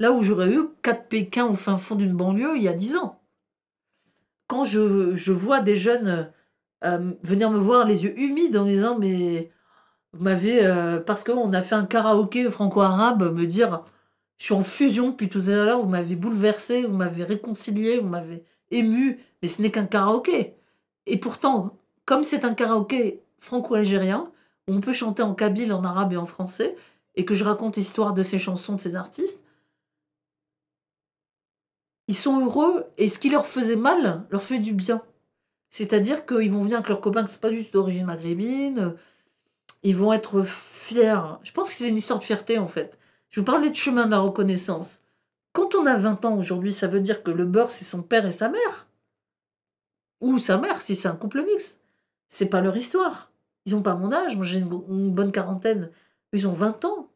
Là où j'aurais eu 4 Pékin au fin fond d'une banlieue il y a 10 ans. Quand je, je vois des jeunes euh, venir me voir les yeux humides en me disant mais vous m'avez euh, parce qu'on a fait un karaoké franco-arabe me dire je suis en fusion depuis tout à l'heure vous m'avez bouleversé vous m'avez réconcilié vous m'avez ému mais ce n'est qu'un karaoké et pourtant comme c'est un karaoké franco-algérien on peut chanter en kabyle en arabe et en français et que je raconte l'histoire de ces chansons de ces artistes ils sont heureux et ce qui leur faisait mal leur fait du bien c'est-à-dire qu'ils vont venir avec leurs copains qui sont pas du tout d'origine maghrébine. Ils vont être fiers. Je pense que c'est une histoire de fierté, en fait. Je vous parlais de chemin de la reconnaissance. Quand on a 20 ans aujourd'hui, ça veut dire que le beurre, c'est son père et sa mère. Ou sa mère, si c'est un couple mixte. C'est pas leur histoire. Ils n'ont pas mon âge. Moi, j'ai une, bo- une bonne quarantaine. Ils ont 20 ans.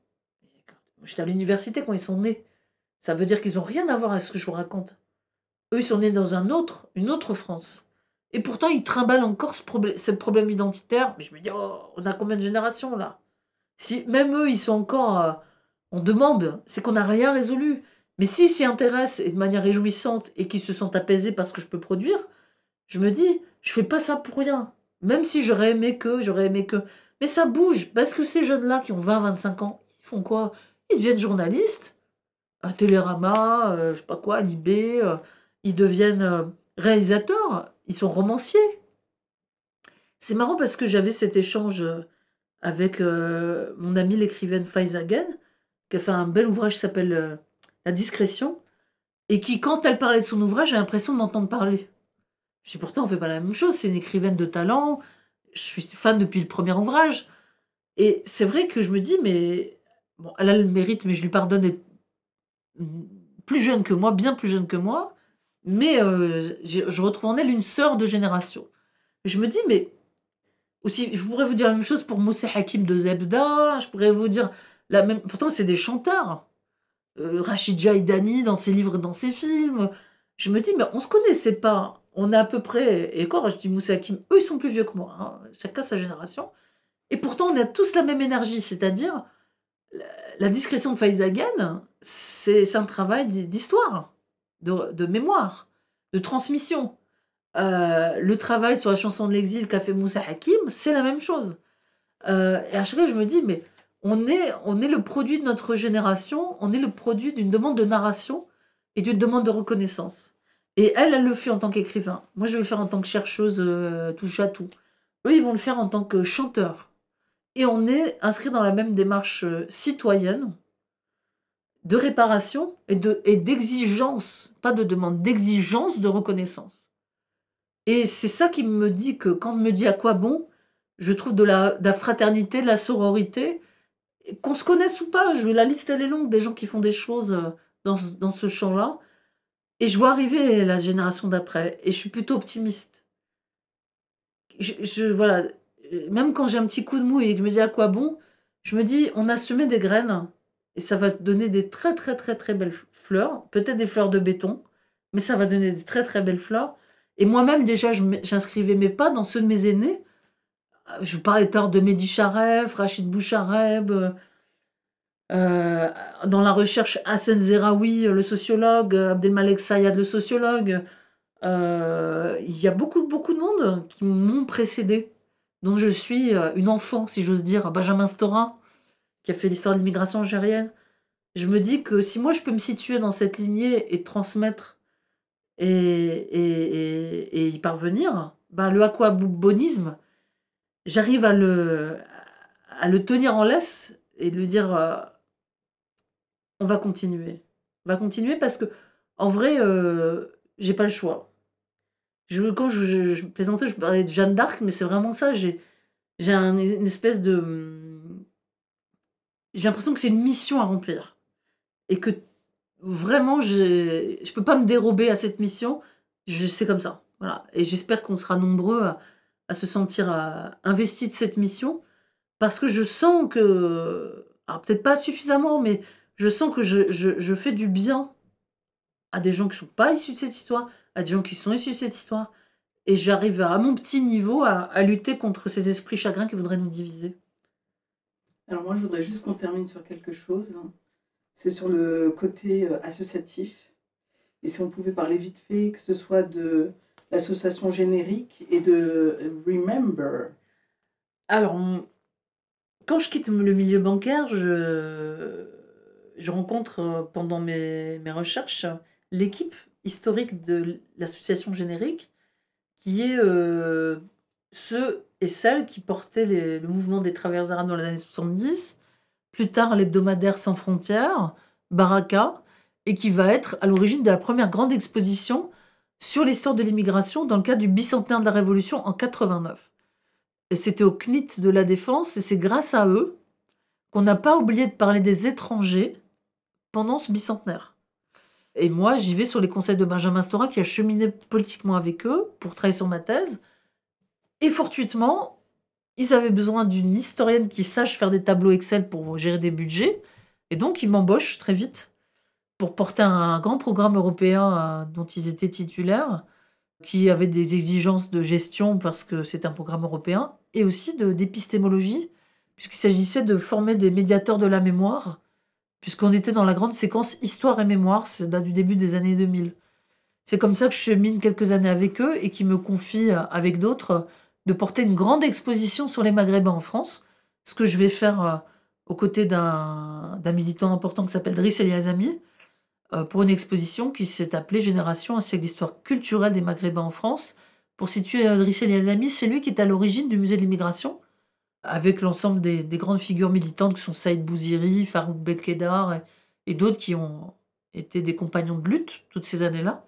J'étais à l'université quand ils sont nés. Ça veut dire qu'ils n'ont rien à voir avec ce que je vous raconte. Eux, ils sont nés dans un autre, une autre France. Et pourtant, ils trimballent encore ce, problème, identitaire. Mais je me dis, oh, on a combien de générations là? Si même eux, ils sont encore. On demande, c'est qu'on n'a rien résolu. Mais s'ils s'y intéressent et de manière réjouissante et qu'ils se sentent apaisés parce que je peux produire, je me dis, je fais pas ça pour rien. Même si j'aurais aimé que, j'aurais aimé que. Mais ça bouge. Parce que ces jeunes-là qui ont 20-25 ans, ils font quoi? Ils deviennent journalistes à Télérama, euh, je sais pas quoi, à Libé, euh, ils deviennent euh, réalisateurs, ils sont romanciers. C'est marrant parce que j'avais cet échange euh, avec mon amie l'écrivaine Faizagen, qui a fait un bel ouvrage qui s'appelle euh, La discrétion, et qui, quand elle parlait de son ouvrage, j'ai l'impression de m'entendre parler. Je dis pourtant, on fait pas la même chose, c'est une écrivaine de talent, je suis fan depuis le premier ouvrage. Et c'est vrai que je me dis, mais bon, elle a le mérite, mais je lui pardonne d'être plus jeune que moi, bien plus jeune que moi, mais euh, je, retrouve en elle une sœur de génération. Je me dis, mais aussi, je pourrais vous dire la même chose pour Moussa Hakim de Zebda, je pourrais vous dire la même. Pourtant, c'est des chanteurs. Euh, Rachid Jaïdani dans ses livres, dans ses films. Je me dis, mais on se connaissait pas. On est à peu près. Et encore, je dis Moussa Hakim, eux, ils sont plus vieux que moi. hein, chacun sa génération. Et pourtant, on a tous la même énergie, c'est-à-dire la, discrétion de Faizagan, c'est un travail d'hi- d'histoire, de, de mémoire, de transmission. Euh, le travail sur la chanson de l'exil qu'a fait Moussa Hakim, c'est la même chose. Euh, et à chaque fois, je me dis, mais on est, on est le produit de notre génération, on est le produit d'une demande de narration et d'une demande de reconnaissance. Et elle, elle le fait en tant qu'écrivain. Moi, je vais le faire en tant que chercheuse euh, touche à tout. Eux, ils vont le faire en tant que chanteur. Et on est inscrit dans la même démarche euh, citoyenne de réparation et de et d'exigence, pas de demande, d'exigence de reconnaissance. Et c'est ça qui me dit que quand on me dit à quoi bon, je trouve de la, de la fraternité, de la sororité, qu'on se connaisse ou pas. Je, la liste elle est longue des gens qui font des choses euh, dans, dans ce champ-là. Et je vois arriver la génération d'après. Et je suis plutôt optimiste. Je, voilà, euh, même quand j'ai un petit coup de mou et que je me dis à quoi bon, je me dis on a semé des graines et ça va donner des très très très très belles fleurs, peut-être des fleurs de béton, mais ça va donner des très très belles fleurs. Et moi-même déjà j'inscrivais mes pas dans ceux de mes aînés. Je vous parlais tard de Mehdi Charef, Rachid Bouchareb, euh, dans la recherche Hassan Zeraoui, le sociologue, Abdelmalek Sayad, le sociologue. Euh, Il y a beaucoup, beaucoup de monde qui m'ont précédé, dont je suis euh, une enfant, si j'ose dire. Benjamin Stora, qui a fait l'histoire de l'immigration algérienne. Je me dis que si moi je peux me situer dans cette lignée et transmettre et, et, et, et y parvenir, ben le aquabonisme, j'arrive à le, tenir en laisse et lui dire euh, on va continuer. On va continuer parce que, en vrai, euh, j'ai pas le choix. Quand je, je- je plaisantais, je parlais de Jeanne d'Arc, mais c'est vraiment ça. J'ai, j'ai un- une espèce de. J'ai l'impression que c'est une mission à remplir. Et que vraiment, je peux pas me dérober à cette mission. Sais comme ça. Voilà. Et j'espère qu'on sera nombreux à, à se sentir euh, investis de cette mission. Parce que je sens que. Alors, peut-être pas suffisamment, mais je sens que je, je, fais du bien à des gens qui sont pas issus de cette histoire, à des gens qui sont issus de cette histoire. Et j'arrive à mon petit niveau à, à lutter contre ces esprits chagrins qui voudraient nous diviser. Alors moi, je voudrais juste qu'on termine sur quelque chose. C'est sur le côté euh, associatif. Et si on pouvait parler vite fait, que ce soit de l'association générique et de Remember. Alors, quand je quitte le milieu bancaire, je, je rencontre euh, pendant mes, mes recherches l'équipe historique de l'association générique, qui est euh, et celles qui portaient les- le mouvement des travailleurs arabes dans les années 70, plus tard l'hebdomadaire Sans frontières, Baraka, et qui va être à l'origine de la première grande exposition sur l'histoire de l'immigration dans le cadre du bicentenaire de la Révolution en 89. Et c'était au CNIT de la Défense, et c'est grâce à eux qu'on n'a pas oublié de parler des étrangers pendant ce bicentenaire. Et moi, j'y vais sur les conseils de Benjamin Stora, qui a cheminé politiquement avec eux pour travailler sur ma thèse. Et fortuitement, ils avaient besoin d'une historienne qui sache faire des tableaux Excel pour gérer des budgets. Et donc, ils m'embauchent très vite pour porter un grand programme européen euh, dont ils étaient titulaires qui avait des exigences de gestion parce que c'est un programme européen, et aussi d'épistémologie, puisqu'il s'agissait de former des médiateurs de la mémoire, puisqu'on était dans la grande séquence histoire et mémoire, ça date du début des années 2000. C'est comme ça que je chemine quelques années avec eux et qui me confie, euh, avec d'autres, de porter une grande exposition sur les Maghrébins en France, ce que je vais faire euh, aux côtés d'un militant important qui s'appelle Driss Eliazami, pour une exposition qui s'est appelée Génération, un siècle d'histoire culturelle des Maghrébins en France. Pour situer euh, Driss Eliazami, c'est lui qui est à l'origine du musée de l'immigration, avec l'ensemble des, des grandes figures militantes que sont Saïd Bouziri, Farouk Belkedar et, d'autres qui ont été des compagnons de lutte toutes ces années-là.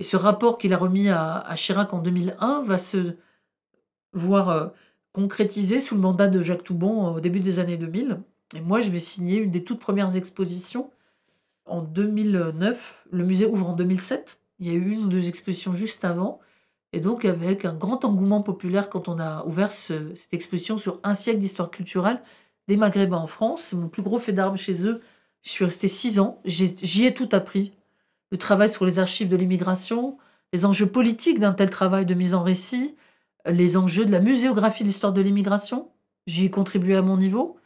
Et ce rapport qu'il a remis à, Chirac en 2001 va se voir euh, concrétisé sous le mandat de Jacques Toubon euh, au début des années 2000. Et moi, je vais signer une des toutes premières expositions en 2009. Le musée ouvre en 2007. Il y a eu une ou deux expositions juste avant. Et donc, avec un grand engouement populaire quand on a ouvert ce- cette exposition sur un siècle d'histoire culturelle des Maghrébins en France. C'est mon plus gros fait d'armes chez eux. Je suis restée six ans. J'y ai tout appris. Le travail sur les archives de l'immigration, les enjeux politiques d'un tel travail de mise en récit, les enjeux de la muséographie de l'histoire de l'immigration. J'y ai contribué à mon niveau.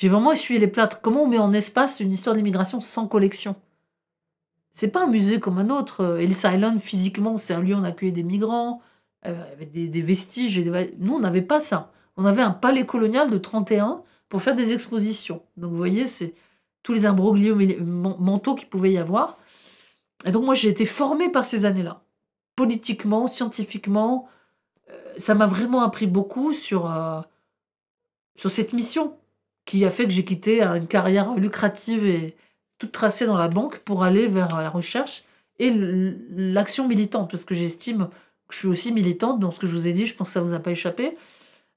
J'ai vraiment essuyé les plâtres. Comment on met en espace une histoire de l'immigration sans collection? C'est pas un musée comme un autre. Euh, Ellis Island, physiquement, c'est un lieu où on accueillait des migrants, euh, avec des, des vestiges. Nous, on n'avait pas ça. On avait un palais colonial de 31 pour faire des expositions. Donc, vous voyez, c'est tous les imbroglios mentaux qu'il pouvait y avoir. Et donc, moi, j'ai été formée par ces années-là. Politiquement, scientifiquement, euh, ça m'a vraiment appris beaucoup sur, sur cette mission qui a fait que j'ai quitté euh, une carrière lucrative et toute tracée dans la banque pour aller vers euh, la recherche et l'action militante, parce que j'estime que je suis aussi militante dans ce que je vous ai dit, je pense que ça vous a pas échappé.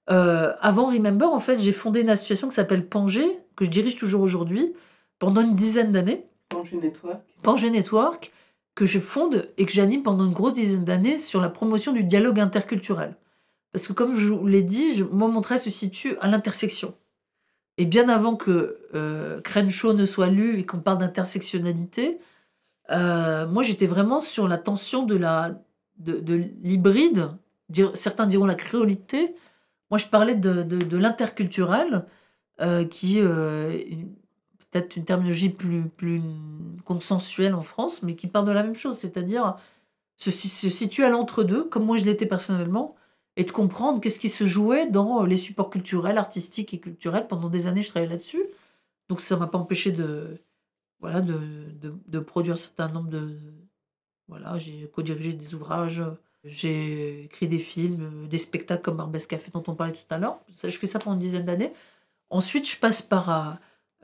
Euh, avant Remember, en fait, j'ai fondé une association qui s'appelle Pangé, que je dirige toujours aujourd'hui, pendant une dizaine d'années. Pangé Network. Pangé Network, que je fonde et que j'anime pendant une grosse dizaine d'années sur la promotion du dialogue interculturel. Parce que comme je vous l'ai dit, je- moi, mon travail se situe à l'intersection. Et bien avant que euh, Crenshaw ne soit lu et qu'on parle d'intersectionnalité, euh, moi j'étais vraiment sur la tension de la de, de l'hybride, certains diront la créolité. Moi je parlais de, de, l'interculturel, euh, qui euh, est une- peut-être une terminologie plus, plus consensuelle en France, mais qui parle de la même chose, c'est-à-dire se, se situer à l'entre-deux, comme moi je l'étais personnellement, et de comprendre qu'est-ce qui se jouait dans les supports culturels, artistiques et culturels. Pendant des années, je travaillais là-dessus. Donc ça m'a pas empêché de, voilà, de, de, produire un certain nombre de... Voilà, j'ai co-dirigé des ouvrages, j'ai écrit des films, des spectacles comme Barbès Café dont on parlait tout à l'heure. Je fais ça pendant une dizaine d'années. Ensuite, je passe par euh,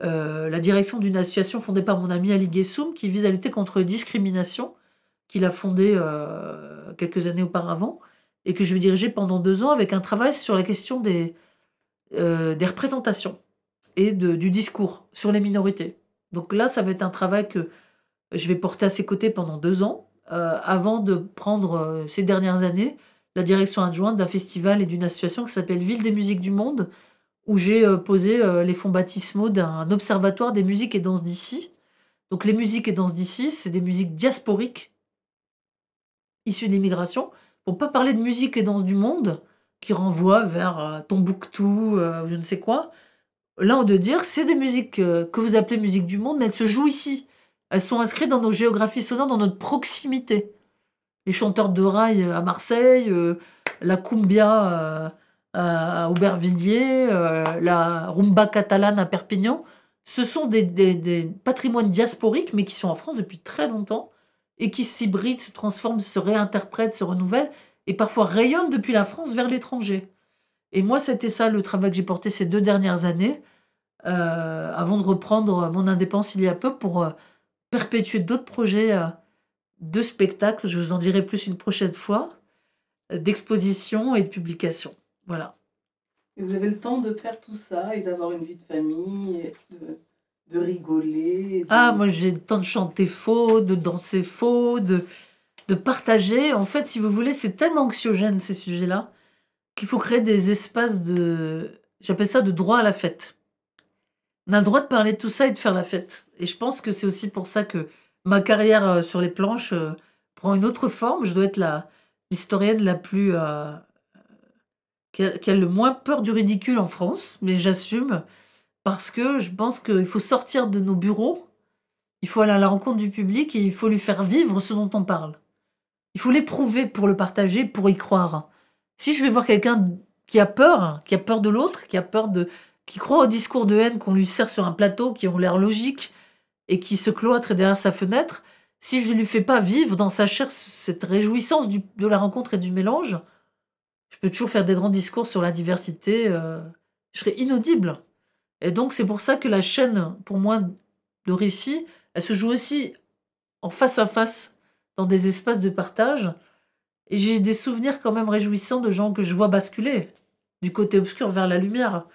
euh, la direction d'une association fondée par mon ami Ali Guessoum qui vise à lutter contre les discriminations, qu'il a fondée euh, quelques années auparavant et que je vais diriger pendant deux ans avec un travail sur la question des, euh, des représentations et de, du discours sur les minorités. Donc là, ça va être un travail que je vais porter à ses côtés pendant deux ans, euh, avant de prendre euh, ces dernières années la direction adjointe d'un festival et d'une association qui s'appelle Ville des musiques du monde, où j'ai posé les fonds baptismaux d'un observatoire des musiques et danses d'ici. Donc les musiques et danses d'ici, c'est des musiques diasporiques issues de l'immigration, pas parler de musique et danse du monde, qui renvoie vers euh, Tombouctou, euh, je ne sais quoi. Là, on de dire, c'est des musiques euh, que vous appelez musique du monde, mais elles se jouent ici. Elles sont inscrites dans nos géographies sonores, dans notre proximité. Les chanteurs de rail à Marseille, la cumbia à Aubervilliers, la rumba catalane à Perpignan, ce sont des patrimoines diasporiques, mais qui sont en France depuis très longtemps, et qui s'hybrident, se transforment, se réinterprètent, se renouvellent, et parfois rayonnent depuis la France vers l'étranger. Et moi, c'était ça le travail que j'ai porté ces deux dernières années, euh, avant de reprendre mon indépendance il y a peu pour euh, perpétuer d'autres projets euh, de spectacles, je vous en dirai plus une prochaine fois, euh, d'exposition et de publication. Voilà. Et vous avez le temps de faire tout ça et d'avoir une vie de famille, et de, de rigoler. Ah, moi j'ai le temps de chanter faux, de danser faux, de, de partager. En fait, si vous voulez, c'est tellement anxiogène ces sujets-là qu'il faut créer des espaces de. J'appelle ça de droit à la fête. On a le droit de parler de tout ça et de faire la fête. Et je pense que c'est aussi pour ça que ma carrière euh, sur les planches euh, prend une autre forme. Je dois être la l'historienne la plus. euh, qui a le moins peur du ridicule en France, mais j'assume parce que je pense qu'il faut sortir de nos bureaux, il faut aller à la rencontre du public et il faut lui faire vivre ce dont on parle. Il faut l'éprouver pour le partager, pour y croire. Si je vais voir quelqu'un qui a peur, qui a peur de l'autre, qui a peur de, qui croit au discours de haine qu'on lui sert sur un plateau, qui ont l'air logiques et qui se cloître derrière sa fenêtre, si je ne lui fais pas vivre dans sa chair cette réjouissance de la rencontre et du mélange, je peux toujours faire des grands discours sur la diversité, euh, je serai inaudible. Et donc, c'est pour ça que la chaîne, pour moi, de récit, elle se joue aussi en face à face, dans des espaces de partage. Et j'ai des souvenirs quand même réjouissants de gens que je vois basculer du côté obscur vers la lumière,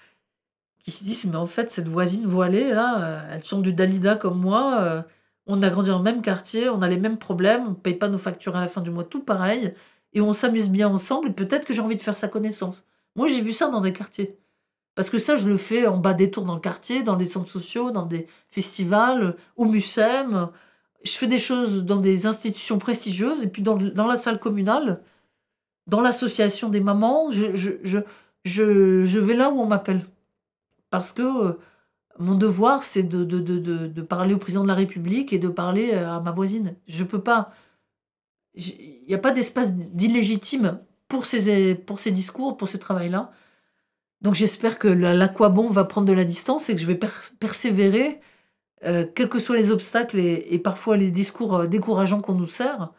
qui se disent, mais en fait, cette voisine voilée, là, euh, elle chante du Dalida comme moi, euh, On a grandi dans le même quartier, on a les mêmes problèmes, on paye pas nos factures à la fin du mois, tout pareil, et on s'amuse bien ensemble, et peut-être que j'ai envie de faire sa connaissance. Moi, j'ai vu ça dans des quartiers. Parce que ça, je le fais en bas des tours dans le quartier, dans des centres sociaux, dans des festivals, au MUSEM. Je fais des choses dans des institutions prestigieuses, et puis dans, la salle communale, dans l'association des mamans, je, vais là où on m'appelle. Parce que euh, mon devoir, c'est de, parler au président de la République et de parler euh, à ma voisine. Je peux pas. Il n'y a pas d'espace d'illégitime pour ces discours, pour ce travail-là. Donc j'espère que la- l'aquabon va prendre de la distance et que je vais per- persévérer, euh, quels que soient les obstacles et, parfois les discours euh, décourageants qu'on nous sert.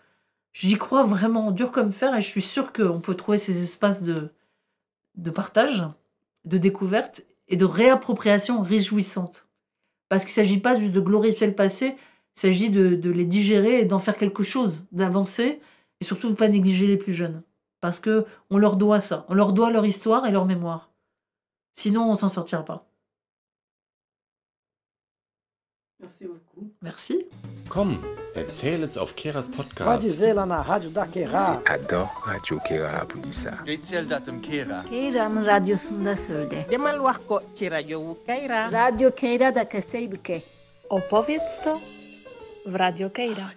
J'y crois vraiment dur comme fer et je suis sûre qu'on peut trouver ces espaces de, partage, de découverte et de réappropriation réjouissante. Parce qu'il ne s'agit pas juste de glorifier le passé, il s'agit de, de les digérer et d'en faire quelque chose, d'avancer et surtout de ne pas négliger les plus jeunes. Parce que on leur doit ça, on leur doit leur histoire et leur mémoire. Sinon, on s'en sortira pas. Merci beaucoup. Merci. Komm, erzähl es auf Keras Pode Podcast. dizer lá na rádio da Queira. Adore Radio Kera radyosunda söyle. Demal ci. Radyo da. Opowiedz to w Radio Keira.